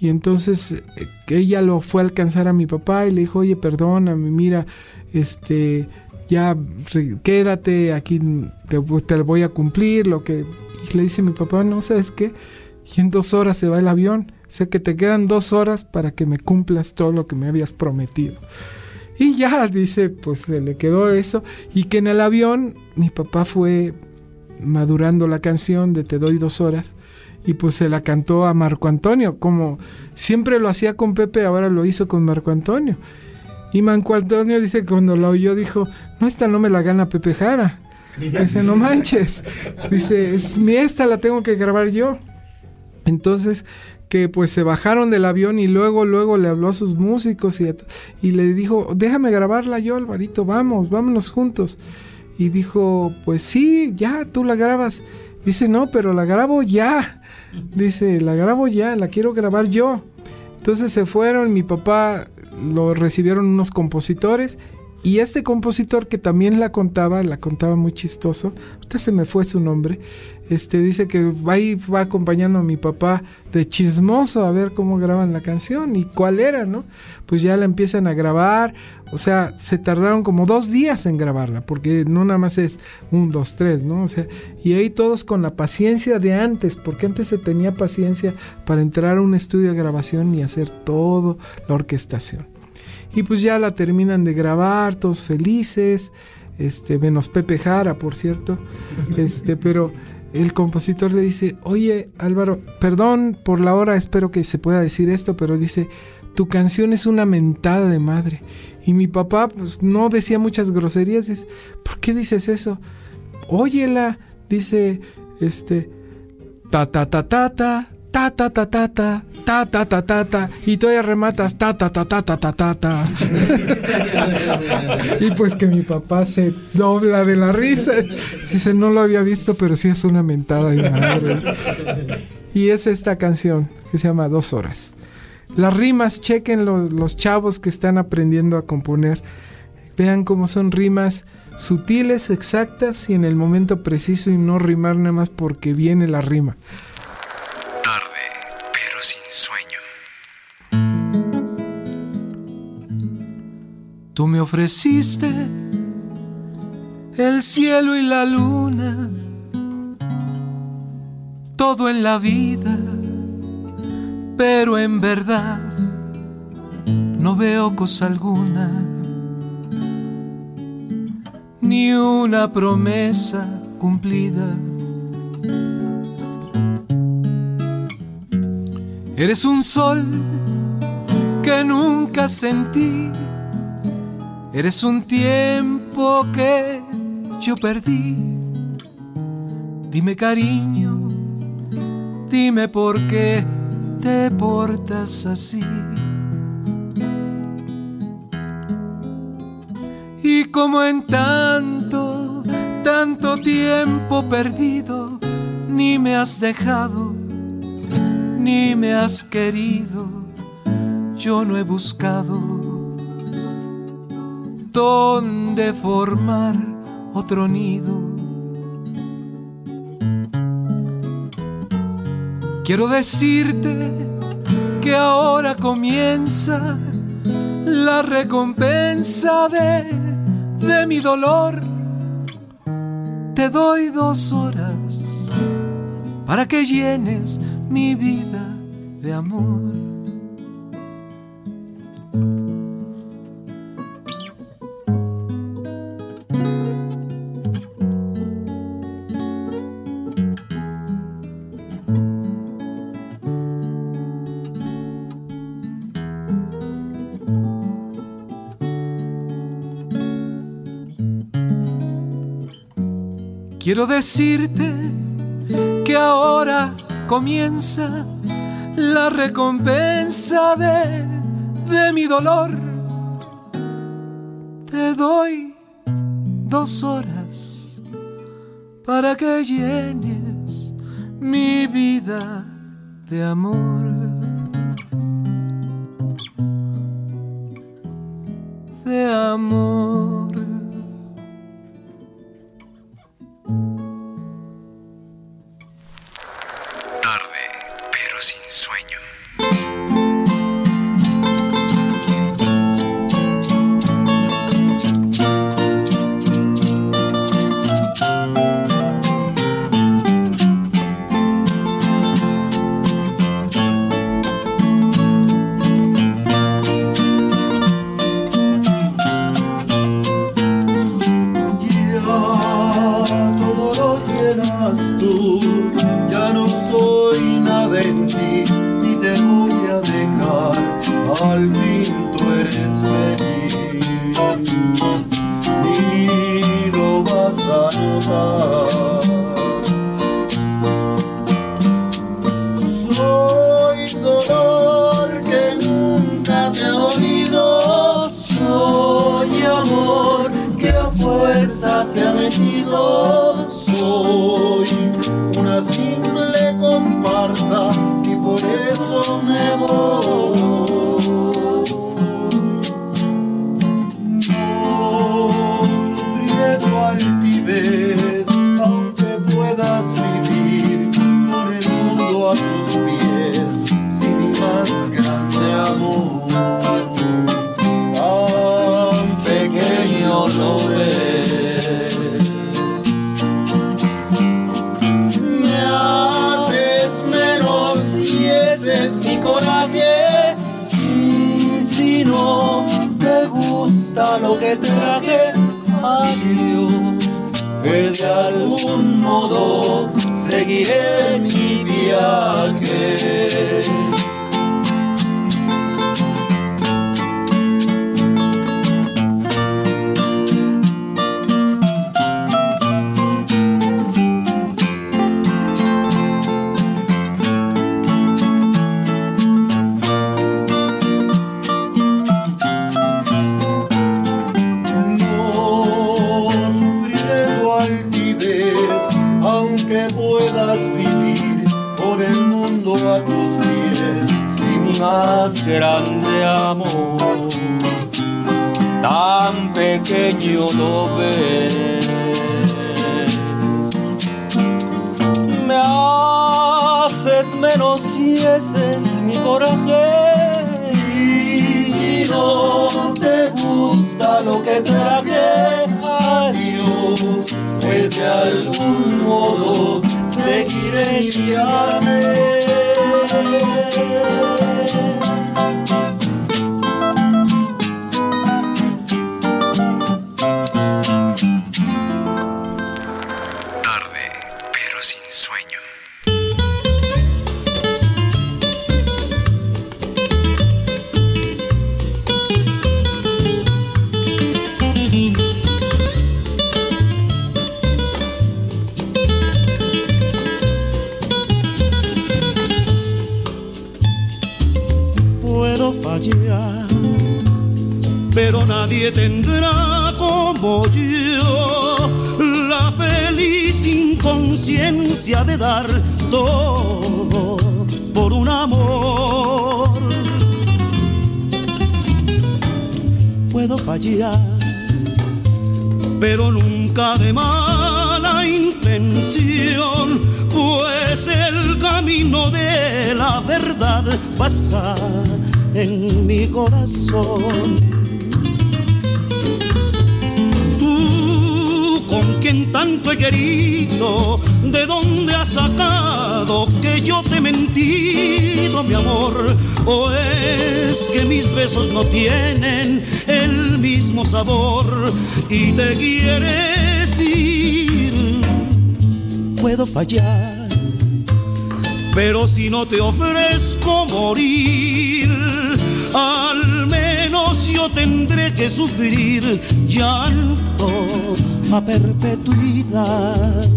Y entonces eh, ella lo fue a alcanzar a mi papá y le dijo, oye, perdóname, mira, este, ya quédate, aquí te, te voy a cumplir lo que... Y le dice mi papá, no, ¿sabes qué? Y en dos horas se va el avión. Sé que te quedan dos horas para que me cumplas todo lo que me habías prometido. Y ya, dice, pues se le quedó eso. Y que en el avión mi papá fue madurando la canción de Te doy dos horas. Y pues se la cantó a Marco Antonio, como siempre lo hacía con Pepe, ahora lo hizo con Marco Antonio. Y Marco Antonio dice que cuando la oyó dijo, no, esta no me la gana Pepe Jara. Dice, no manches. Dice, mi esta la tengo que grabar yo. Entonces, que pues se bajaron del avión y luego, luego le habló a sus músicos y, y le dijo, déjame grabarla yo, Alvarito, vamos, vámonos juntos. Y dijo, pues sí, ya, tú la grabas. Dice, no, pero la grabo ya. Dice, la grabo ya, la quiero grabar yo. Entonces se fueron, mi papá lo recibieron unos compositores y este compositor que también la contaba, la contaba muy chistoso, ahorita se me fue su nombre, este dice que va, ahí, va acompañando a mi papá de chismoso a ver cómo graban la canción y cuál era, ¿no? Pues ya la empiezan a grabar, o sea, se tardaron como dos días en grabarla, porque no nada más es un, dos, tres, ¿no? O sea, y ahí todos con la paciencia de antes, porque antes se tenía paciencia para entrar a un estudio de grabación y hacer todo la orquestación. Y pues ya la terminan de grabar, todos felices, este, menos Pepe Jara, por cierto, este, pero el compositor le dice, oye Álvaro, perdón por la hora, espero que se pueda decir esto, pero dice, tu canción es una mentada de madre. Y mi papá pues no decía muchas groserías, dice, ¿por qué dices eso? Óyela, dice, este, ta ta ta ta ta, ta ta ta ta ta, ta ta ta ta ta, y todavía rematas ta ta ta ta ta ta ta ta. y pues que mi papá se dobla de la risa. Dice, no lo había visto, pero sí es una mentada de madre. Y es esta canción que se llama Dos Horas. Las rimas, chequen los, los chavos que están aprendiendo a componer. Vean cómo son rimas sutiles, exactas y en el momento preciso y no rimar nada más porque viene la rima. Sin sueño. Tú me ofreciste el cielo y la luna, todo en la vida, pero en verdad no veo cosa alguna, ni una promesa cumplida. Eres un sol que nunca sentí. Eres un tiempo que yo perdí. Dime cariño, dime por qué te portas así. Y como en tanto, tanto tiempo perdido, ni me has dejado ni me has querido, yo no he buscado dónde formar otro nido. Quiero decirte que ahora comienza la recompensa de, de mi dolor. Te doy dos horas para que llenes mi vida de amor. Quiero decirte que ahora comienza la recompensa de, de mi dolor. Te doy dos horas para que llenes mi vida de amor. fallar, pero nunca de mala intención, pues el camino de la verdad pasa en mi corazón. Tú con quien tanto he querido, ¿de dónde has sacado que yo he mentido, mi amor? ¿O es que mis besos no tienen el mismo sabor y te quieres ir? Puedo fallar, pero si no te ofrezco morir, al menos yo tendré que sufrir llanto a perpetuidad.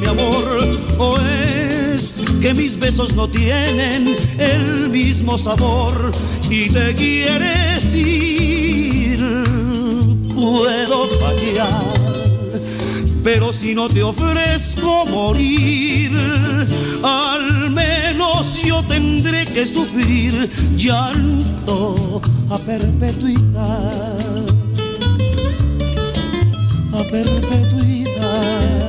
Mi amor? ¿O es que mis besos no tienen el mismo sabor y te quieres ir? Puedo fallar pero si no te ofrezco morir, al menos yo tendré que sufrir llanto a perpetuidad, a perpetuidad.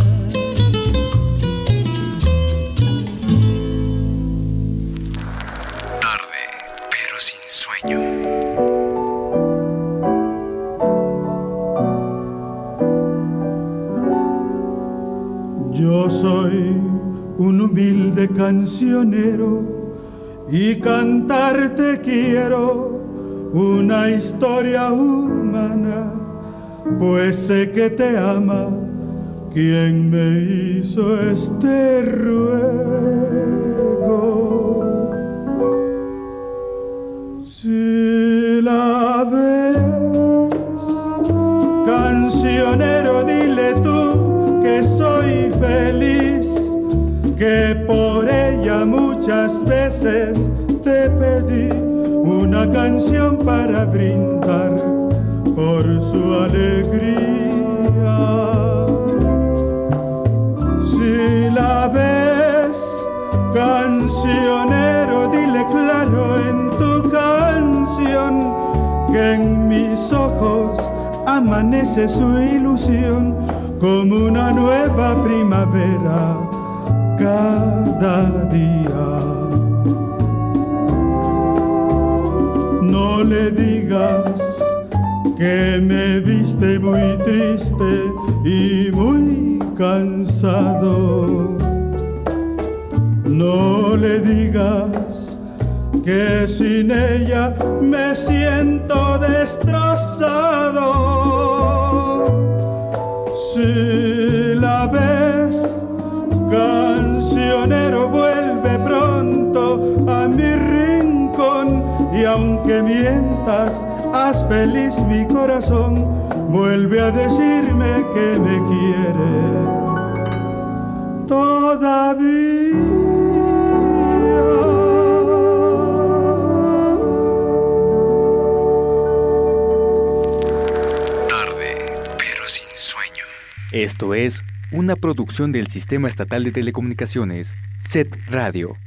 Cancionero y cantarte quiero una historia humana, pues sé que te ama quien me hizo este ruego. Si la ves, cancionero, dile tú que soy feliz, que por muchas veces te pedí una canción para brindar por su alegría. Si la ves, cancionero, dile claro en tu canción que en mis ojos amanece su ilusión como una nueva primavera cada día. No le digas que me viste muy triste y muy cansado. No le digas que sin ella me siento destrozado. Aunque mientas, haz feliz mi corazón, vuelve a decirme que me quiere Tarde, pero sin sueño. Esto es una producción del Sistema Estatal de Telecomunicaciones, SET Radio.